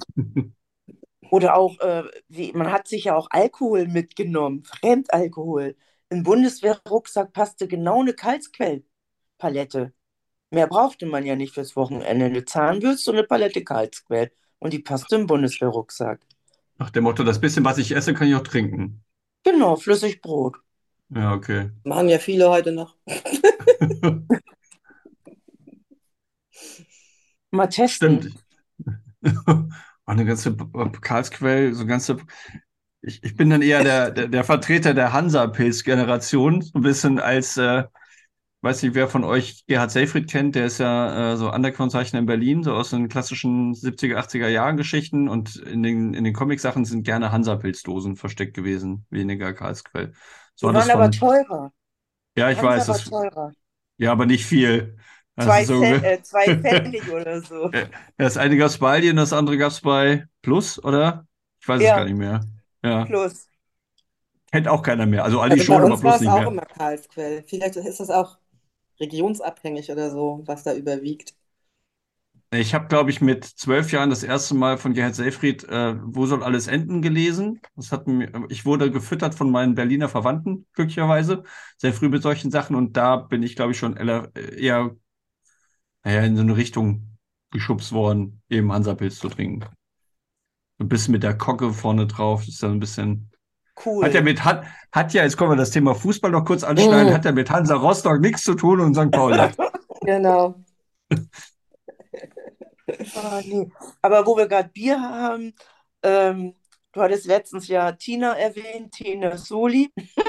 oder auch, äh, wie, man hat sich ja auch Alkohol mitgenommen, Fremdalkohol. Im Bundeswehrrucksack passte genau eine Kaltquellpalette. Mehr brauchte man ja nicht fürs Wochenende. Eine Zahnbürste und eine Palette Kaltquell. Und die passte im Bundeswehrrucksack. Nach dem Motto, das bisschen, was ich esse, kann ich auch trinken. Genau, Flüssigbrot. Ja, okay. Machen ja viele heute noch. Mal Stimmt. testen. Eine ganze Karlsquell, so ganze. Ich, ich bin dann eher der, der, der Vertreter der Hansa-Pilz-Generation, so ein bisschen als, äh, weiß nicht, wer von euch Gerhard Seyfried kennt, der ist ja äh, so Underground-Zeichner in Berlin, so aus den klassischen 70er, 80er Jahren Geschichten und in den, in den Comic-Sachen sind gerne Hansa-Pilzdosen versteckt gewesen, weniger Karlsquell. So Die es waren aber von, teurer. ja, ich weiß, Hansa war das, teurer. ja, aber nicht viel. Das Zwei so, Cent, äh, zwei Pfennig oder so. Ja, Das eine gab es bei Aldi und das andere gab es bei Plus, oder? Ich weiß es gar Ja, nicht mehr. Ja, plus. kennt auch keiner mehr. Also Aldi Also schon, aber Plus es nicht auch mehr. immer Karlsquell. Vielleicht ist das auch regionsabhängig oder so, was da überwiegt. Ich habe, glaube ich, mit zwölf Jahren das erste Mal von Gerhard Seyfried äh, Wo soll alles enden gelesen. Das hat mir, ich wurde gefüttert von meinen Berliner Verwandten, glücklicherweise, sehr früh mit solchen Sachen. Und da bin ich, glaube ich, schon eher, eher naja, in so eine Richtung geschubst worden, eben Hansapilz zu trinken. Ein bisschen mit der Kocke vorne drauf. Das ist dann ein bisschen Cool. Hat ja mit hat, hat ja, jetzt kommen wir das Thema Fußball noch kurz anschneiden, Mhm. hat ja mit Hansa Rostock nichts zu tun und St. Pauli. Genau. Ah, nee. Aber wo wir gerade Bier haben, ähm, du hattest letztens ja Tina erwähnt, Tina Soli.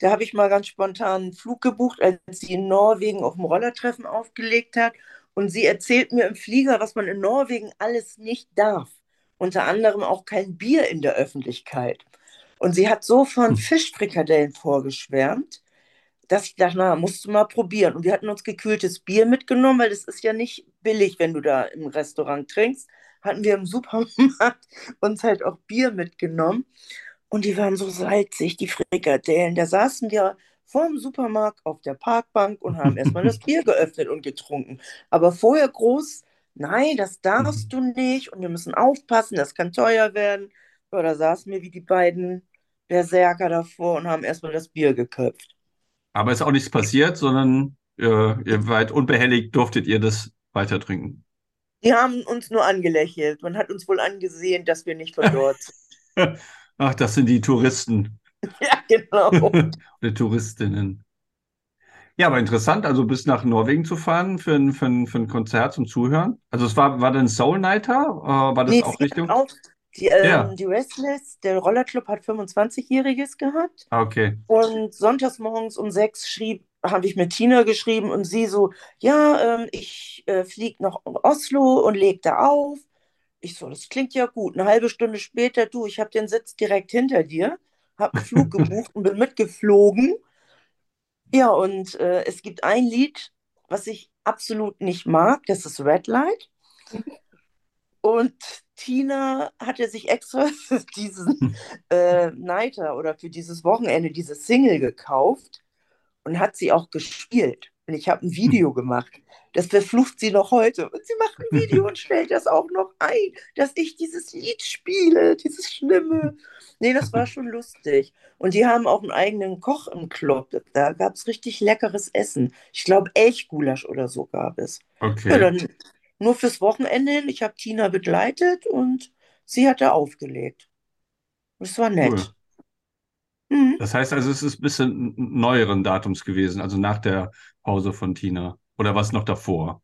Da habe ich mal ganz spontan einen Flug gebucht, als sie in Norwegen auf dem Rollertreffen aufgelegt hat. Und sie erzählt mir im Flieger, was man in Norwegen alles nicht darf. Unter anderem auch kein Bier in der Öffentlichkeit. Und sie hat so von Hm. Fischfrikadellen vorgeschwärmt, dass ich dachte, na, musst du mal probieren. Und wir hatten uns gekühltes Bier mitgenommen, weil das ist ja nicht billig, wenn du da im Restaurant trinkst. Hatten wir im Supermarkt uns halt auch Bier mitgenommen. Und die waren so salzig, die Frikadellen. Da saßen wir vorm Supermarkt auf der Parkbank und haben erstmal das Bier geöffnet und getrunken. Aber vorher groß, nein, das darfst du nicht und wir müssen aufpassen, das kann teuer werden. Ja, da saßen wir wie die beiden Berserker davor und haben erstmal das Bier geköpft. Aber ist auch nichts passiert, sondern äh, ihr weit unbehelligt durftet ihr das weiter trinken. Die haben uns nur angelächelt. Man hat uns wohl angesehen, dass wir nicht von dort sind. Ach, das sind die Touristen. Ja, genau. Oder Touristinnen. Ja, aber interessant, also bis nach Norwegen zu fahren für ein, für ein, für ein Konzert zum Zuhören. Also es war, war dann Soul Nighter? Äh, war das Nee, auch Richtung? auch, die, ähm, Ja. die Restless, der Rollerclub hat 25-Jähriges gehabt. Ah, okay. Und sonntags morgens um sechs schrieb, habe ich mit Tina geschrieben und sie so, ja, ähm, ich äh, fliege nach Oslo und leg da auf. Ich so, das klingt ja gut. Eine halbe Stunde später, du, ich habe den Sitz direkt hinter dir, habe einen Flug gebucht und bin mitgeflogen. Ja, und äh, es gibt ein Lied, was ich absolut nicht mag, das ist Red Light. Und Tina hatte sich extra für diesen äh, Nighter oder für dieses Wochenende diese Single gekauft und hat sie auch gespielt. Und ich habe ein Video gemacht. Das verflucht sie noch heute. Und sie macht ein Video und stellt das auch noch ein, dass ich dieses Lied spiele, dieses Schlimme. Nee, das war schon lustig. Und die haben auch einen eigenen Koch im Club. Da gab es richtig leckeres Essen. Ich glaube, Elchgulasch oder so gab es. Ja, Okay. dann nur fürs Wochenende hin. Ich habe Tina begleitet und sie hat da aufgelegt. Das war Cool. nett. Mhm. Das heißt also, es ist ein bisschen neueren Datums gewesen, also nach der Pause von Tina. Oder was noch davor?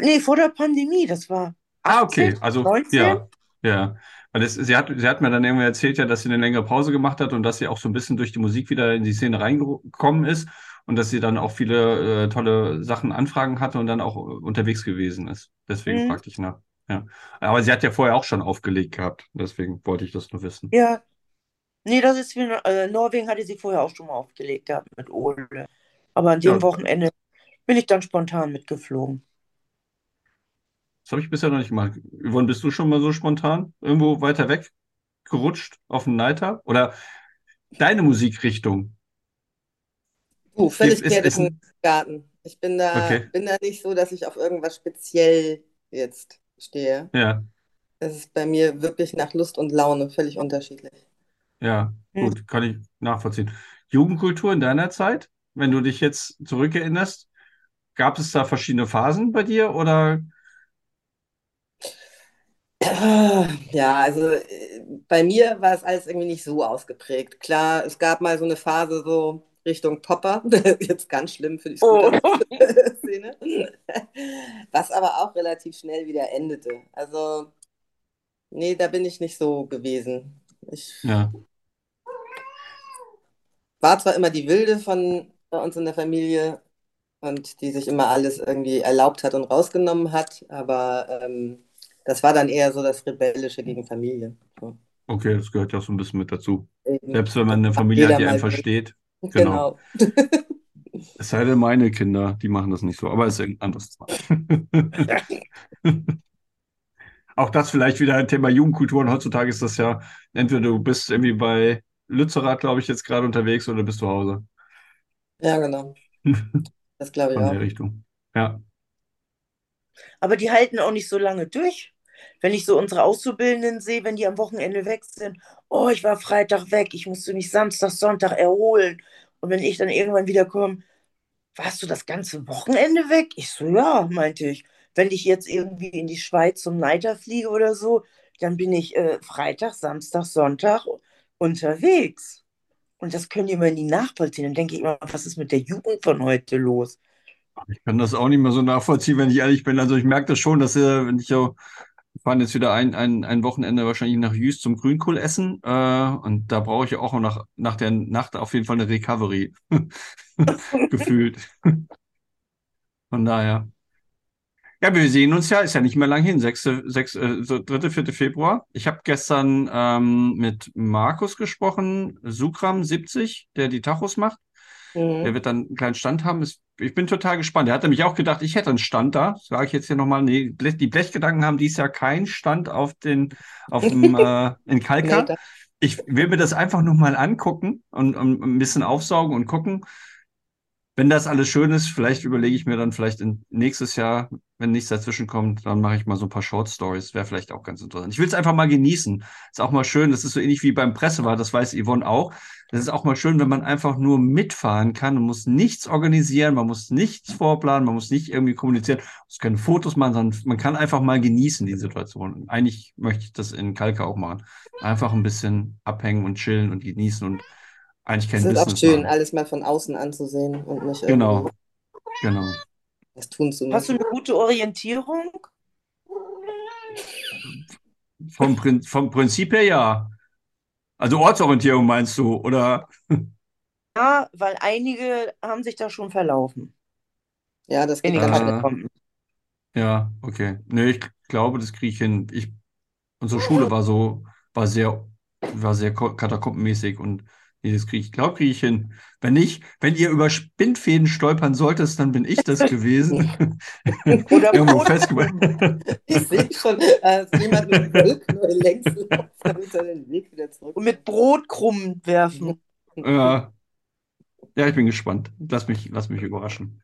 Nee, vor der Pandemie, das war Ah, okay. 18, Also, 19? ja, ja. Weil das, sie hat, sie hat mir dann irgendwann erzählt, ja, dass sie eine längere Pause gemacht hat und dass sie auch so ein bisschen durch die Musik wieder in die Szene reingekommen ist und dass sie dann auch viele äh, tolle Sachen, Anfragen hatte und dann auch äh, unterwegs gewesen ist. Deswegen Mhm. fragte ich nach. Ja. Aber sie hat ja vorher auch schon aufgelegt gehabt. Deswegen wollte ich das nur wissen. Ja. Nee, das ist wie, äh, Norwegen hatte sie vorher auch schon mal aufgelegt gehabt mit Ole. Aber an dem Ja. Wochenende bin ich dann spontan mitgeflogen. Das habe ich bisher noch nicht gemacht. Yvonne, bist du schon mal so spontan irgendwo weiter weg gerutscht auf einen Leiter? Oder deine Musikrichtung? Uh, völlig quer durch den Garten. Ich bin da, Okay. bin da nicht so, dass ich auf irgendwas speziell jetzt stehe. Ja, Es ist bei mir wirklich nach Lust und Laune völlig unterschiedlich. ja, Hm. gut, kann ich nachvollziehen. Jugendkultur in deiner Zeit, wenn du dich jetzt zurückerinnerst, gab es da verschiedene Phasen bei dir oder? Ja, also äh, bei mir war es alles irgendwie nicht so ausgeprägt. Klar, es gab mal so eine Phase so Richtung Popper, jetzt ganz schlimm für die Oh. Scooter-Szene, was aber auch relativ schnell wieder endete. Also, nee, da bin ich nicht so gewesen. Ich Ja, war zwar immer die Wilde von bei uns in der Familie und die sich immer alles irgendwie erlaubt hat und rausgenommen hat, aber ähm, das war dann eher so das Rebellische gegen Familie. So. okay, das gehört ja auch so ein bisschen mit dazu. Eben. Selbst wenn man eine Familie hat, die einen versteht. Genau. Genau. Es sei denn, meine Kinder, die machen das nicht so, aber es ist ein anderes Thema. Auch das vielleicht wieder ein Thema Jugendkultur und heutzutage ist das ja, entweder du bist irgendwie bei Lützerath, glaube ich, jetzt gerade unterwegs oder bist zu Hause. Ja, genau. Das glaube ich Von auch. der Richtung. Ja. Aber die halten auch nicht so lange durch. Wenn ich so unsere Auszubildenden sehe, wenn die am Wochenende weg sind, oh, ich war Freitag weg, ich musste mich Samstag, Sonntag erholen. Und wenn ich dann irgendwann wiederkomme, warst du das ganze Wochenende weg? Ich so, ja, meinte ich. Wenn ich jetzt irgendwie in die Schweiz zum Neiter fliege oder so, dann bin ich äh, Freitag, Samstag, Sonntag unterwegs. Und das können die immer nie nachvollziehen. Dann denke ich immer, was ist mit der Jugend von heute los? Ich kann das auch nicht mehr so nachvollziehen, wenn ich ehrlich bin. Also ich merke das schon, dass äh, wenn ich so fahren jetzt wieder ein, ein, ein Wochenende wahrscheinlich nach Jüst zum Grünkohl essen. Äh, und da brauche ich auch nach, nach der Nacht auf jeden Fall eine Recovery gefühlt. Von daher. Ja, wir sehen uns ja, ist ja nicht mehr lang hin, 6., 6., äh, so 3., 4. Februar. Ich habe gestern ähm, mit Markus gesprochen, Sukram 70, der die Tachos macht. Mhm. Der wird dann einen kleinen Stand haben. Ich bin total gespannt. Er hat nämlich auch gedacht, ich hätte einen Stand da. Sage ich jetzt hier nochmal. Nee, die Blechgedanken haben dies Jahr keinen Stand auf den, auf dem, äh, in Kalka. ich will mir das einfach nochmal angucken und, und ein bisschen aufsaugen und gucken wenn das alles schön ist, vielleicht überlege ich mir dann vielleicht in, nächstes Jahr, wenn nichts dazwischen kommt, dann mache ich mal so ein paar Short Stories. Wäre vielleicht auch ganz interessant. Ich will es einfach mal genießen. Ist auch mal schön. Das ist so ähnlich wie beim Pressewart. Das weiß Yvonne auch. Das ist auch mal schön, wenn man einfach nur mitfahren kann und muss nichts organisieren. Man muss nichts vorplanen. Man muss nicht irgendwie kommunizieren. Man muss keine Fotos machen, sondern man kann einfach mal genießen die Situation. eigentlich möchte ich das in Kalka auch machen. Einfach ein bisschen abhängen und chillen und genießen und eigentlich kein Es ist Business auch schön, machen. alles mal von außen anzusehen und nicht Genau, irgendwie genau. was tun zu Hast du müssen. eine gute Orientierung? Vom, Prin vom Prinzip her ja. Also Ortsorientierung meinst du, oder? Ja, weil einige haben sich da schon verlaufen Ja, das geht den ganz Äh, schnell. Katakomben. ja, okay. Nee, ich glaube, das kriege ich hin. Ich, unsere Schule war so, war sehr, war sehr ko- katakombenmäßig und das kriege ich, glaube, kriege ich hin. Wenn nicht, wenn ihr über Spindfäden stolpern solltet, dann bin ich das gewesen. Oder Irgendwo festgemacht. Ich sehe schon, als jemand mit dem Wollknäuel längs läuft, damit er den Weg wieder zurück. Und mit Brotkrumen werfen. Ja. Ja, ich bin gespannt. Lass mich, lass mich überraschen.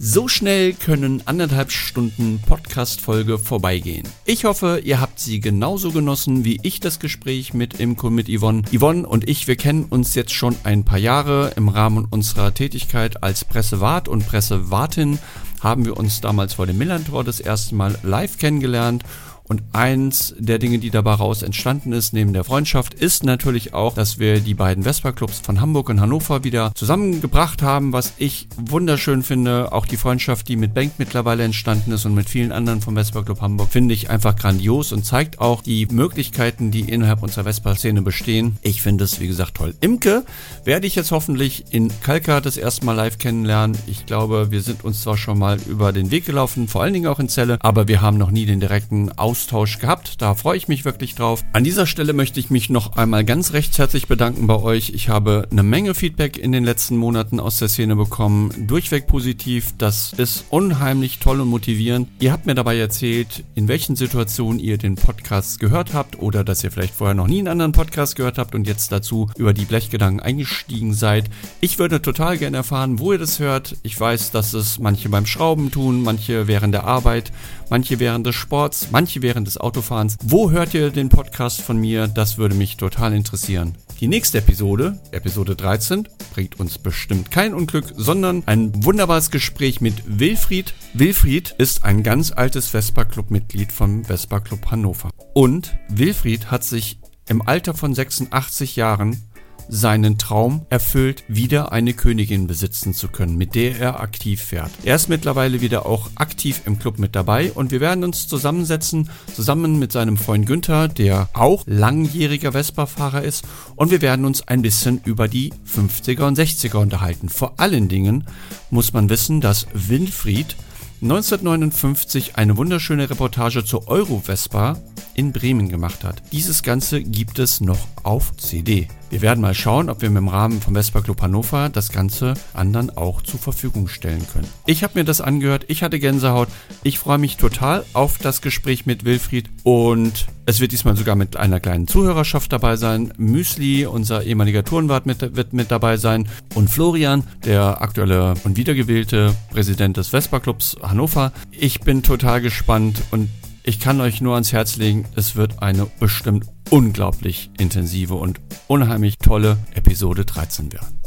So schnell können anderthalb Stunden Podcast-Folge vorbeigehen. Ich hoffe, ihr habt sie genauso genossen wie ich das Gespräch mit und mit Yvonne. Yvonne und ich, wir kennen uns jetzt schon ein paar Jahre. Im Rahmen unserer Tätigkeit als Pressewart und Pressewartin haben wir uns damals vor dem Millantor das erste Mal live kennengelernt. Und eins der Dinge, die dabei raus entstanden ist, neben der Freundschaft, ist natürlich auch, dass wir die beiden Vespa-Clubs von Hamburg und Hannover wieder zusammengebracht haben, was ich wunderschön finde. Auch die Freundschaft, die mit Bank mittlerweile entstanden ist und mit vielen anderen vom Vespa-Club Hamburg, finde ich einfach grandios und zeigt auch die Möglichkeiten, die innerhalb unserer Vespa-Szene bestehen. Ich finde es, wie gesagt, toll. Imke werde ich jetzt hoffentlich in Kalka das erste Mal live kennenlernen. Ich glaube, wir sind uns zwar schon mal über den Weg gelaufen, vor allen Dingen auch in Celle, aber wir haben noch nie den direkten Austausch gehabt. Da freue ich mich wirklich drauf. An dieser Stelle möchte ich mich noch einmal ganz recht herzlich bedanken bei euch. Ich habe eine Menge Feedback in den letzten Monaten aus der Szene bekommen. Durchweg positiv. Das ist unheimlich toll und motivierend. Ihr habt mir dabei erzählt, in welchen Situationen ihr den Podcast gehört habt oder dass ihr vielleicht vorher noch nie einen anderen Podcast gehört habt und jetzt dazu über die Blechgedanken eingestiegen seid. Ich würde total gerne erfahren, wo ihr das hört. Ich weiß, dass es manche beim Schrauben tun, manche während der Arbeit, manche während des Sports, manche während des Autofahrens. Wo hört ihr den Podcast von mir? Das würde mich total interessieren. Die nächste Episode, Episode 13, bringt uns bestimmt kein Unglück, sondern ein wunderbares Gespräch mit Wilfried. Wilfried ist ein ganz altes Vespa-Club-Mitglied vom Vespa-Club Hannover. Und Wilfried hat sich im Alter von 86 Jahren seinen Traum erfüllt, wieder eine Königin besitzen zu können, mit der er aktiv fährt. Er ist mittlerweile wieder auch aktiv im Club mit dabei und wir werden uns zusammensetzen, zusammen mit seinem Freund Günther, der auch langjähriger Vespa-Fahrer ist und wir werden uns ein bisschen über die 50er und 60er unterhalten. Vor allen Dingen muss man wissen, dass Winfried 1959 eine wunderschöne Reportage zur Euro-Vespa in Bremen gemacht hat. Dieses Ganze gibt es noch auf CD. Wir werden mal schauen, ob wir im Rahmen vom Vespa Club Hannover das Ganze anderen auch zur Verfügung stellen können. Ich habe mir das angehört, ich hatte Gänsehaut. Ich freue mich total auf das Gespräch mit Wilfried und es wird diesmal sogar mit einer kleinen Zuhörerschaft dabei sein. Müsli, unser ehemaliger Turnwart, mit, wird mit dabei sein und Florian, der aktuelle und wiedergewählte Präsident des Vespa Clubs Hannover. Ich bin total gespannt und ich kann euch nur ans Herz legen, es wird eine bestimmt unglaublich intensive und unheimlich tolle Episode 13 werden.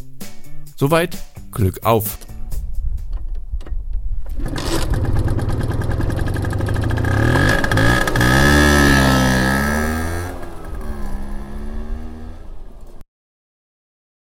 Soweit, Glück auf!